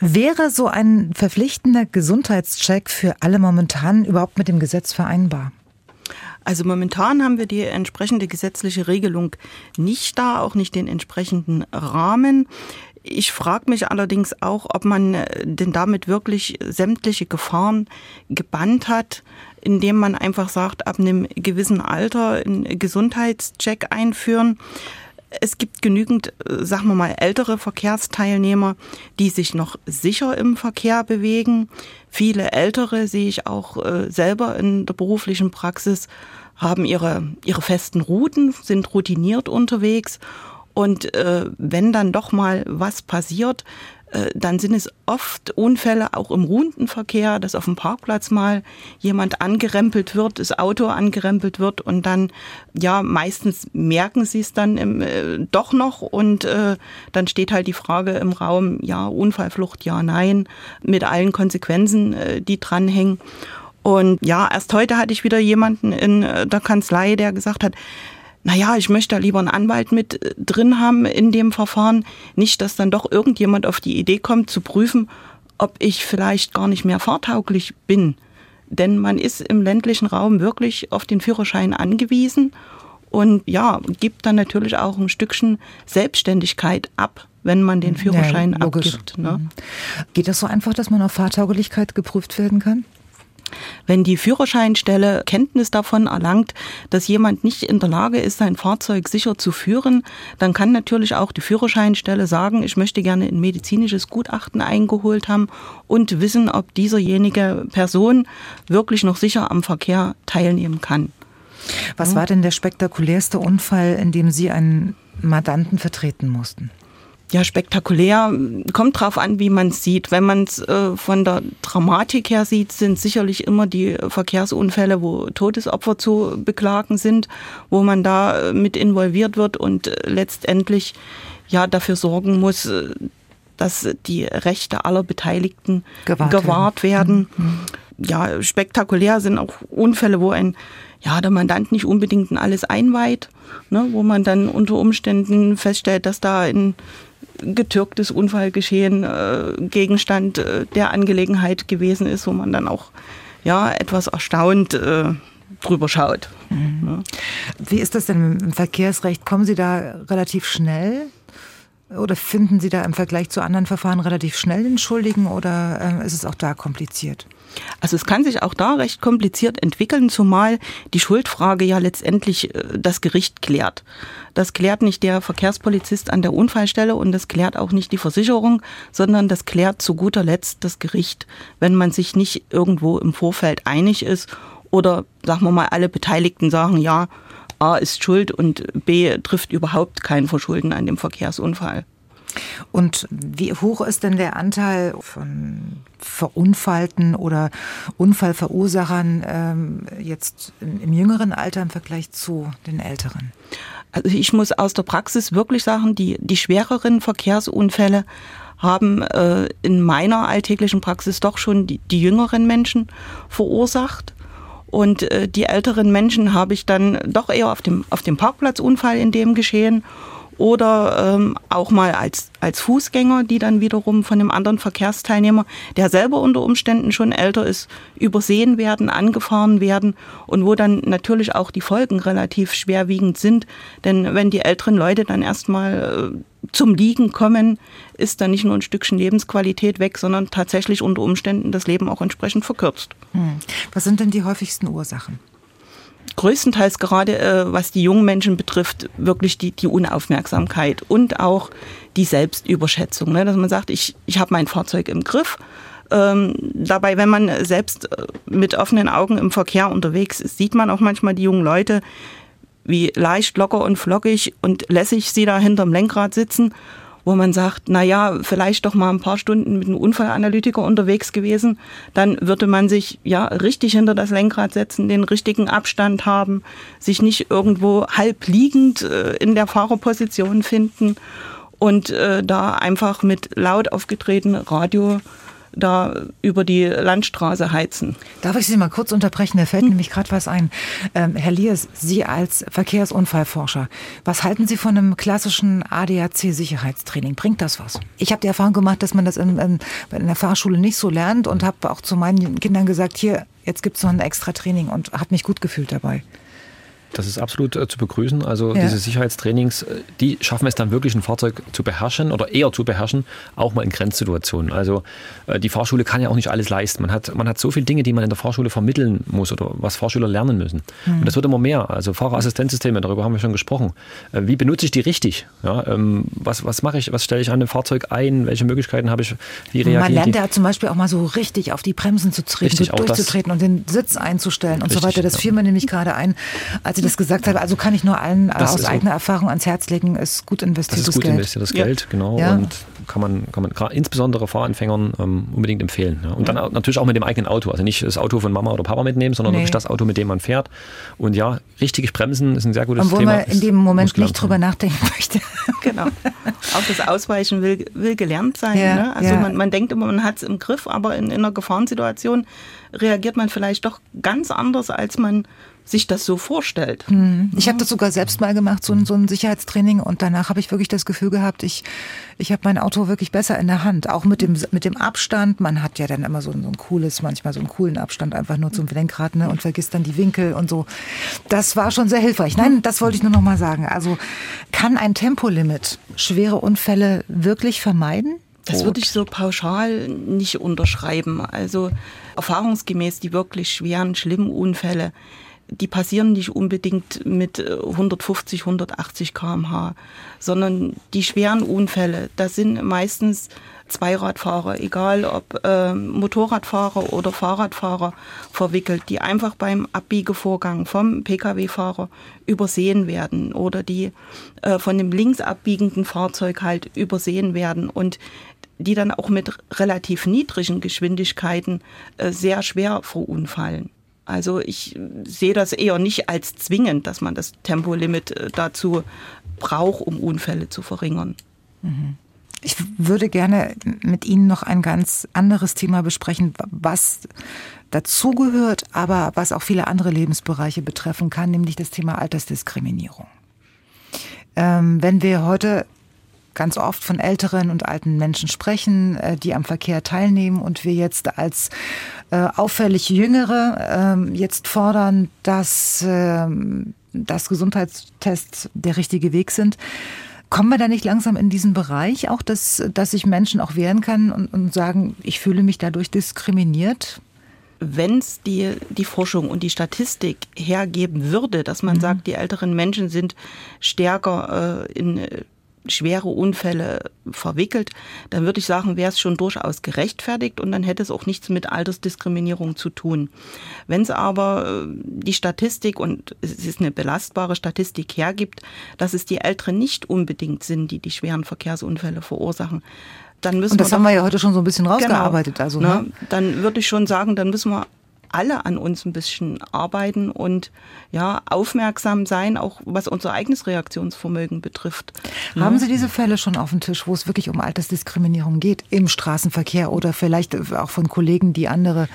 Speaker 2: wäre so ein verpflichtender Gesundheitscheck für alle momentan überhaupt mit dem Gesetz vereinbar?
Speaker 5: Also momentan haben wir die entsprechende gesetzliche Regelung nicht da, auch nicht den entsprechenden Rahmen. Ich frage mich allerdings auch, ob man äh, denn damit wirklich sämtliche Gefahren gebannt hat, indem man einfach sagt, ab einem gewissen Alter einen Gesundheitscheck einführen. Es gibt genügend, äh, sagen wir mal, ältere Verkehrsteilnehmer, die sich noch sicher im Verkehr bewegen. Viele ältere sehe ich auch äh, selber in der beruflichen Praxis, haben ihre, ihre festen Routen, sind routiniert unterwegs. Und äh, wenn dann doch mal was passiert, dann sind es oft Unfälle auch im Rundenverkehr, dass auf dem Parkplatz mal jemand angerempelt wird, das Auto angerempelt wird und dann, ja, meistens merken sie es dann im, äh, doch noch und äh, dann steht halt die Frage im Raum, ja, Unfallflucht, ja, nein, mit allen Konsequenzen, äh, die dranhängen. Und ja, erst heute hatte ich wieder jemanden in äh, der Kanzlei, der gesagt hat, naja, ich möchte da lieber einen Anwalt mit äh, drin haben in dem Verfahren. Nicht, dass dann doch irgendjemand auf die Idee kommt, zu prüfen, ob ich vielleicht gar nicht mehr fahrtauglich bin. Denn man ist im ländlichen Raum wirklich auf den Führerschein angewiesen und ja, gibt dann natürlich auch ein Stückchen Selbstständigkeit ab, wenn man den Führerschein ja, abgibt. Ne? Mhm.
Speaker 2: Geht das so einfach, dass man auf Fahrtauglichkeit geprüft werden kann?
Speaker 5: Wenn die Führerscheinstelle Kenntnis davon erlangt, dass jemand nicht in der Lage ist, sein Fahrzeug sicher zu führen, dann kann natürlich auch die Führerscheinstelle sagen, ich möchte gerne ein medizinisches Gutachten eingeholt haben und wissen, ob dieserjenige Person wirklich noch sicher am Verkehr teilnehmen kann.
Speaker 2: Was war denn der spektakulärste Unfall, in dem Sie einen Mandanten vertreten mussten?
Speaker 5: Ja, spektakulär. Kommt drauf an, wie man es sieht. Wenn man es äh, von der Dramatik her sieht, sind sicherlich immer die Verkehrsunfälle, wo Todesopfer zu beklagen sind, wo man da äh, mit involviert wird und äh, letztendlich ja dafür sorgen muss, äh, dass die Rechte aller Beteiligten gewahrt, gewahrt werden. Mhm. Ja, spektakulär sind auch Unfälle, wo ein ja, der Mandant nicht unbedingt in alles einweiht, ne, wo man dann unter Umständen feststellt, dass da in getürktes Unfallgeschehen äh, Gegenstand äh, der Angelegenheit gewesen ist, wo man dann auch ja etwas erstaunt äh, drüber schaut.
Speaker 2: Mhm. Ja. Wie ist das denn im Verkehrsrecht? Kommen Sie da relativ schnell? Oder finden Sie da im Vergleich zu anderen Verfahren relativ schnell den Schuldigen oder äh, ist es auch da kompliziert?
Speaker 5: Also es kann sich auch da recht kompliziert entwickeln, zumal die Schuldfrage ja letztendlich äh, das Gericht klärt. Das klärt nicht der Verkehrspolizist an der Unfallstelle und das klärt auch nicht die Versicherung, sondern das klärt zu guter Letzt das Gericht, wenn man sich nicht irgendwo im Vorfeld einig ist oder sagen wir mal alle Beteiligten sagen, ja, A ist schuld und B trifft überhaupt kein Verschulden an dem Verkehrsunfall.
Speaker 2: Und wie hoch ist denn der Anteil von Verunfallten oder Unfallverursachern ähm, jetzt im jüngeren Alter im Vergleich zu den älteren?
Speaker 5: Also ich muss aus der Praxis wirklich sagen, die, die schwereren Verkehrsunfälle haben äh, in meiner alltäglichen Praxis doch schon die, die jüngeren Menschen verursacht. Und äh, die älteren Menschen habe ich dann doch eher auf dem, auf dem Parkplatzunfall in dem geschehen oder ähm, auch mal als, als Fußgänger, die dann wiederum von einem anderen Verkehrsteilnehmer, der selber unter Umständen schon älter ist, übersehen werden, angefahren werden und wo dann natürlich auch die Folgen relativ schwerwiegend sind. Denn wenn die älteren Leute dann erstmal äh, zum Liegen kommen, ist dann nicht nur ein Stückchen Lebensqualität weg, sondern tatsächlich unter Umständen das Leben auch entsprechend verkürzt. Hm.
Speaker 2: Was sind denn die häufigsten Ursachen?
Speaker 5: Größtenteils gerade äh, was die jungen Menschen betrifft, wirklich die, die Unaufmerksamkeit und auch die Selbstüberschätzung. Ne? Dass man sagt, ich, ich habe mein Fahrzeug im Griff. Ähm, dabei, wenn man selbst äh, mit offenen Augen im Verkehr unterwegs ist, sieht man auch manchmal die jungen Leute, wie leicht, locker und flockig und lässig sie da hinterm Lenkrad sitzen wo man sagt, na ja, vielleicht doch mal ein paar Stunden mit einem Unfallanalytiker unterwegs gewesen, dann würde man sich ja richtig hinter das Lenkrad setzen, den richtigen Abstand haben, sich nicht irgendwo halb liegend äh, in der Fahrerposition finden und äh, da einfach mit laut aufgetreten Radio da über die Landstraße heizen.
Speaker 2: Darf ich Sie mal kurz unterbrechen? Da fällt hm. nämlich gerade was ein. Ähm, Herr Liers, Sie als Verkehrsunfallforscher, was halten Sie von einem klassischen ADAC-Sicherheitstraining? Bringt das was? Ich habe die Erfahrung gemacht, dass man das in, in, in der Fahrschule nicht so lernt und habe auch zu meinen Kindern gesagt, hier, jetzt gibt es noch ein extra Training und habe mich gut gefühlt dabei.
Speaker 7: Das ist absolut äh, zu begrüßen. Also ja. diese Sicherheitstrainings, äh, die schaffen es dann wirklich, ein Fahrzeug zu beherrschen oder eher zu beherrschen, auch mal in Grenzsituationen. Also äh, die Fahrschule kann ja auch nicht alles leisten. Man hat, man hat so viele Dinge, die man in der Fahrschule vermitteln muss oder was Fahrschüler lernen müssen. Mhm. Und das wird immer mehr. Also Fahrerassistenzsysteme, darüber haben wir schon gesprochen. Äh, wie benutze ich die richtig? Ja, ähm, was, was mache ich? Was stelle ich an dem Fahrzeug ein? Welche Möglichkeiten habe ich?
Speaker 2: Wie reagiere Man lernt ja zum Beispiel auch mal so richtig auf die Bremsen zu treten, richtig, so durchzutreten und den Sitz einzustellen und richtig, so weiter. Das fiel mir nämlich gerade ein, als Sie das gesagt haben. Also kann ich nur allen äh, das aus eigener so. Erfahrung ans Herz legen, ist gut investiertes Geld. Das ist gut Geld. investiertes
Speaker 7: Geld, genau. Ja. Und kann man, kann man insbesondere Fahranfängern ähm, unbedingt empfehlen. Ja. Und dann natürlich auch mit dem eigenen Auto. Also nicht das Auto von Mama oder Papa mitnehmen, sondern nee. wirklich das Auto, mit dem man fährt. Und ja, richtige Bremsen ist ein sehr gutes
Speaker 2: Obwohl
Speaker 7: Thema.
Speaker 2: Wo man in dem Moment nicht drüber nachdenken [LAUGHS] möchte.
Speaker 5: genau. Auch das Ausweichen will, will gelernt sein. Ja, ne? Also ja. man, man denkt immer, man hat es im Griff, aber in, in einer Gefahrensituation reagiert man vielleicht doch ganz anders, als man sich das so vorstellt.
Speaker 2: Hm. Ich habe das sogar selbst mal gemacht, so ein, so ein Sicherheitstraining und danach habe ich wirklich das Gefühl gehabt, ich, ich habe mein Auto wirklich besser in der Hand. Auch mit dem, mit dem Abstand. Man hat ja dann immer so ein, so ein cooles, manchmal so einen coolen Abstand einfach nur zum Lenkrad ne, und vergisst dann die Winkel und so. Das war schon sehr hilfreich. Nein, das wollte ich nur noch mal sagen. Also kann ein Tempolimit schwere Unfälle wirklich vermeiden?
Speaker 5: Das würde ich so pauschal nicht unterschreiben. Also erfahrungsgemäß die wirklich schweren, schlimmen Unfälle, die passieren nicht unbedingt mit 150, 180 km/h, sondern die schweren Unfälle, das sind meistens Zweiradfahrer, egal ob äh, Motorradfahrer oder Fahrradfahrer verwickelt, die einfach beim Abbiegevorgang vom Pkw-Fahrer übersehen werden oder die äh, von dem links abbiegenden Fahrzeug halt übersehen werden und die dann auch mit relativ niedrigen Geschwindigkeiten äh, sehr schwer verunfallen. Also ich sehe das eher nicht als zwingend, dass man das Tempolimit äh, dazu braucht, um Unfälle zu verringern.
Speaker 2: Mhm. Ich würde gerne mit Ihnen noch ein ganz anderes Thema besprechen, was dazugehört, aber was auch viele andere Lebensbereiche betreffen kann, nämlich das Thema Altersdiskriminierung. Ähm, wenn wir heute ganz oft von älteren und alten Menschen sprechen, äh, die am Verkehr teilnehmen und wir jetzt als äh, auffällig Jüngere ähm, jetzt fordern, dass, ähm, dass Gesundheitstests der richtige Weg sind. Kommen wir da nicht langsam in diesen Bereich auch, dass, dass sich Menschen auch wehren können und, und sagen, ich fühle mich dadurch diskriminiert?
Speaker 5: wenn es die, die Forschung und die Statistik hergeben würde, dass man mhm. sagt, die älteren Menschen sind stärker äh, in schwere Unfälle verwickelt, dann würde ich sagen, wäre es schon durchaus gerechtfertigt und dann hätte es auch nichts mit Altersdiskriminierung zu tun. Wenn es aber äh, die Statistik und es ist eine belastbare Statistik hergibt, dass es die Älteren nicht unbedingt sind, die die schweren Verkehrsunfälle verursachen, dann müssen
Speaker 2: und das
Speaker 5: wir
Speaker 2: haben wir ja heute schon so ein bisschen rausgearbeitet. Genau, also,
Speaker 5: ne? Dann würde ich schon sagen, dann müssen wir alle an uns ein bisschen arbeiten und ja, aufmerksam sein, auch was unser eigenes Reaktionsvermögen betrifft.
Speaker 2: Haben Sie diese Fälle schon auf dem Tisch, wo es wirklich um Altersdiskriminierung geht im Straßenverkehr oder vielleicht auch von Kollegen, die andere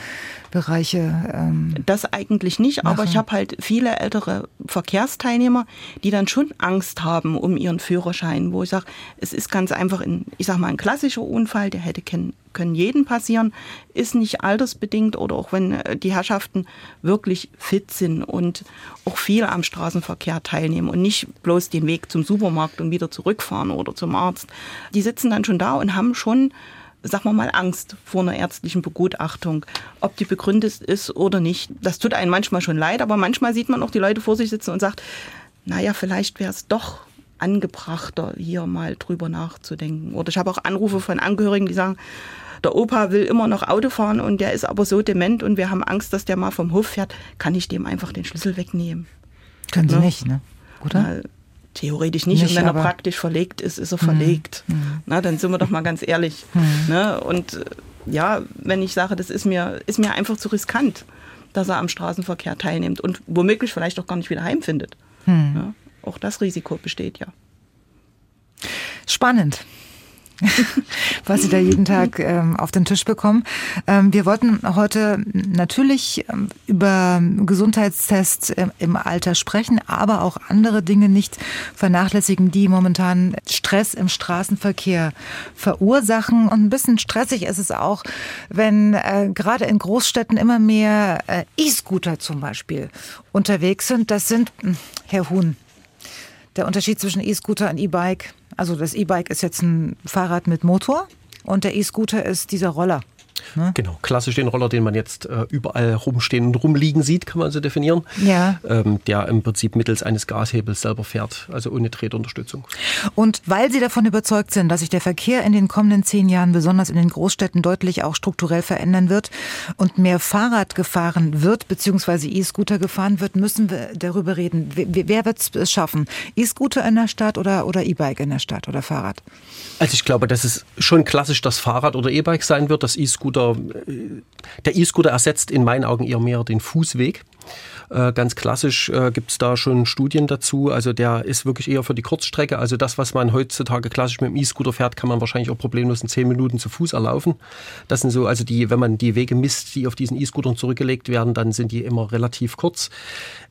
Speaker 2: Bereiche.
Speaker 5: Ähm, das eigentlich nicht, machen. aber ich habe halt viele ältere Verkehrsteilnehmer, die dann schon Angst haben um ihren Führerschein, wo ich sage, es ist ganz einfach, ein, ich sag mal, ein klassischer Unfall, der hätte können, können jeden passieren, ist nicht altersbedingt oder auch wenn äh, die Herrschaften wirklich fit sind und auch viel am Straßenverkehr teilnehmen und nicht bloß den Weg zum Supermarkt und wieder zurückfahren oder zum Arzt. Die sitzen dann schon da und haben schon sagen wir mal, Angst vor einer ärztlichen Begutachtung, ob die begründet ist oder nicht. Das tut einem manchmal schon leid, aber manchmal sieht man auch die Leute vor sich sitzen und sagt, naja, vielleicht wäre es doch angebrachter, hier mal drüber nachzudenken. Oder ich habe auch Anrufe von Angehörigen, die sagen, der Opa will immer noch Auto fahren und der ist aber so dement und wir haben Angst, dass der mal vom Hof fährt, kann ich dem einfach den Schlüssel wegnehmen.
Speaker 2: Können Sie ja? nicht, ne?
Speaker 5: Oder? Theoretisch nicht. nicht und wenn er praktisch verlegt ist, ist er verlegt. Mhm. Na, dann sind wir doch mal ganz ehrlich. Mhm. Ne? Und äh, ja, wenn ich sage, das ist mir, ist mir einfach zu riskant, dass er am Straßenverkehr teilnimmt und womöglich vielleicht auch gar nicht wieder heimfindet. Mhm. Ja? Auch das Risiko besteht ja.
Speaker 2: Spannend. [LAUGHS] was Sie da jeden Tag ähm, auf den Tisch bekommen. Ähm, wir wollten heute natürlich ähm, über Gesundheitstests im, im, Alter sprechen, aber auch andere Dinge nicht vernachlässigen, die momentan Stress im Straßenverkehr verursachen. Und ein bisschen stressig ist es auch, wenn äh, gerade in Großstädten immer mehr äh, E-Scooter zum Beispiel unterwegs sind. Das sind, hm, Herr Huhn, der Unterschied zwischen E-Scooter und E-Bike. Also das E-Bike ist jetzt ein Fahrrad mit Motor und der E-Scooter ist dieser Roller.
Speaker 4: Ne? Genau, klassisch den Roller, den man jetzt äh, überall rumstehen und rumliegen sieht, kann man so definieren.
Speaker 2: Ja.
Speaker 4: Ähm, der im Prinzip mittels eines Gashebels selber fährt, also ohne Tretunterstützung.
Speaker 2: Und weil Sie davon überzeugt sind, dass sich der Verkehr in den kommenden zehn Jahren besonders in den Großstädten deutlich auch strukturell verändern wird und mehr Fahrrad gefahren wird, beziehungsweise E-Scooter gefahren wird, müssen wir darüber reden. Wer wird es schaffen? E-Scooter in der Stadt oder, oder E-Bike in der Stadt oder Fahrrad?
Speaker 4: Also ich glaube, dass es schon klassisch das Fahrrad oder E-Bike sein wird. Das E-Scooter, äh, der E-Scooter ersetzt in meinen Augen eher mehr den Fußweg. Äh, ganz klassisch äh, gibt es da schon Studien dazu. Also der ist wirklich eher für die Kurzstrecke. Also das, was man heutzutage klassisch mit dem E-Scooter fährt, kann man wahrscheinlich auch problemlos in zehn Minuten zu Fuß erlaufen. Das sind so, also die, wenn man die Wege misst, die auf diesen E-Scootern zurückgelegt werden, dann sind die immer relativ kurz.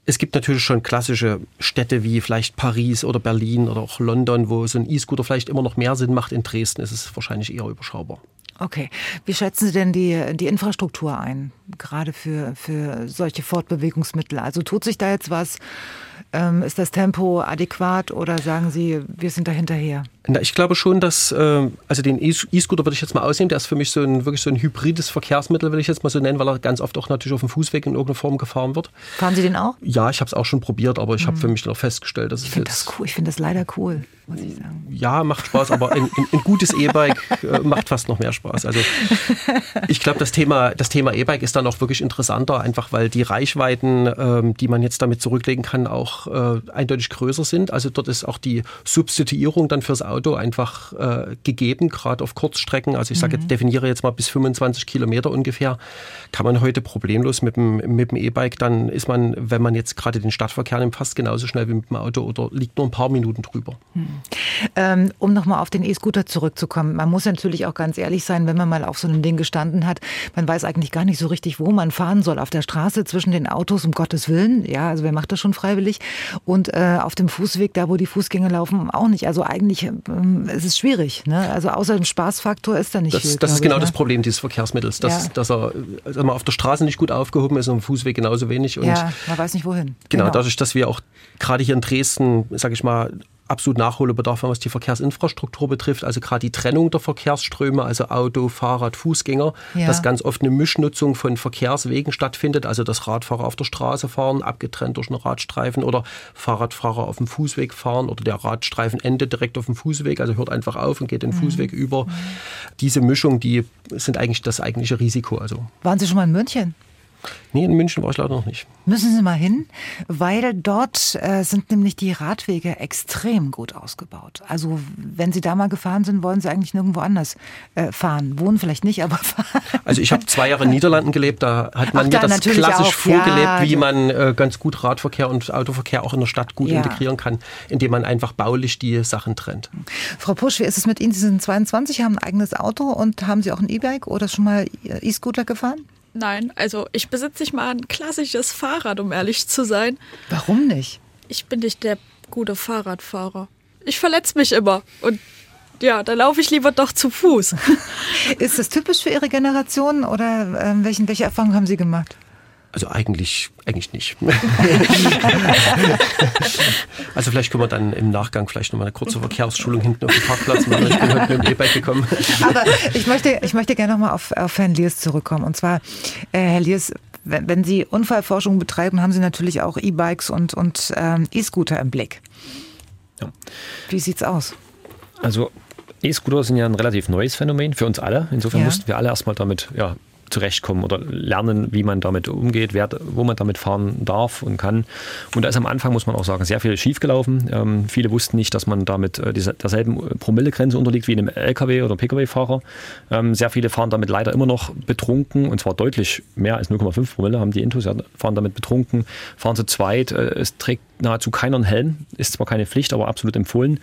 Speaker 4: Es gibt natürlich schon klassische Städte wie vielleicht Paris oder Berlin oder auch London, wo so ein E-Scooter vielleicht immer noch mehr Sinn macht. In Dresden ist es wahrscheinlich eher überschaubar.
Speaker 2: Okay. Wie schätzen Sie denn die, die Infrastruktur ein, gerade für, für solche Fortbewegungsmittel? Also tut sich da jetzt was? Ähm, ist das Tempo adäquat oder sagen Sie, wir sind da hinterher?
Speaker 4: Na, ich glaube schon, dass, äh, also den E-Scooter würde ich jetzt mal ausnehmen, der ist für mich so ein, wirklich so ein hybrides Verkehrsmittel, will ich jetzt mal so nennen, weil er ganz oft auch natürlich auf dem Fußweg in irgendeiner Form gefahren wird.
Speaker 2: Fahren Sie den auch?
Speaker 4: Ja, ich habe es auch schon probiert, aber ich mhm. habe für mich dann auch festgestellt, dass
Speaker 2: ich finde das cool. Ich finde das leider cool, muss ich sagen.
Speaker 4: Ja, macht Spaß, aber ein, ein, ein gutes E-Bike äh, macht fast noch mehr Spaß. Also ich glaube, das Thema, das Thema E-Bike ist dann auch wirklich interessanter, einfach weil die Reichweiten, ähm, die man jetzt damit zurücklegen kann, auch äh, eindeutig größer sind. Also dort ist auch die Substituierung dann fürs Auto einfach äh, gegeben, gerade auf Kurzstrecken. Also ich sage, mhm. definiere jetzt mal bis 25 Kilometer ungefähr, kann man heute problemlos mit dem mit dem E-Bike, dann ist man, wenn man jetzt gerade den Stadtverkehr nimmt, fast genauso schnell wie mit dem Auto oder liegt nur ein paar Minuten drüber. Mhm.
Speaker 2: Ähm, um nochmal auf den E-Scooter zurückzukommen, man muss natürlich auch ganz ehrlich sein, wenn man mal auf so einem Ding gestanden hat, man weiß eigentlich gar nicht so richtig, wo man fahren soll. Auf der Straße zwischen den Autos, um Gottes Willen, ja, also wer macht das schon freiwillig? Und äh, auf dem Fußweg, da wo die Fußgänger laufen, auch nicht. Also eigentlich es ist schwierig. Ne? Also außer dem Spaßfaktor ist da nicht
Speaker 4: das,
Speaker 2: viel.
Speaker 4: Das ist genau ich, ne? das Problem dieses Verkehrsmittels, dass, ja. dass er also auf der Straße nicht gut aufgehoben ist und am Fußweg genauso wenig. Und
Speaker 2: ja, man weiß nicht wohin.
Speaker 4: Genau, genau. dadurch, dass wir auch gerade hier in Dresden, sage ich mal, absolut Nachholbedarf was die Verkehrsinfrastruktur betrifft. Also gerade die Trennung der Verkehrsströme, also Auto, Fahrrad, Fußgänger, ja. dass ganz oft eine Mischnutzung von Verkehrswegen stattfindet. Also dass Radfahrer auf der Straße fahren, abgetrennt durch einen Radstreifen oder Fahrradfahrer auf dem Fußweg fahren oder der Radstreifen endet direkt auf dem Fußweg, also hört einfach auf und geht den mhm. Fußweg über. Mhm. Diese Mischung, die sind eigentlich das eigentliche Risiko. Also.
Speaker 2: Waren Sie schon mal in München?
Speaker 4: Nee, in München war ich leider noch nicht.
Speaker 2: Müssen Sie mal hin, weil dort äh, sind nämlich die Radwege extrem gut ausgebaut. Also wenn Sie da mal gefahren sind, wollen Sie eigentlich nirgendwo anders äh, fahren. Wohnen vielleicht nicht, aber [LAUGHS] fahren.
Speaker 4: Also ich habe zwei Jahre in Niederlanden gelebt, da hat man Ach, mir da das klassisch auch. vorgelebt, ja, wie man äh, ganz gut Radverkehr und Autoverkehr auch in der Stadt gut ja. integrieren kann, indem man einfach baulich die Sachen trennt.
Speaker 2: Frau Pusch, wie ist es mit Ihnen? Sie sind 22, haben ein eigenes Auto und haben Sie auch ein E-Bike oder schon mal E-Scooter gefahren?
Speaker 6: Nein, also ich besitze nicht mal ein klassisches Fahrrad, um ehrlich zu sein.
Speaker 2: Warum nicht?
Speaker 6: Ich bin nicht der gute Fahrradfahrer. Ich verletze mich immer und ja, da laufe ich lieber doch zu Fuß. [LAUGHS]
Speaker 2: Ist das typisch für Ihre Generation oder äh, welchen, welche Erfahrungen haben Sie gemacht?
Speaker 4: Also eigentlich, eigentlich nicht. [LAUGHS] also vielleicht können wir dann im Nachgang vielleicht nochmal eine kurze Verkehrsschulung hinten auf dem Parkplatz machen. Ich bin heute mit dem E-Bike gekommen.
Speaker 2: Aber ich möchte, ich möchte gerne nochmal auf, auf Herrn Liers zurückkommen. Und zwar, äh, Herr Liers, wenn, wenn Sie Unfallforschung betreiben, haben Sie natürlich auch E-Bikes und, und ähm, E-Scooter im Blick. Ja. Wie sieht's aus?
Speaker 7: Also E-Scooter sind ja ein relativ neues Phänomen für uns alle. Insofern ja. mussten wir alle erstmal damit ja, zurechtkommen oder lernen, wie man damit umgeht, wer, wo man damit fahren darf und kann. Und da ist am Anfang, muss man auch sagen, sehr viel schiefgelaufen. Ähm, viele wussten nicht, dass man damit äh, derselben Promillegrenze unterliegt wie einem LKW- oder Pkw-Fahrer. Ähm, sehr viele fahren damit leider immer noch betrunken und zwar deutlich mehr als 0,5 Promille haben die Intus, fahren damit betrunken, fahren zu zweit. Äh, es trägt nahezu keiner einen Helm. Ist zwar keine Pflicht, aber absolut empfohlen.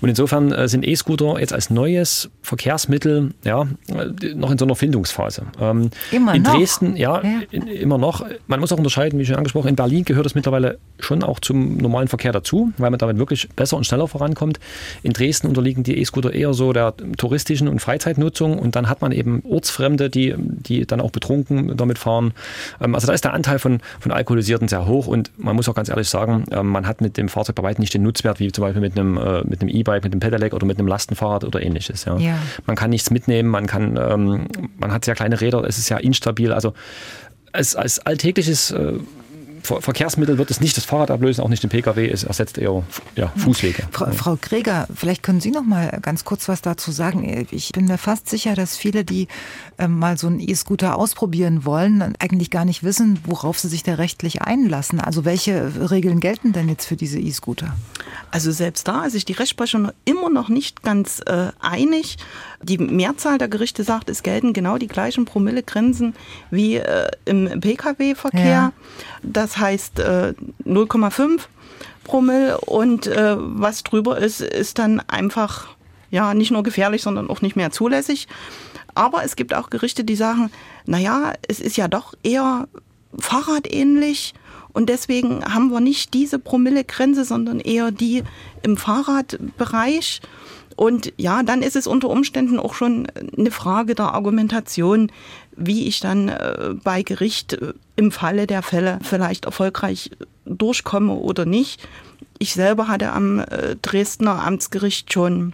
Speaker 7: Und insofern äh, sind E-Scooter jetzt als neues Verkehrsmittel ja, äh, noch in so einer Findungsphase.
Speaker 2: Ähm, immer
Speaker 7: in
Speaker 2: noch?
Speaker 7: Dresden, ja, ja. In, immer noch. Man muss auch unterscheiden, wie schon angesprochen, in Berlin gehört es mittlerweile schon auch zum normalen Verkehr dazu, weil man damit wirklich besser und schneller vorankommt. In Dresden unterliegen die E-Scooter eher so der touristischen und Freizeitnutzung und dann hat man eben Ortsfremde, die, die dann auch betrunken damit fahren. Ähm, also da ist der Anteil von, von Alkoholisierten sehr hoch und man muss auch ganz ehrlich sagen, man hat mit dem Fahrzeug bei weitem nicht den Nutzwert wie zum Beispiel mit einem äh, mit einem E-Bike, mit einem Pedelec oder mit einem Lastenfahrrad oder ähnliches. Ja. ja. Man kann nichts mitnehmen, man kann, ähm, man hat sehr kleine Räder, es ist ja instabil. Also als, als alltägliches äh, Verkehrsmittel wird es nicht das Fahrrad ablösen, auch nicht den Pkw, es ersetzt eher ja, Fußwege.
Speaker 2: Frau, Frau Kreger, vielleicht können Sie noch mal ganz kurz was dazu sagen. Ich bin mir fast sicher, dass viele, die äh, mal so einen E-Scooter ausprobieren wollen, eigentlich gar nicht wissen, worauf sie sich da rechtlich einlassen. Also welche Regeln gelten denn jetzt für diese E-Scooter?
Speaker 5: Also selbst da ist sich die Rechtsprechung immer noch nicht ganz äh, einig. Die Mehrzahl der Gerichte sagt, es gelten genau die gleichen Promillegrenzen wie äh, im Pkw-Verkehr. Ja. Das heißt äh, 0,5 Promille und äh, was drüber ist, ist dann einfach ja nicht nur gefährlich, sondern auch nicht mehr zulässig. Aber es gibt auch Gerichte, die sagen, naja, es ist ja doch eher fahrradähnlich und deswegen haben wir nicht diese Promillegrenze, sondern eher die im Fahrradbereich. Und ja, dann ist es unter Umständen auch schon eine Frage der Argumentation, wie ich dann äh, bei Gericht äh, im Falle der Fälle vielleicht erfolgreich durchkomme oder nicht. Ich selber hatte am äh, Dresdner Amtsgericht schon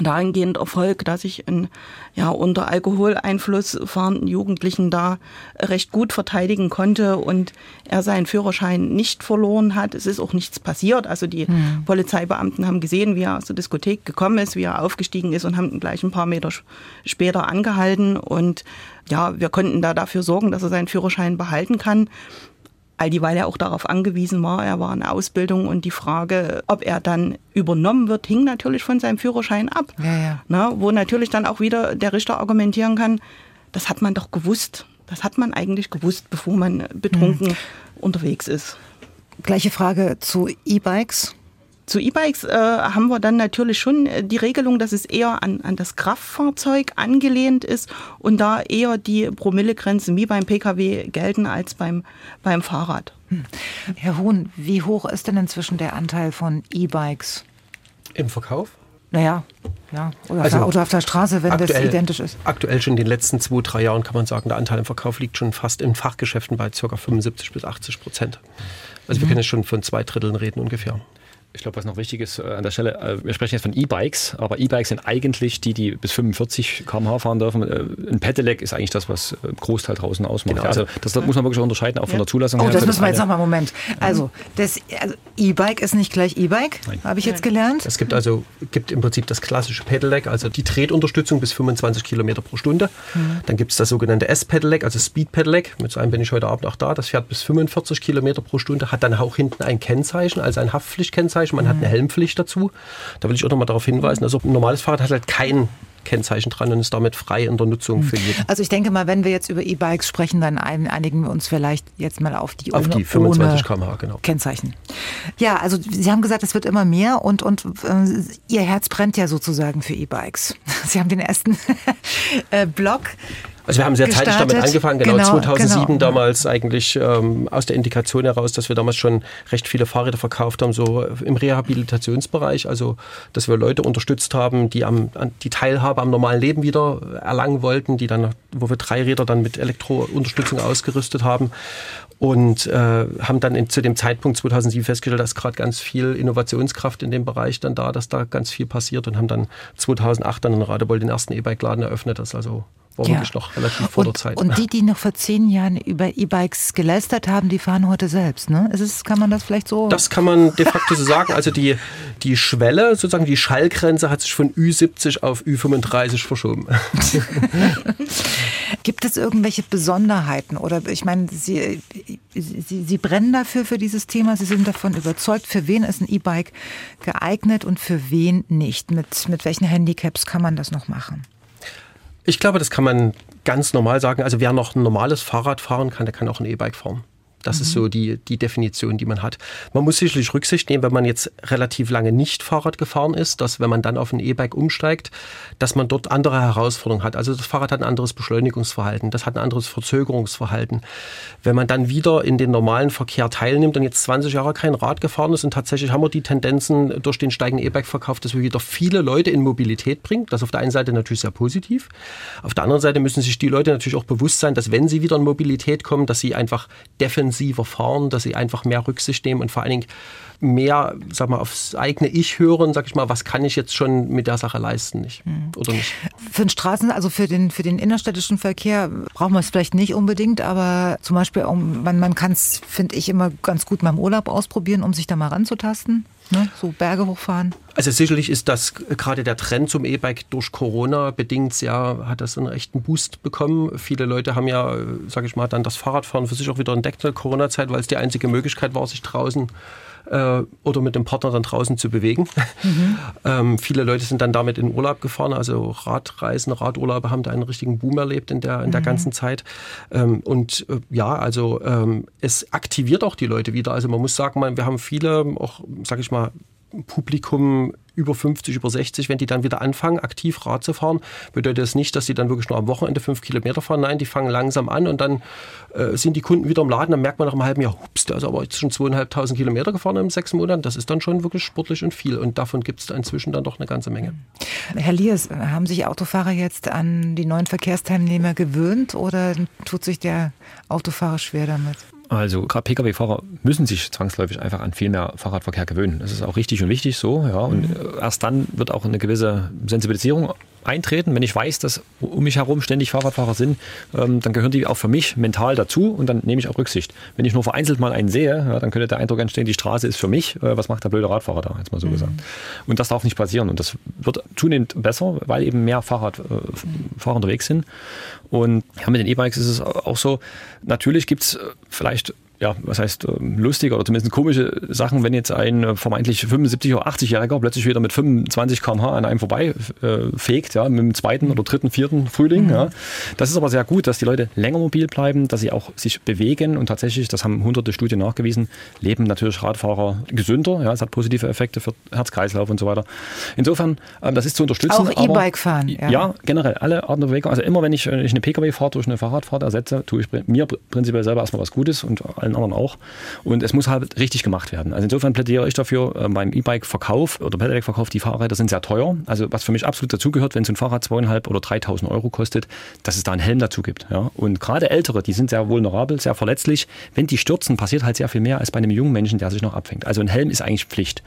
Speaker 5: dahingehend Erfolg, dass ich einen ja, unter Alkoholeinfluss fahrenden Jugendlichen da recht gut verteidigen konnte und er seinen Führerschein nicht verloren hat. Es ist auch nichts passiert. Also die hm. Polizeibeamten haben gesehen, wie er aus der Diskothek gekommen ist, wie er aufgestiegen ist und haben ihn gleich ein paar Meter später angehalten. Und ja, wir konnten da dafür sorgen, dass er seinen Führerschein behalten kann all die, weil er auch darauf angewiesen war, er war in Ausbildung und die Frage, ob er dann übernommen wird, hing natürlich von seinem Führerschein ab. Ja, ja. Na, wo natürlich dann auch wieder der Richter argumentieren kann, das hat man doch gewusst. Das hat man eigentlich gewusst, bevor man betrunken mhm. unterwegs ist.
Speaker 2: Gleiche Frage zu E-Bikes.
Speaker 5: Zu E-Bikes äh, haben wir dann natürlich schon äh, die Regelung, dass es eher an, an das Kraftfahrzeug angelehnt ist und da eher die Promillegrenzen wie beim Pkw gelten als beim, beim Fahrrad. Hm.
Speaker 2: Herr Huhn, wie hoch ist denn inzwischen der Anteil von E-Bikes?
Speaker 4: Im Verkauf?
Speaker 2: Naja, ja. Oder, also oder auf der Straße, wenn aktuell, das identisch ist.
Speaker 4: Aktuell schon in den letzten zwei, drei Jahren kann man sagen, der Anteil im Verkauf liegt schon fast in Fachgeschäften bei ca. 75 bis 80 Prozent. Also mhm. wir können jetzt schon von zwei Dritteln reden ungefähr.
Speaker 7: Ich glaube, was noch wichtig ist äh, an der Stelle, äh, wir sprechen jetzt von E-Bikes, aber E-Bikes sind eigentlich die, die bis 45 km/h fahren dürfen. Äh, ein Pedelec ist eigentlich das, was äh, Großteil draußen ausmacht. Genau. Also das, das, muss man wirklich unterscheiden, auch von der Zulassung
Speaker 2: oh, her. das müssen wir jetzt nochmal, Moment. Also, das also E-Bike ist nicht gleich E-Bike, habe ich jetzt gelernt.
Speaker 4: Es gibt also gibt im Prinzip das klassische Pedelec, also die Tretunterstützung bis 25 km pro Stunde. Mhm. Dann gibt es das sogenannte S-Pedelec, also Speed Pedelec. Mit so einem bin ich heute Abend auch da. Das fährt bis 45 km pro Stunde, hat dann auch hinten ein Kennzeichen, also ein Haftpflichtkennzeichen. Man mhm. hat eine Helmpflicht Pflicht dazu. Da will ich auch nochmal darauf hinweisen, also ein normales Fahrrad hat halt kein Kennzeichen dran und ist damit frei in der Nutzung für jeden.
Speaker 2: Also ich denke mal, wenn wir jetzt über E-Bikes sprechen, dann einigen wir uns vielleicht jetzt mal auf die
Speaker 4: auf die 25 km/h genau.
Speaker 2: Kennzeichen. Ja, also Sie haben gesagt, es wird immer mehr und und äh, Ihr Herz brennt ja sozusagen für E-Bikes. [LAUGHS] Sie haben den ersten [LAUGHS] äh, Blog
Speaker 4: also wir haben sehr gestartet. zeitig damit angefangen, genau, genau 2007 genau. damals eigentlich ähm, aus der Indikation heraus, dass wir damals schon recht viele Fahrräder verkauft haben, so im Rehabilitationsbereich, also dass wir Leute unterstützt haben, die am, die Teilhabe am normalen Leben wieder erlangen wollten, die dann, wo wir drei Räder dann mit Elektrounterstützung ausgerüstet haben und äh, haben dann in, zu dem Zeitpunkt 2007 festgestellt, dass gerade ganz viel Innovationskraft in dem Bereich dann da, dass da ganz viel passiert und haben dann 2008 dann in Radebeul den ersten E-Bike-Laden eröffnet, das also war ja. wirklich noch relativ vor
Speaker 2: und,
Speaker 4: der Zeit.
Speaker 2: Und die, die noch vor zehn Jahren über E-Bikes gelästert haben, die fahren heute selbst. Ne? Ist, kann man das vielleicht so?
Speaker 4: Das kann man de facto so sagen. Also die, die Schwelle, sozusagen die Schallgrenze hat sich von Ü70 auf Ü35 verschoben. [LAUGHS]
Speaker 2: Gibt es irgendwelche Besonderheiten? Oder ich meine, Sie, Sie, Sie brennen dafür, für dieses Thema. Sie sind davon überzeugt, für wen ist ein E-Bike geeignet und für wen nicht. Mit, mit welchen Handicaps kann man das noch machen?
Speaker 4: Ich glaube, das kann man ganz normal sagen. Also wer noch ein normales Fahrrad fahren kann, der kann auch ein E-Bike fahren. Das mhm. ist so die, die Definition, die man hat. Man muss sicherlich Rücksicht nehmen, wenn man jetzt relativ lange nicht Fahrrad gefahren ist, dass wenn man dann auf ein E-Bike umsteigt, dass man dort andere Herausforderungen hat. Also das Fahrrad hat ein anderes Beschleunigungsverhalten, das hat ein anderes Verzögerungsverhalten. Wenn man dann wieder in den normalen Verkehr teilnimmt und jetzt 20 Jahre kein Rad gefahren ist und tatsächlich haben wir die Tendenzen durch den steigenden E-Bike-Verkauf, dass wir wieder viele Leute in Mobilität bringen. Das ist auf der einen Seite natürlich sehr positiv. Auf der anderen Seite müssen sich die Leute natürlich auch bewusst sein, dass wenn sie wieder in Mobilität kommen, dass sie einfach defensiver fahren, dass sie einfach mehr Rücksicht nehmen und vor allen Dingen mehr, sag mal, aufs eigene Ich hören, sag ich mal, was kann ich jetzt schon mit der Sache leisten, nicht? Mhm. Oder nicht?
Speaker 2: Für den Straßen, also für den, für den innerstädtischen Verkehr brauchen wir es vielleicht nicht unbedingt, aber zum Beispiel, um, man, man kann es, finde ich, immer ganz gut mal im Urlaub ausprobieren, um sich da mal ranzutasten. Ne? So Berge hochfahren.
Speaker 4: Also sicherlich ist das gerade der Trend zum E-Bike durch Corona bedingt sehr, hat das einen echten Boost bekommen. Viele Leute haben ja, sage ich mal, dann das Fahrradfahren für sich auch wieder entdeckt in der Corona-Zeit, weil es die einzige Möglichkeit war, sich draußen äh, oder mit dem Partner dann draußen zu bewegen. [LAUGHS] Mhm. ähm, viele Leute sind dann damit in Urlaub gefahren, also Radreisen, Radurlaube haben da einen richtigen Boom erlebt in der, in der mhm. ganzen Zeit. Ähm, und äh, ja, also ähm, es aktiviert auch die Leute wieder. Also man muss sagen, man, wir haben viele, auch sage ich mal, Publikum über 50, über 60, wenn die dann wieder anfangen, aktiv Rad zu fahren, bedeutet das nicht, dass sie dann wirklich nur am Wochenende fünf Kilometer fahren. Nein, die fangen langsam an und dann äh, sind die Kunden wieder im Laden. Dann merkt man nach einem halben Jahr, hups, der ist aber jetzt schon zweieinhalbtausend Kilometer gefahren in sechs Monaten. Das ist dann schon wirklich sportlich und viel. Und davon gibt es inzwischen dann doch eine ganze Menge.
Speaker 2: Herr Liers, haben sich Autofahrer jetzt an die neuen Verkehrsteilnehmer gewöhnt oder tut sich der Autofahrer schwer damit?
Speaker 7: Also gerade Pkw-Fahrer müssen sich zwangsläufig einfach an viel mehr Fahrradverkehr gewöhnen. Das ist auch richtig und wichtig so. Ja. Und mhm. erst dann wird auch eine gewisse Sensibilisierung eintreten. Wenn ich weiß, dass um mich herum ständig Fahrradfahrer sind, ähm, dann gehören die auch für mich mental dazu und dann nehme ich auch Rücksicht. Wenn ich nur vereinzelt mal einen sehe, ja, dann könnte der Eindruck entstehen, die Straße ist für mich. Äh, was macht der blöde Radfahrer da, jetzt mal so mhm. gesagt. Und das darf nicht passieren. Und das wird zunehmend besser, weil eben mehr Fahrradfahrer äh, unterwegs sind. Und ja, mit den E-Bikes ist es auch so, natürlich gibt es vielleicht ja, was heißt ähm, lustig oder zumindest komische Sachen, wenn jetzt ein äh, vermeintlich 75- oder 80-Jähriger plötzlich wieder mit 25 km/h an einem vorbei äh, fegt, ja, mit dem zweiten oder dritten, vierten Frühling. Mhm. Ja. Das ist aber sehr gut, dass die Leute länger mobil bleiben, dass sie auch sich bewegen und tatsächlich, das haben hunderte Studien nachgewiesen, leben natürlich Radfahrer gesünder. Ja, es hat positive Effekte für Herz-Kreislauf und so weiter. Insofern, ähm, das ist zu unterstützen.
Speaker 2: Auch E-Bike fahren.
Speaker 7: Ja. ja. generell alle Arten der Bewegung. Also immer, wenn ich, wenn ich eine Pkw-Fahrt durch eine Fahrradfahrt ersetze, tue ich mir prinzipiell selber erstmal was Gutes und allen allen anderen auch. Und es muss halt richtig gemacht werden. Also insofern plädiere ich dafür, äh, beim E-Bike-Verkauf oder Pedelec-Verkauf, die Fahrräder sind sehr teuer. Also was für mich absolut dazugehört, wenn so ein Fahrrad zweieinhalb oder 3.000 Euro kostet, dass es da einen Helm dazu gibt. Ja? Und gerade Ältere, die sind sehr vulnerabel, sehr verletzlich. Wenn die stürzen, passiert halt sehr viel mehr als bei einem jungen Menschen, der sich noch abfängt. Also ein Helm ist eigentlich Pflicht.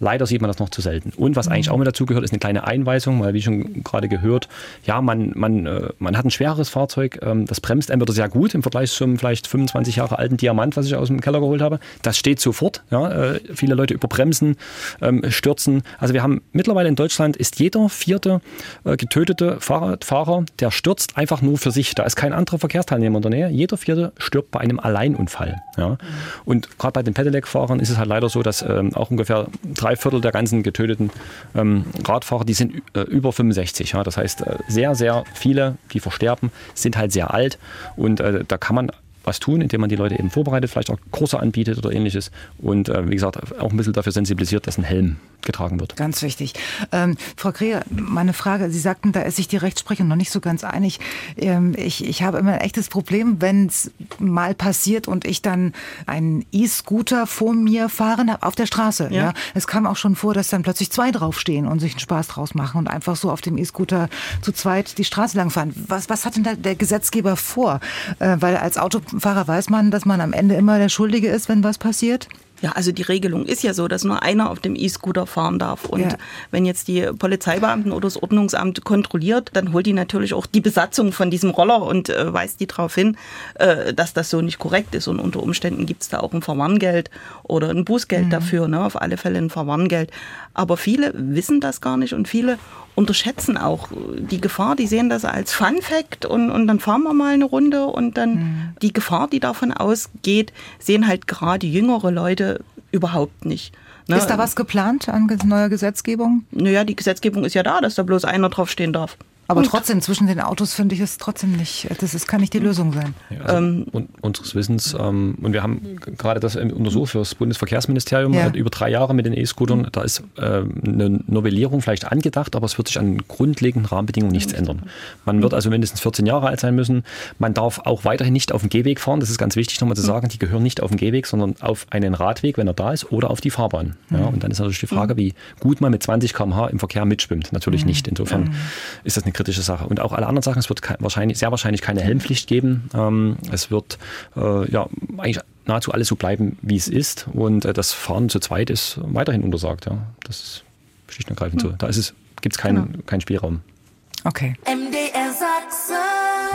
Speaker 7: Leider sieht man das noch zu selten. Und was eigentlich auch mit dazu gehört, ist eine kleine Einweisung, weil wie schon gerade gehört, ja, man, man, äh, man hat ein schwereres Fahrzeug, ähm, das bremst entweder sehr gut im Vergleich zum vielleicht 25 Jahre alten Diamant, was ich aus dem Keller geholt habe. Das steht sofort. Ja, äh, viele Leute überbremsen, ähm, stürzen. Also wir haben mittlerweile in Deutschland ist jeder vierte äh, getötete Fahrradfahrer, der stürzt einfach nur für sich. Da ist kein anderer Verkehrsteilnehmer in der Nähe. Jeder vierte stirbt bei einem Alleinunfall. Ja. Und gerade bei den Pedelec-Fahrern ist es halt leider so, dass ähm, auch ungefähr drei drei Viertel der ganzen getöteten ähm, Radfahrer, die sind äh, über 65. Ja? Das heißt, äh, sehr, sehr viele, die versterben, sind halt sehr alt. Und äh, da kann man was tun, indem man die Leute eben vorbereitet, vielleicht auch Kurse anbietet oder ähnliches. Und äh, wie gesagt, auch ein bisschen dafür sensibilisiert, dass ein Helm getragen wird.
Speaker 2: Ganz wichtig. Ähm, Frau Kreher, meine Frage, Sie sagten, da ist sich die Rechtsprechung noch nicht so ganz einig. Ähm, ich, ich habe immer ein echtes Problem, wenn es mal passiert und ich dann einen E-Scooter vor mir fahren habe auf der Straße. Ja. ja. Es kam auch schon vor, dass dann plötzlich zwei draufstehen und sich einen Spaß draus machen und einfach so auf dem E-Scooter zu zweit die Straße lang fahren. Was, was hat denn da der Gesetzgeber vor? Äh, weil als Autofahrer weiß man, dass man am Ende immer der Schuldige ist, wenn was passiert.
Speaker 5: Ja, also die Regelung ist ja so, dass nur einer auf dem E-Scooter fahren darf. Und ja. wenn jetzt die Polizeibeamten oder das Ordnungsamt kontrolliert, dann holt die natürlich auch die Besatzung von diesem Roller und äh, weist die darauf hin, äh, dass das so nicht korrekt ist. Und unter Umständen gibt es da auch ein Verwarngeld oder ein Bußgeld mhm. dafür, ne? auf alle Fälle ein Verwarngeld. Aber viele wissen das gar nicht und viele unterschätzen auch die Gefahr, die sehen das als Fun Fact und, und dann fahren wir mal eine Runde und dann mhm. die Gefahr, die davon ausgeht, sehen halt gerade jüngere Leute überhaupt nicht.
Speaker 2: Ne? Ist da was geplant an neuer Gesetzgebung?
Speaker 5: Naja, die Gesetzgebung ist ja da, dass da bloß einer draufstehen darf.
Speaker 2: Aber trotzdem, zwischen den Autos finde ich es trotzdem nicht, das ist, kann nicht die Lösung sein.
Speaker 7: Ja, also ähm, unseres Wissens, ähm, und wir haben gerade das untersucht für das Bundesverkehrsministerium ja. über drei Jahre mit den E-Scootern, da ist äh, eine Novellierung vielleicht angedacht, aber es wird sich an grundlegenden Rahmenbedingungen nichts ändern. Man wird also mindestens 14 Jahre alt sein müssen. Man darf auch weiterhin nicht auf dem Gehweg fahren, das ist ganz wichtig nochmal zu sagen, die gehören nicht auf den Gehweg, sondern auf einen Radweg, wenn er da ist, oder auf die Fahrbahn. Ja, und dann ist natürlich die Frage, wie gut man mit 20 km/h im Verkehr mitschwimmt. Natürlich nicht. Insofern ist das eine kritische Sache. Und auch alle anderen Sachen, es wird wahrscheinlich, sehr wahrscheinlich keine Helmpflicht geben. Ähm, es wird äh, ja eigentlich nahezu alles so bleiben, wie es ist. Und äh, das Fahren zu zweit ist weiterhin untersagt. Ja. Das ist schlicht und ergreifend so. Da gibt es keinen, genau. keinen Spielraum.
Speaker 2: Okay.
Speaker 11: MDR.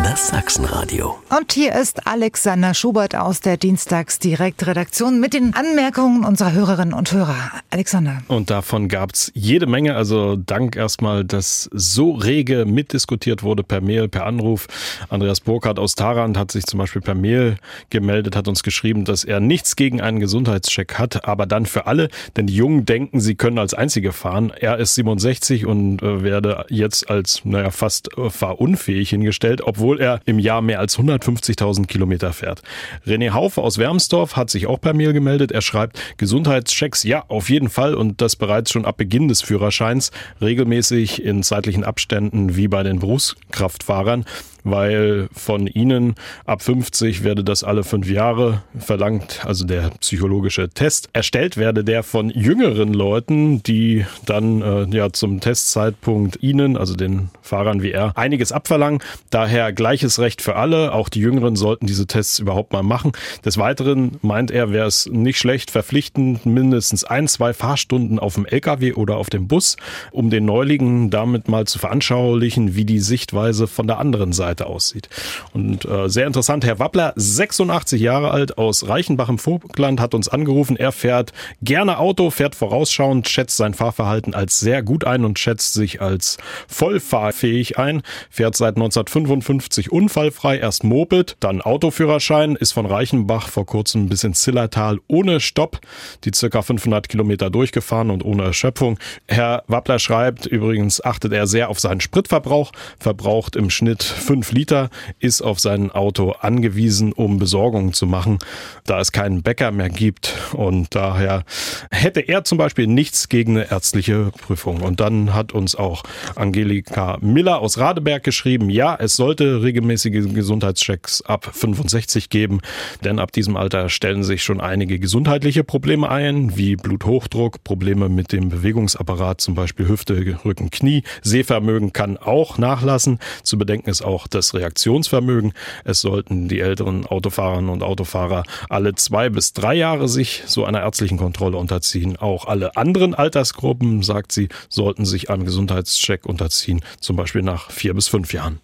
Speaker 11: Das Sachsenradio.
Speaker 2: Und hier ist Alexander Schubert aus der Dienstagsdirektredaktion mit den Anmerkungen unserer Hörerinnen und Hörer. Alexander.
Speaker 12: Und davon gab es jede Menge. Also Dank erstmal, dass so rege mitdiskutiert wurde per Mail, per Anruf. Andreas Burkhardt aus Tarant hat sich zum Beispiel per Mail gemeldet, hat uns geschrieben, dass er nichts gegen einen Gesundheitscheck hat, aber dann für alle, denn die Jungen denken, sie können als Einzige fahren. Er ist 67 und äh, werde jetzt als, naja, fast äh, fahrunfähig hingestellt, obwohl obwohl er im Jahr mehr als 150.000 Kilometer fährt. René Haufe aus Wermsdorf hat sich auch per Mail gemeldet. Er schreibt, Gesundheitschecks, ja, auf jeden Fall und das bereits schon ab Beginn des Führerscheins, regelmäßig in zeitlichen Abständen wie bei den Berufskraftfahrern weil von ihnen ab 50 werde das alle fünf Jahre verlangt, also der psychologische Test erstellt werde, der von jüngeren Leuten, die dann äh, ja zum Testzeitpunkt ihnen, also den Fahrern wie er, einiges abverlangen. Daher gleiches Recht für alle. Auch die Jüngeren sollten diese Tests überhaupt mal machen. Des Weiteren meint er, wäre es nicht schlecht, verpflichtend mindestens ein, zwei Fahrstunden auf dem LKW oder auf dem Bus, um den Neulingen damit mal zu veranschaulichen, wie die Sichtweise von der anderen Seite Seite aussieht. Und äh, sehr interessant, Herr Wappler, 86 Jahre alt aus Reichenbach im Vogtland, hat uns angerufen. Er fährt gerne Auto, fährt vorausschauend, schätzt sein Fahrverhalten als sehr gut ein und schätzt sich als vollfahrfähig ein. Fährt seit 1955 unfallfrei, erst Moped, dann Autoführerschein, ist von Reichenbach vor kurzem bis ins Zillertal ohne Stopp, die circa 500 Kilometer durchgefahren und ohne Erschöpfung. Herr Wappler schreibt, übrigens achtet er sehr auf seinen Spritverbrauch, verbraucht im Schnitt 5 5 Liter, ist auf sein Auto angewiesen, um Besorgungen zu machen, da es keinen Bäcker mehr gibt. Und daher hätte er zum Beispiel nichts gegen eine ärztliche Prüfung. Und dann hat uns auch Angelika Miller aus Radeberg geschrieben, ja, es sollte regelmäßige Gesundheitschecks ab 65 geben, denn ab diesem Alter stellen sich schon einige gesundheitliche Probleme ein, wie Bluthochdruck, Probleme mit dem Bewegungsapparat, zum Beispiel Hüfte, Rücken, Knie. Sehvermögen kann auch nachlassen. Zu bedenken ist auch das Reaktionsvermögen. Es sollten die älteren Autofahrerinnen und Autofahrer alle zwei bis drei Jahre sich so einer ärztlichen Kontrolle unterziehen. Auch alle anderen Altersgruppen, sagt sie, sollten sich einem Gesundheitscheck unterziehen, zum Beispiel nach vier bis fünf Jahren.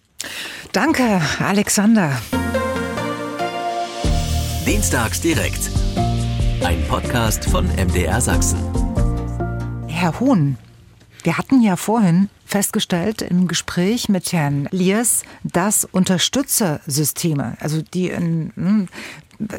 Speaker 2: Danke, Alexander.
Speaker 11: Dienstags direkt. Ein Podcast von MDR Sachsen.
Speaker 2: Herr Huhn, wir hatten ja vorhin festgestellt im Gespräch mit Herrn Liers, dass Unterstützersysteme, also die in, hm,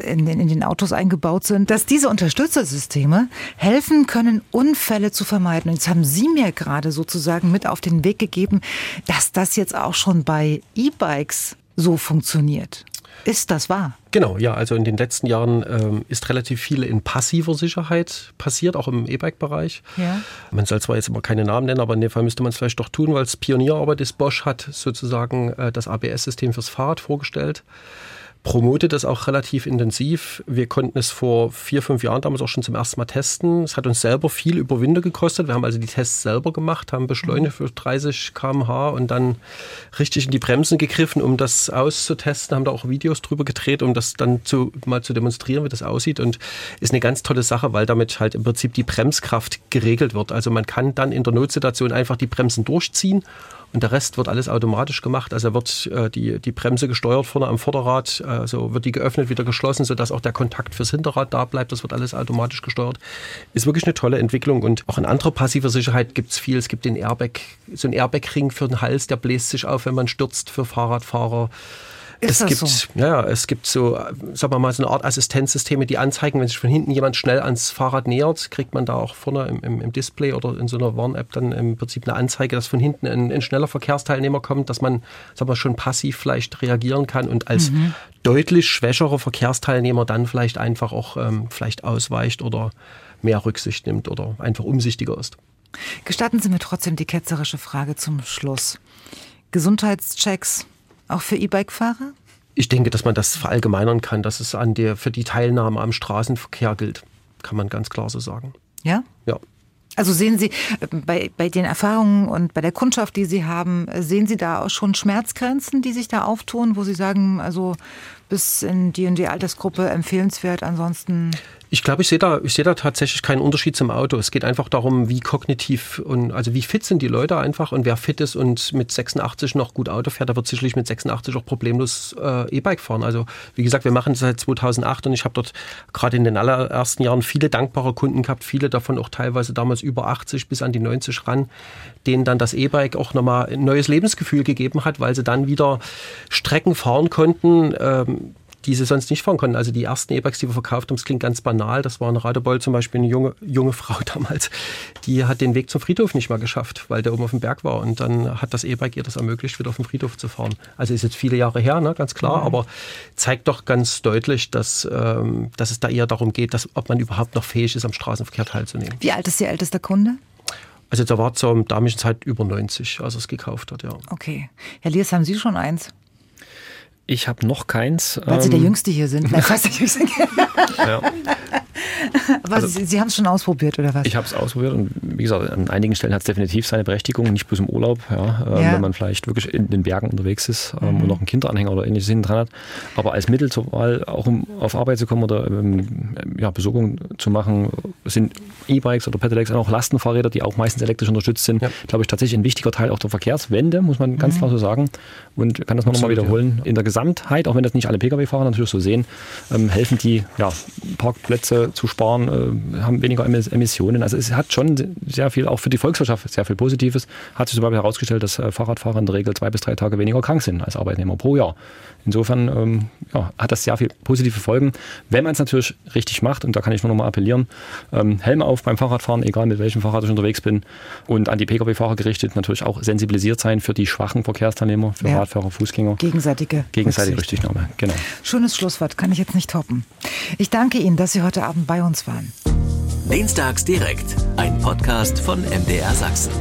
Speaker 2: in, in, den Autos eingebaut sind, dass diese Unterstützersysteme helfen können, Unfälle zu vermeiden. Und jetzt haben Sie mir gerade sozusagen mit auf den Weg gegeben, dass das jetzt auch schon bei E-Bikes so funktioniert. Ist das wahr?
Speaker 4: Genau, ja. Also in den letzten Jahren ähm, ist relativ viel in passiver Sicherheit passiert, auch im E-Bike-Bereich. Ja. Man soll zwar jetzt immer keine Namen nennen, aber in dem Fall müsste man es vielleicht doch tun, weil es Pionierarbeit ist. Bosch hat sozusagen äh, das ABS-System fürs Fahrrad vorgestellt promotet das auch relativ intensiv. Wir konnten es vor vier, fünf Jahren damals auch schon zum ersten Mal testen. Es hat uns selber viel Überwinde gekostet. Wir haben also die Tests selber gemacht, haben beschleunigt für 30 km/h und dann richtig in die Bremsen gegriffen, um das auszutesten, haben da auch Videos drüber gedreht, um das dann zu, mal zu demonstrieren, wie das aussieht. Und ist eine ganz tolle Sache, weil damit halt im Prinzip die Bremskraft geregelt wird. Also man kann dann in der Notsituation einfach die Bremsen durchziehen und der Rest wird alles automatisch gemacht. Also wird äh, die, die Bremse gesteuert vorne am Vorderrad, also wird die geöffnet, wieder geschlossen, sodass auch der Kontakt fürs Hinterrad da bleibt. Das wird alles automatisch gesteuert. Ist wirklich eine tolle Entwicklung und auch in anderer passiver Sicherheit gibt es viel. Es gibt den Airbag, so einen Airbag-Ring für den Hals, der bläst sich auf, wenn man stürzt für Fahrradfahrer.
Speaker 2: Ist
Speaker 4: es gibt,
Speaker 2: so?
Speaker 4: Ja, es gibt so, sagen wir mal, so eine Art Assistenzsysteme, die anzeigen, wenn sich von hinten jemand schnell ans Fahrrad nähert, kriegt man da auch vorne im, im, im Display oder in so einer Warn-App dann im Prinzip eine Anzeige, dass von hinten ein, ein schneller Verkehrsteilnehmer kommt, dass man, sagen wir, schon passiv vielleicht reagieren kann und als mhm. deutlich schwächerer Verkehrsteilnehmer dann vielleicht einfach auch ähm, vielleicht ausweicht oder mehr Rücksicht nimmt oder einfach umsichtiger ist.
Speaker 2: Gestatten Sie mir trotzdem die ketzerische Frage zum Schluss. Gesundheitschecks auch für E-Bike-Fahrer?
Speaker 4: Ich denke, dass man das verallgemeinern kann, dass es an der, für die Teilnahme am Straßenverkehr gilt. Kann man ganz klar so sagen.
Speaker 2: Ja?
Speaker 4: Ja.
Speaker 2: Also sehen Sie äh, bei, bei den Erfahrungen und bei der Kundschaft, die Sie haben, äh, sehen Sie da auch schon Schmerzgrenzen, die sich da auftun, wo Sie sagen, also bis in die und die Altersgruppe empfehlenswert, ansonsten
Speaker 4: ich glaube, ich sehe da, ich da tatsächlich keinen Unterschied zum Auto. Es geht einfach darum, wie kognitiv und also wie fit sind die Leute einfach und wer fit ist und mit 86 noch gut Auto fährt, der wird sicherlich mit 86 auch problemlos äh, E-Bike fahren. Also wie gesagt, wir machen das seit 2008 und ich habe dort gerade in den allerersten Jahren viele dankbare Kunden gehabt, viele davon auch teilweise damals über 80 bis an die 90 ran, denen dann das E-Bike auch nochmal ein neues Lebensgefühl gegeben hat, weil sie dann wieder Strecken fahren konnten. Ähm, die sie sonst nicht fahren konnten. Also die ersten E-Bikes, die wir verkauft haben, das klingt ganz banal. Das war in Radebeul zum Beispiel eine junge, junge [LAUGHS] Frau damals, die hat den Weg zum Friedhof nicht mal geschafft, weil der oben auf dem Berg war. Und dann hat das E-Bike ihr das ermöglicht, wieder auf den Friedhof zu fahren. Also ist jetzt viele Jahre her, ne, ganz klar, mhm. aber zeigt doch ganz deutlich, dass, ähm, dass es da eher darum geht, dass, ob man überhaupt noch fähig ist, am Straßenverkehr teilzunehmen.
Speaker 2: Wie alt ist Ihr ältester Kunde?
Speaker 4: Also der war zur damaligen Zeit über 90, als er es gekauft hat, ja.
Speaker 2: Okay. Herr Liers, haben Sie schon eins?
Speaker 7: Ich habe noch keins.
Speaker 2: Weil Sie der ähm, Jüngste hier sind. Nein, fast der Jüngste. [LAUGHS] ja. [LAUGHS] Aber also, Sie, Sie haben es schon ausprobiert, oder was?
Speaker 7: Ich habe es ausprobiert und wie gesagt, an einigen Stellen hat es definitiv seine Berechtigung, nicht bloß im Urlaub, ja, ähm, ja. wenn man vielleicht wirklich in den Bergen unterwegs ist ähm, mhm. und noch einen Kinderanhänger oder ähnliches hinten dran hat. Aber als Mittel zur Wahl, auch um auf Arbeit zu kommen oder ähm, ja, Besorgung zu machen, sind E-Bikes oder Pedelecs und auch Lastenfahrräder, die auch meistens elektrisch unterstützt sind, ja. glaube ich, tatsächlich ein wichtiger Teil auch der Verkehrswende, muss man ganz mhm. klar so sagen. Und kann das noch mal wiederholen. In der Gesamtheit, auch wenn das nicht alle Pkw-Fahrer natürlich so sehen, ähm, helfen die Parkplätze zu sparen, äh, haben weniger Emissionen. Also es hat schon sehr viel, auch für die Volkswirtschaft, sehr viel Positives. Hat sich zum Beispiel herausgestellt, dass äh, Fahrradfahrer in der Regel zwei bis drei Tage weniger krank sind als Arbeitnehmer pro Jahr. Insofern ähm, ja, hat das sehr viel positive Folgen, wenn man es natürlich richtig macht. Und da kann ich nur noch mal appellieren: ähm, Helm auf beim Fahrradfahren, egal mit welchem Fahrrad ich unterwegs bin. Und an die Pkw-Fahrer gerichtet natürlich auch sensibilisiert sein für die schwachen Verkehrsteilnehmer, für ja. Radfahrer, Fußgänger.
Speaker 2: Gegenseitige.
Speaker 7: Gegenseitige Rücksichtnahme, genau.
Speaker 2: Schönes Schlusswort, kann ich jetzt nicht toppen. Ich danke Ihnen, dass Sie heute Abend bei uns waren.
Speaker 11: Dienstags direkt, ein Podcast von MDR Sachsen.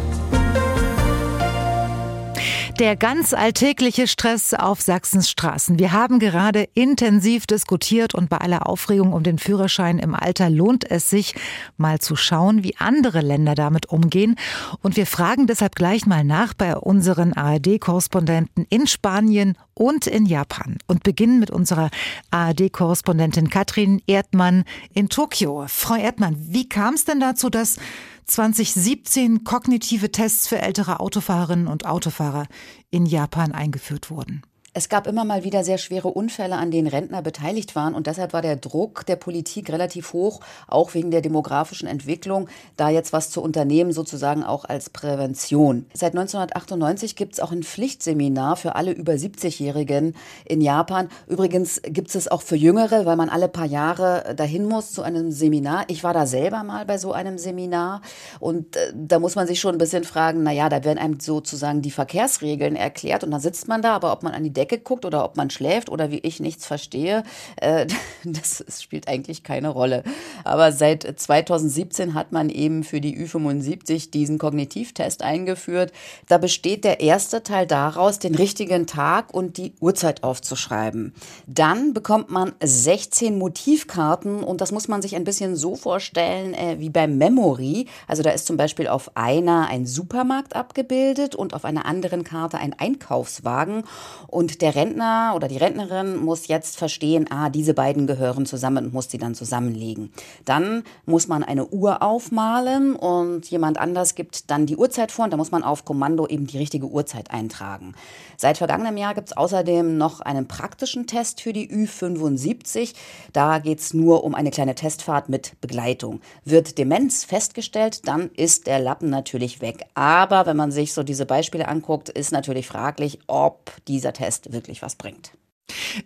Speaker 2: Der ganz alltägliche Stress auf Sachsens Straßen. Wir haben gerade intensiv diskutiert und bei aller Aufregung um den Führerschein im Alter lohnt es sich, mal zu schauen, wie andere Länder damit umgehen. Und wir fragen deshalb gleich mal nach bei unseren ARD-Korrespondenten in Spanien und in Japan und beginnen mit unserer ARD-Korrespondentin Katrin Erdmann in Tokio. Frau Erdmann, wie kam es denn dazu, dass 2017 kognitive Tests für ältere Autofahrerinnen und Autofahrer in Japan eingeführt wurden.
Speaker 15: Es gab immer mal wieder sehr schwere Unfälle, an denen Rentner beteiligt waren. Und deshalb war der Druck der Politik relativ hoch, auch wegen der demografischen Entwicklung, da jetzt was zu unternehmen, sozusagen auch als Prävention. Seit 1998 gibt es auch ein Pflichtseminar für alle über 70-Jährigen in Japan. Übrigens gibt es auch für Jüngere, weil man alle paar Jahre dahin muss zu einem Seminar. Ich war da selber mal bei so einem Seminar. Und äh, da muss man sich schon ein bisschen fragen, naja, da werden einem sozusagen die Verkehrsregeln erklärt. Und dann sitzt man da, aber ob man an die Decke guckt oder ob man schläft oder wie ich nichts verstehe, äh, [LAUGHS] das, spielt eigentlich keine Rolle. Aber seit 2017 hat man eben für die Ü75 diesen Kognitivtest eingeführt. Da besteht der erste Teil daraus, den richtigen Tag und die Uhrzeit aufzuschreiben. Dann bekommt man 16 Motivkarten und das muss man sich ein bisschen so vorstellen äh, wie beim Memory. Also da ist zum Beispiel auf einer ein Supermarkt abgebildet und auf einer anderen Karte ein Einkaufswagen. Und der Rentner oder die Rentnerin muss jetzt verstehen, ah, diese beiden gehören zusammen und muss sie dann zusammenlegen. Dann muss man eine Uhr aufmalen und jemand anders gibt dann die Uhrzeit vor und da muss man auf Kommando eben die richtige Uhrzeit eintragen. Seit vergangenem Jahr gibt es außerdem noch einen praktischen Test für die Ü75. Da geht es nur um eine kleine Testfahrt mit Begleitung. Wird Demenz festgestellt, dann ist der Lappen natürlich weg. Aber wenn man sich so diese Beispiele anguckt, ist natürlich fraglich, ob dieser Test wirklich was bringt.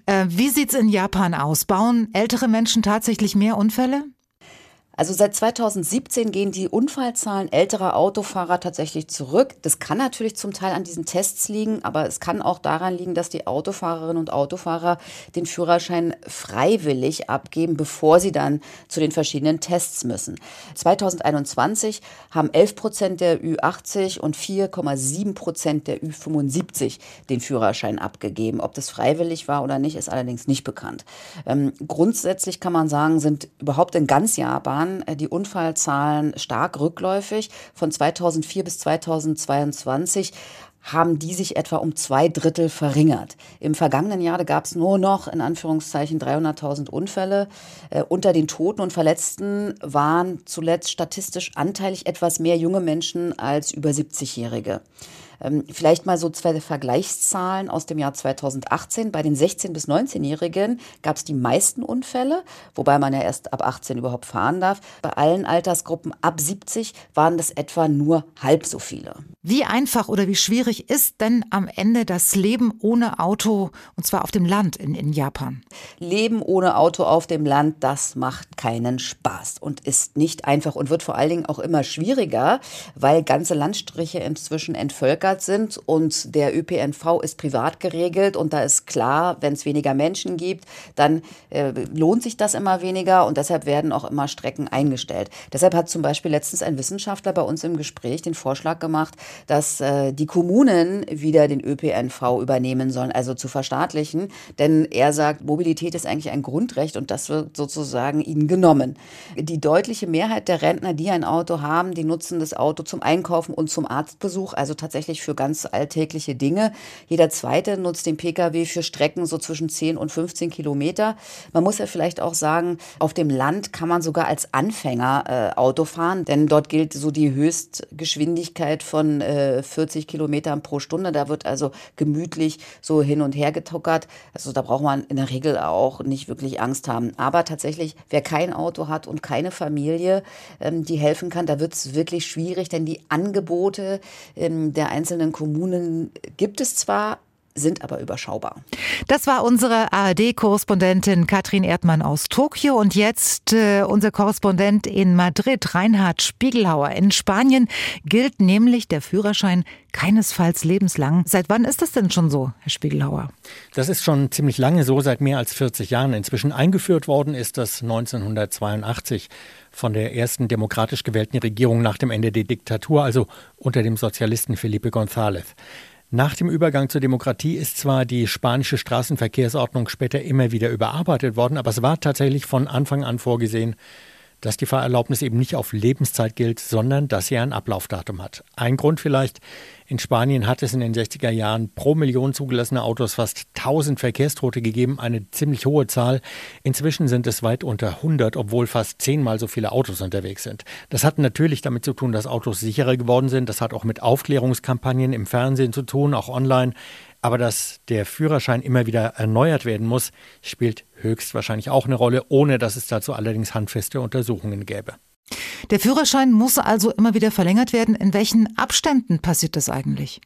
Speaker 2: Äh, wie sieht's in Japan aus? Bauen ältere Menschen tatsächlich mehr Unfälle?
Speaker 15: Also seit 2017 gehen die Unfallzahlen älterer Autofahrer tatsächlich zurück. Das kann natürlich zum Teil an diesen Tests liegen, aber es kann auch daran liegen, dass die Autofahrerinnen und Autofahrer den Führerschein freiwillig abgeben, bevor sie dann zu den verschiedenen Tests müssen. 2021 haben 11 Prozent der Ü80 und 4,7 Prozent der Ü75 den Führerschein abgegeben. Ob das freiwillig war oder nicht, ist allerdings nicht bekannt. Ähm, grundsätzlich kann man sagen, sind überhaupt in ganz Japan waren äh, die Unfallzahlen stark rückläufig. Von 2004 bis 2022 haben die sich etwa um zwei Drittel verringert. Im vergangenen Jahr gab es nur noch in Anführungszeichen 300.000 Unfälle. Äh, unter den Toten und Verletzten waren zuletzt statistisch anteilig etwas mehr junge Menschen als über 70-Jährige. Ähm, vielleicht mal so zwei Vergleichszahlen aus dem Jahr 2018. Bei den 16- bis 19-Jährigen gab es die meisten Unfälle, wobei man ja erst ab 18 überhaupt fahren darf. Bei allen Altersgruppen ab 70 waren das etwa nur halb so viele.
Speaker 2: Wie einfach oder wie schwierig ist denn am Ende das Leben ohne Auto, und zwar auf dem Land in, in Japan?
Speaker 15: Leben ohne Auto auf dem Land, das macht keinen Spaß und ist nicht einfach und wird vor allen Dingen auch immer schwieriger, weil ganze Landstriche inzwischen entvölkert bevölkert sind und der ÖPNV ist privat geregelt und da ist klar, wenn es weniger Menschen gibt, dann äh, lohnt sich das immer weniger und deshalb werden auch immer Strecken eingestellt. Deshalb hat zum Beispiel letztens ein Wissenschaftler bei uns im Gespräch den Vorschlag gemacht, dass äh, die Kommunen wieder den ÖPNV übernehmen sollen, also zu verstaatlichen, denn er sagt, Mobilität ist eigentlich ein Grundrecht und das wird sozusagen ihnen genommen. Die deutliche Mehrheit der Rentner, die ein Auto haben, die nutzen das Auto zum Einkaufen und zum Arztbesuch, also tatsächlich wirklich für ganz alltägliche Dinge. Jeder zweite nutzt den Pkw für Strecken so zwischen 10 und 15 Kilometer. Man muss ja vielleicht auch sagen, auf dem Land kann man sogar als Anfänger äh, Auto fahren, denn dort gilt so die Höchstgeschwindigkeit von äh, 40 Kilometern pro Stunde. Da wird also gemütlich so hin und her getuckert. Also da braucht man in der Regel auch nicht wirklich Angst haben. Aber tatsächlich, wer kein Auto hat und keine Familie, ähm, die helfen kann, da wird es wirklich schwierig, denn die Angebote ähm, der einzelnen einzelnen Kommunen gibt es zwar, sind aber überschaubar.
Speaker 2: Das war unsere ARD-Korrespondentin Katrin Erdmann aus Tokio und jetzt äh, unser Korrespondent in Madrid, Reinhard Spiegelhauer. In Spanien gilt nämlich der Führerschein keinesfalls lebenslang. Seit wann ist das denn schon so, Herr Spiegelhauer?
Speaker 16: Das ist schon ziemlich lange so, seit mehr als 40 Jahren. Inzwischen eingeführt worden ist das 1982 von der ersten demokratisch gewählten Regierung nach dem Ende der Diktatur, also unter dem Sozialisten Felipe González. Nach dem Übergang zur Demokratie ist zwar die spanische Straßenverkehrsordnung später immer wieder überarbeitet worden, aber es war tatsächlich von Anfang an vorgesehen, dass die Fahrerlaubnis eben nicht auf Lebenszeit gilt, sondern dass sie ein Ablaufdatum hat. Ein Grund vielleicht, in Spanien hat es in den 60er Jahren pro Million zugelassene Autos fast 1000 Verkehrstote gegeben, eine ziemlich hohe Zahl. Inzwischen sind es weit unter 100, obwohl fast zehnmal so viele Autos unterwegs sind. Das hat natürlich damit zu tun, dass Autos sicherer geworden sind. Das hat auch mit Aufklärungskampagnen im Fernsehen zu tun, auch online. Aber dass der Führerschein immer wieder erneuert werden muss, spielt höchstwahrscheinlich auch eine Rolle, ohne dass es dazu allerdings handfeste Untersuchungen gäbe.
Speaker 2: Der Führerschein muss also immer wieder verlängert werden. In welchen Abständen passiert das eigentlich?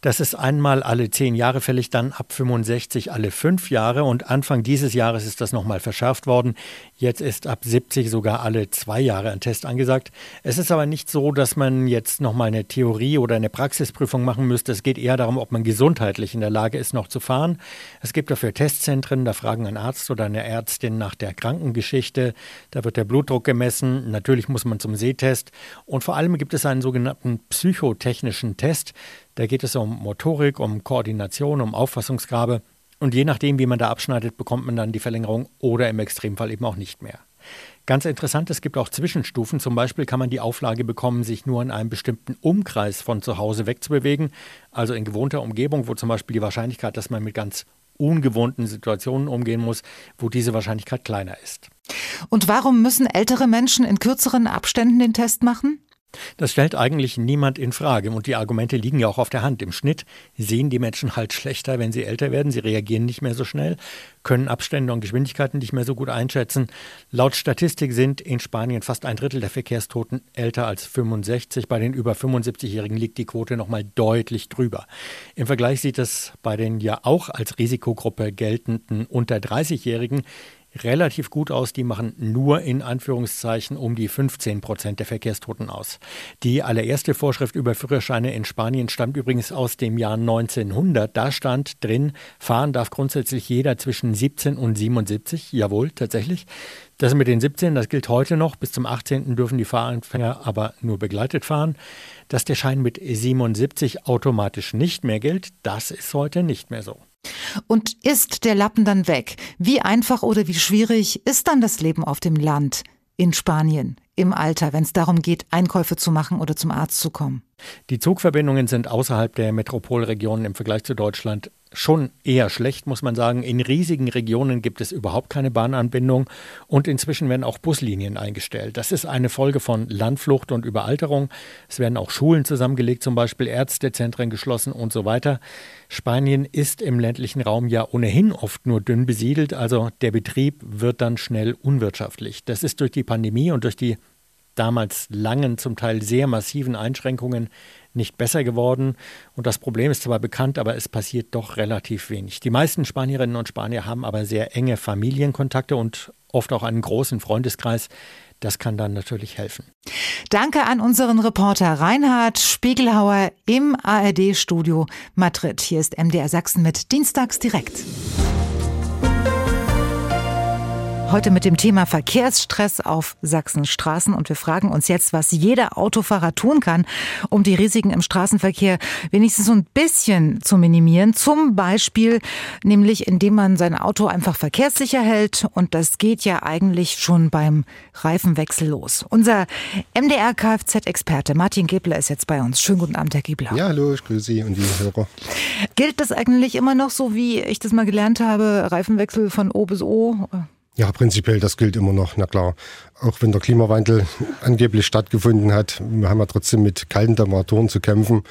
Speaker 16: Das ist einmal alle zehn Jahre fällig, dann ab 65 alle fünf Jahre und Anfang dieses Jahres ist das nochmal verschärft worden. Jetzt ist ab 70 sogar alle zwei Jahre ein Test angesagt. Es ist aber nicht so, dass man jetzt nochmal eine Theorie oder eine Praxisprüfung machen müsste. Es geht eher darum, ob man gesundheitlich in der Lage ist, noch zu fahren. Es gibt dafür Testzentren, da fragen ein Arzt oder eine Ärztin nach der Krankengeschichte. Da wird der Blutdruck gemessen. Natürlich muss man zum Sehtest. Und vor allem gibt es einen sogenannten psychotechnischen Test. Da geht es um Motorik, um Koordination, um Auffassungsgabe. Und je nachdem, wie man da abschneidet, bekommt man dann die Verlängerung oder im Extremfall eben auch nicht mehr. Ganz interessant, es gibt auch Zwischenstufen. Zum Beispiel kann man die Auflage bekommen, sich nur in einem bestimmten Umkreis von zu Hause wegzubewegen, also in gewohnter Umgebung, wo zum Beispiel die Wahrscheinlichkeit, dass man mit ganz ungewohnten Situationen umgehen muss, wo diese Wahrscheinlichkeit kleiner ist.
Speaker 2: Und warum müssen ältere Menschen in kürzeren Abständen den Test machen?
Speaker 16: Das stellt eigentlich niemand in Frage und die Argumente liegen ja auch auf der Hand. Im Schnitt sehen die Menschen halt schlechter, wenn sie älter werden. Sie reagieren nicht mehr so schnell, können Abstände und Geschwindigkeiten nicht mehr so gut einschätzen. Laut Statistik sind in Spanien fast ein Drittel der Verkehrstoten älter als 65. Bei den über 75-Jährigen liegt die Quote noch mal deutlich drüber. Im Vergleich sieht es bei den ja auch als Risikogruppe geltenden unter 30-Jährigen relativ gut aus. Die machen nur in Anführungszeichen um die 15 Prozent der Verkehrstoten aus. Die allererste Vorschrift über Führerscheine in Spanien stammt übrigens aus dem Jahr 1900. Da stand drin, fahren darf grundsätzlich jeder zwischen 17 und 77. Jawohl, tatsächlich. Das mit den 17, das gilt heute noch. Bis zum 18. dürfen die Fahranfänger aber nur begleitet fahren. Dass der Schein mit 77 automatisch nicht mehr gilt, das ist heute nicht mehr so.
Speaker 2: Und ist der Lappen dann weg? Wie einfach oder wie schwierig ist dann das Leben auf dem Land in Spanien im Alter, wenn es darum geht, Einkäufe zu machen oder zum Arzt zu kommen?
Speaker 16: Die Zugverbindungen sind außerhalb der Metropolregionen im Vergleich zu Deutschland schon eher schlecht, muss man sagen. In riesigen Regionen gibt es überhaupt keine Bahnanbindung und inzwischen werden auch Buslinien eingestellt. Das ist eine Folge von Landflucht und Überalterung. Es werden auch Schulen zusammengelegt, zum Beispiel Ärztezentren geschlossen und so weiter. Spanien ist im ländlichen Raum ja ohnehin oft nur dünn besiedelt, also der Betrieb wird dann schnell unwirtschaftlich. Das ist durch die Pandemie und durch die damals langen, zum Teil sehr massiven Einschränkungen nicht besser geworden. Und das Problem ist zwar bekannt, aber es passiert doch relativ wenig. Die meisten Spanierinnen und Spanier haben aber sehr enge Familienkontakte und oft auch einen großen Freundeskreis. Das kann dann natürlich helfen.
Speaker 2: Danke an unseren Reporter Reinhard Spiegelhauer im ARD-Studio Madrid. Hier ist MDR Sachsen mit Dienstags direkt. Heute mit dem Thema Verkehrsstress auf Sachsens Straßen und wir fragen uns jetzt, was jeder Autofahrer tun kann, um die Risiken im Straßenverkehr wenigstens so ein bisschen zu minimieren. Zum Beispiel nämlich, indem man sein Auto einfach verkehrssicher hält und das geht ja eigentlich schon beim Reifenwechsel los. Unser MDR Kfz-Experte Martin Gebler ist jetzt bei uns. Schönen guten Abend, Herr Gebler.
Speaker 17: Ja, hallo, ich grüße Sie und die Hörer.
Speaker 2: Gilt das eigentlich immer noch so, wie ich das mal gelernt habe, Reifenwechsel von O bis O?
Speaker 17: Ja, prinzipiell, das gilt immer noch, na klar. Auch wenn der Klimawandel angeblich stattgefunden hat, wir haben ja trotzdem mit kalten Temperaturen zu kämpfen.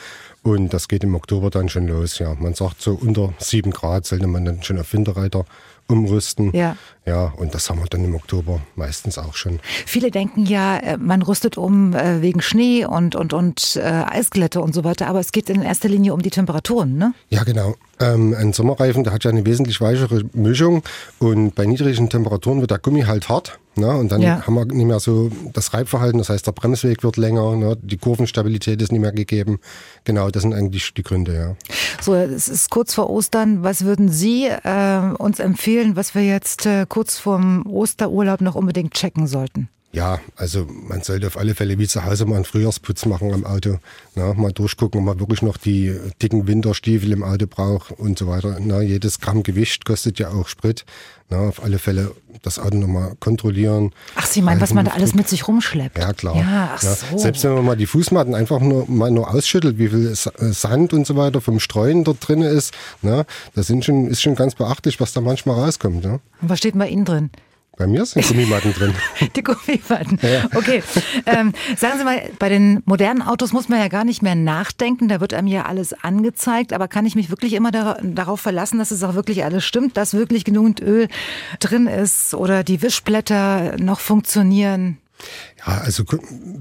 Speaker 17: Und das geht im Oktober dann schon los, ja. Man sagt so unter sieben Grad sollte man dann schon auf Winterreiter umrüsten. Ja. Ja, und das haben wir dann im Oktober meistens auch schon.
Speaker 2: Viele denken ja, äh, man rüstet um äh, wegen Schnee und, und, und äh, Eisglätte und so weiter, aber es geht in erster Linie um die Temperaturen, ne?
Speaker 17: Ja, genau. Ähm, ein Sommerreifen, der hat ja eine wesentlich weichere Mischung und bei niedrigen Temperaturen wird der Gummi halt hart. Ne? Und dann ja. haben wir nicht mehr so das Reibverhalten, das heißt, der Bremsweg wird länger, ne? die Kurvenstabilität ist nicht mehr gegeben. Genau, das sind eigentlich die Gründe, ja.
Speaker 2: So, es ist kurz vor Ostern. Was würden Sie äh, uns empfehlen, was wir jetzt äh, kurz vorm Osterurlaub noch unbedingt checken sollten?
Speaker 17: Ja, also man sollte auf alle Fälle wie zu Hause mal einen Frühjahrsputz machen am Auto. Na, mal durchgucken, ob man wirklich noch die dicken Winterstiefel im Auto braucht und so weiter. Na, jedes Gramm Gewicht kostet ja auch Sprit. Na, auf alle Fälle das Auto nochmal kontrollieren.
Speaker 2: Ach, Sie meinen, was man da alles mit sich rumschleppt?
Speaker 17: Ja, klar. Ja, ach so. Selbst wenn man mal die Fußmatten einfach nur mal nur ausschüttelt, wie viel Sand und so weiter vom Streuen dort drin ist, na, das sind schon, ist schon ganz beachtlich, was da manchmal rauskommt. Ja.
Speaker 2: Und was steht bei Ihnen drin?
Speaker 17: Bei mir sind Gummimatten drin. [LAUGHS]
Speaker 2: Die Gummimatten. Ja. Okay. Ähm, sagen Sie mal, bei den modernen Autos muss man ja gar nicht mehr nachdenken. Da wird einem ja alles angezeigt. Aber kann ich mich wirklich immer darauf verlassen, dass es auch wirklich alles stimmt, dass wirklich genügend Öl drin ist oder die Wischblätter noch funktionieren?
Speaker 17: Ja, also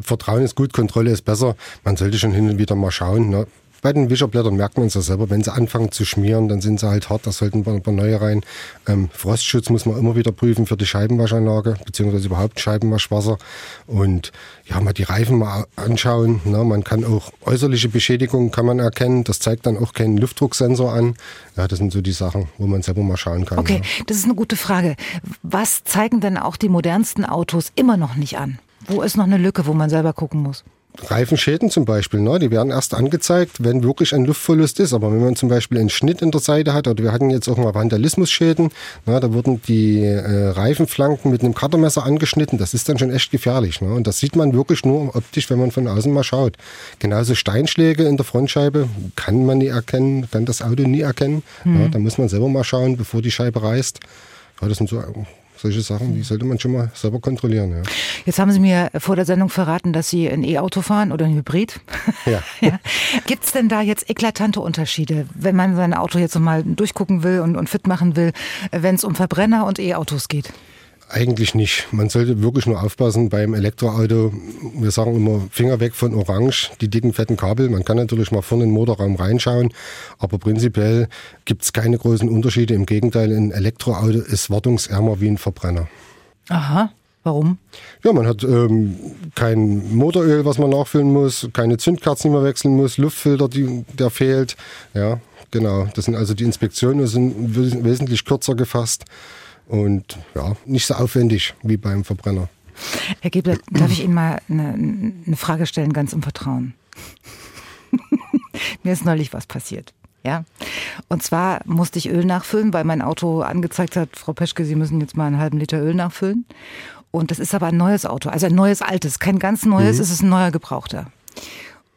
Speaker 17: Vertrauen ist gut, Kontrolle ist besser. Man sollte schon hin und wieder mal schauen. Ne? Bei den Wischerblättern merkt man es ja selber, wenn sie anfangen zu schmieren, dann sind sie halt hart, da sollten wir ein paar neue rein. Ähm, Frostschutz muss man immer wieder prüfen für die Scheibenwaschanlage, beziehungsweise überhaupt Scheibenwaschwasser. Und ja, mal die Reifen mal anschauen. Ne? Man kann auch äußerliche Beschädigungen kann man erkennen. Das zeigt dann auch keinen Luftdrucksensor an. Ja, das sind so die Sachen, wo man selber mal schauen kann.
Speaker 2: Okay, ja. das ist eine gute Frage. Was zeigen denn auch die modernsten Autos immer noch nicht an? Wo ist noch eine Lücke, wo man selber gucken muss?
Speaker 17: Reifenschäden zum Beispiel, ne, die werden erst angezeigt, wenn wirklich ein Luftverlust ist. Aber wenn man zum Beispiel einen Schnitt in der Seite hat, oder wir hatten jetzt auch mal Vandalismusschäden, ne, da wurden die äh, Reifenflanken mit einem Cuttermesser angeschnitten. Das ist dann schon echt gefährlich. Ne? Und das sieht man wirklich nur optisch, wenn man von außen mal schaut. Genauso Steinschläge in der Frontscheibe kann man nie erkennen, kann das Auto nie erkennen. Mhm. Ne? Da muss man selber mal schauen, bevor die Scheibe reißt. Ja, das sind so solche Sachen, die sollte man schon mal selber kontrollieren. Ja.
Speaker 2: Jetzt haben Sie mir vor der Sendung verraten, dass Sie ein E-Auto fahren oder ein Hybrid.
Speaker 17: Ja. [LAUGHS]
Speaker 2: ja. Gibt es denn da jetzt eklatante Unterschiede, wenn man sein Auto jetzt mal durchgucken will und, und fit machen will, wenn es um Verbrenner und E-Autos geht?
Speaker 17: Eigentlich nicht. Man sollte wirklich nur aufpassen beim Elektroauto. Wir sagen immer Finger weg von Orange, die dicken, fetten Kabel. Man kann natürlich mal vorne in den Motorraum reinschauen, aber prinzipiell gibt es keine großen Unterschiede. Im Gegenteil, ein Elektroauto ist wartungsärmer wie ein Verbrenner.
Speaker 2: Aha. Warum?
Speaker 17: Ja, man hat ähm, kein Motoröl, was man nachfüllen muss, keine Zündkerzen, die man wechseln muss, Luftfilter, die, der fehlt. Ja, genau. Das sind also die Inspektionen sind wesentlich kürzer gefasst und ja, nicht so aufwendig wie beim Verbrenner.
Speaker 2: Herr Gebler, darf ich Ihnen mal eine, eine Frage stellen, ganz im Vertrauen? [LAUGHS] Mir ist neulich was passiert. Ja. Und zwar musste ich Öl nachfüllen, weil mein Auto angezeigt hat, Frau Peschke, Sie müssen jetzt mal einen halben Liter Öl nachfüllen. Und das ist aber ein neues Auto, also ein neues altes, kein ganz neues, mhm. es ist ein neuer Gebrauchter.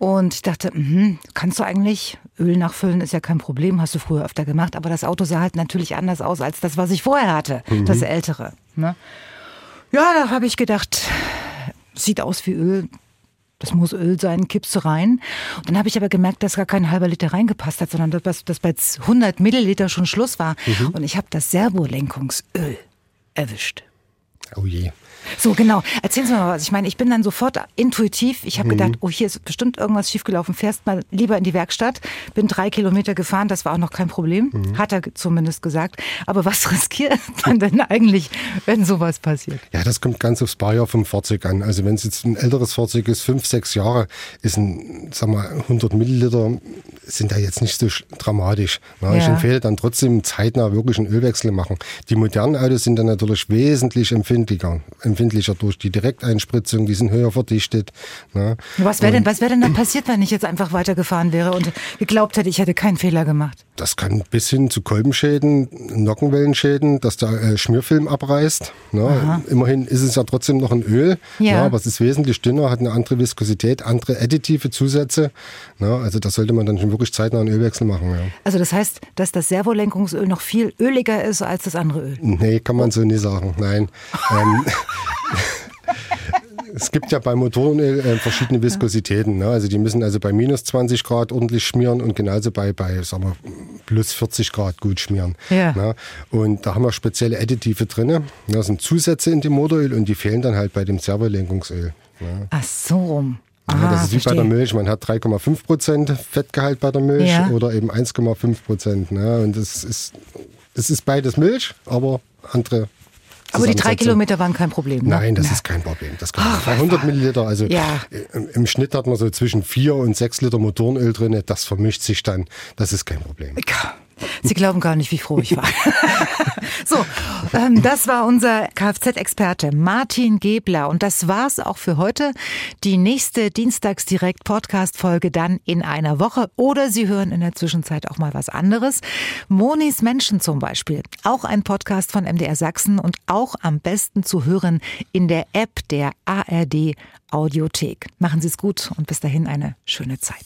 Speaker 2: Und ich dachte, mh, kannst du eigentlich Öl nachfüllen, ist ja kein Problem, hast du früher öfter gemacht, aber das Auto sah halt natürlich anders aus als das, was ich vorher hatte, mhm. das ältere. Ne? Ja, da habe ich gedacht, sieht aus wie Öl, das muss Öl sein, kippst du rein. Und dann habe ich aber gemerkt, dass gar kein halber Liter reingepasst hat, sondern dass, dass bei 100 Milliliter schon Schluss war. Mhm. Und ich habe das Servolenkungsöl erwischt.
Speaker 17: Oh je.
Speaker 2: So, genau. Erzählen Sie mal was. Ich meine, ich bin dann sofort intuitiv. Ich habe mhm. gedacht, oh, hier ist bestimmt irgendwas schiefgelaufen. Fährst mal lieber in die Werkstatt. Bin drei Kilometer gefahren, das war auch noch kein Problem. Mhm. Hat er zumindest gesagt. Aber was [LAUGHS] riskiert man denn eigentlich, wenn sowas passiert?
Speaker 17: Ja, das kommt ganz aufs Baujahr vom Fahrzeug an. Also wenn es jetzt ein älteres Fahrzeug ist, fünf, sechs Jahre, ist ein, sag mal, 100 Milliliter sind da jetzt nicht so dramatisch. Na, ja. Ich empfehle dann trotzdem zeitnah wirklich einen Ölwechsel machen. Die modernen Autos sind dann natürlich wesentlich empfindlicher empfindlicher durch die Direkteinspritzung, die sind höher verdichtet. Ne?
Speaker 2: Was wäre denn, wär denn dann passiert, wenn ich jetzt einfach weitergefahren wäre und geglaubt hätte, ich hätte keinen Fehler gemacht?
Speaker 17: Das kann bis hin zu Kolbenschäden, Nockenwellenschäden, dass der äh, Schmierfilm abreißt. Ne? Immerhin ist es ja trotzdem noch ein Öl, ja. ne? aber es ist wesentlich dünner, hat eine andere Viskosität, andere additive Zusätze. Ne? Also da sollte man dann schon wirklich zeitnah einen Ölwechsel machen. Ja.
Speaker 2: Also das heißt, dass das Servolenkungsöl noch viel öliger ist als das andere Öl?
Speaker 17: Nee, kann man so nie sagen. Nein. [LAUGHS] ähm, es gibt ja bei Motorenöl äh, verschiedene Viskositäten. Ne? Also die müssen also bei minus 20 Grad ordentlich schmieren und genauso bei, bei sagen wir, plus 40 Grad gut schmieren. Ja. Ne? Und da haben wir spezielle Additive drin. Das sind Zusätze in dem Motoröl und die fehlen dann halt bei dem Servolenkungsöl. Ne?
Speaker 2: Ach so rum.
Speaker 17: Ja, das ah, ist wie verstehe. bei der Milch. Man hat 3,5 Prozent Fettgehalt bei der Milch ja. oder eben 1,5 Prozent. Ne? Und das ist, das ist beides Milch, aber andere
Speaker 2: aber die drei Kilometer waren kein Problem.
Speaker 17: Ne? Nein, das ja. ist kein Problem. Das kann Ach, 100 Milliliter, also ja. im Schnitt hat man so zwischen vier und sechs Liter Motorenöl drin. Das vermischt sich dann. Das ist kein Problem.
Speaker 2: Ja. Sie glauben gar nicht, wie froh ich war. [LAUGHS] so, ähm, das war unser Kfz-Experte Martin Gebler. Und das war's auch für heute. Die nächste Dienstagsdirekt-Podcast-Folge dann in einer Woche. Oder Sie hören in der Zwischenzeit auch mal was anderes. Monis Menschen zum Beispiel. Auch ein Podcast von MDR Sachsen und auch am besten zu hören in der App der ARD Audiothek. Machen Sie es gut und bis dahin eine schöne Zeit.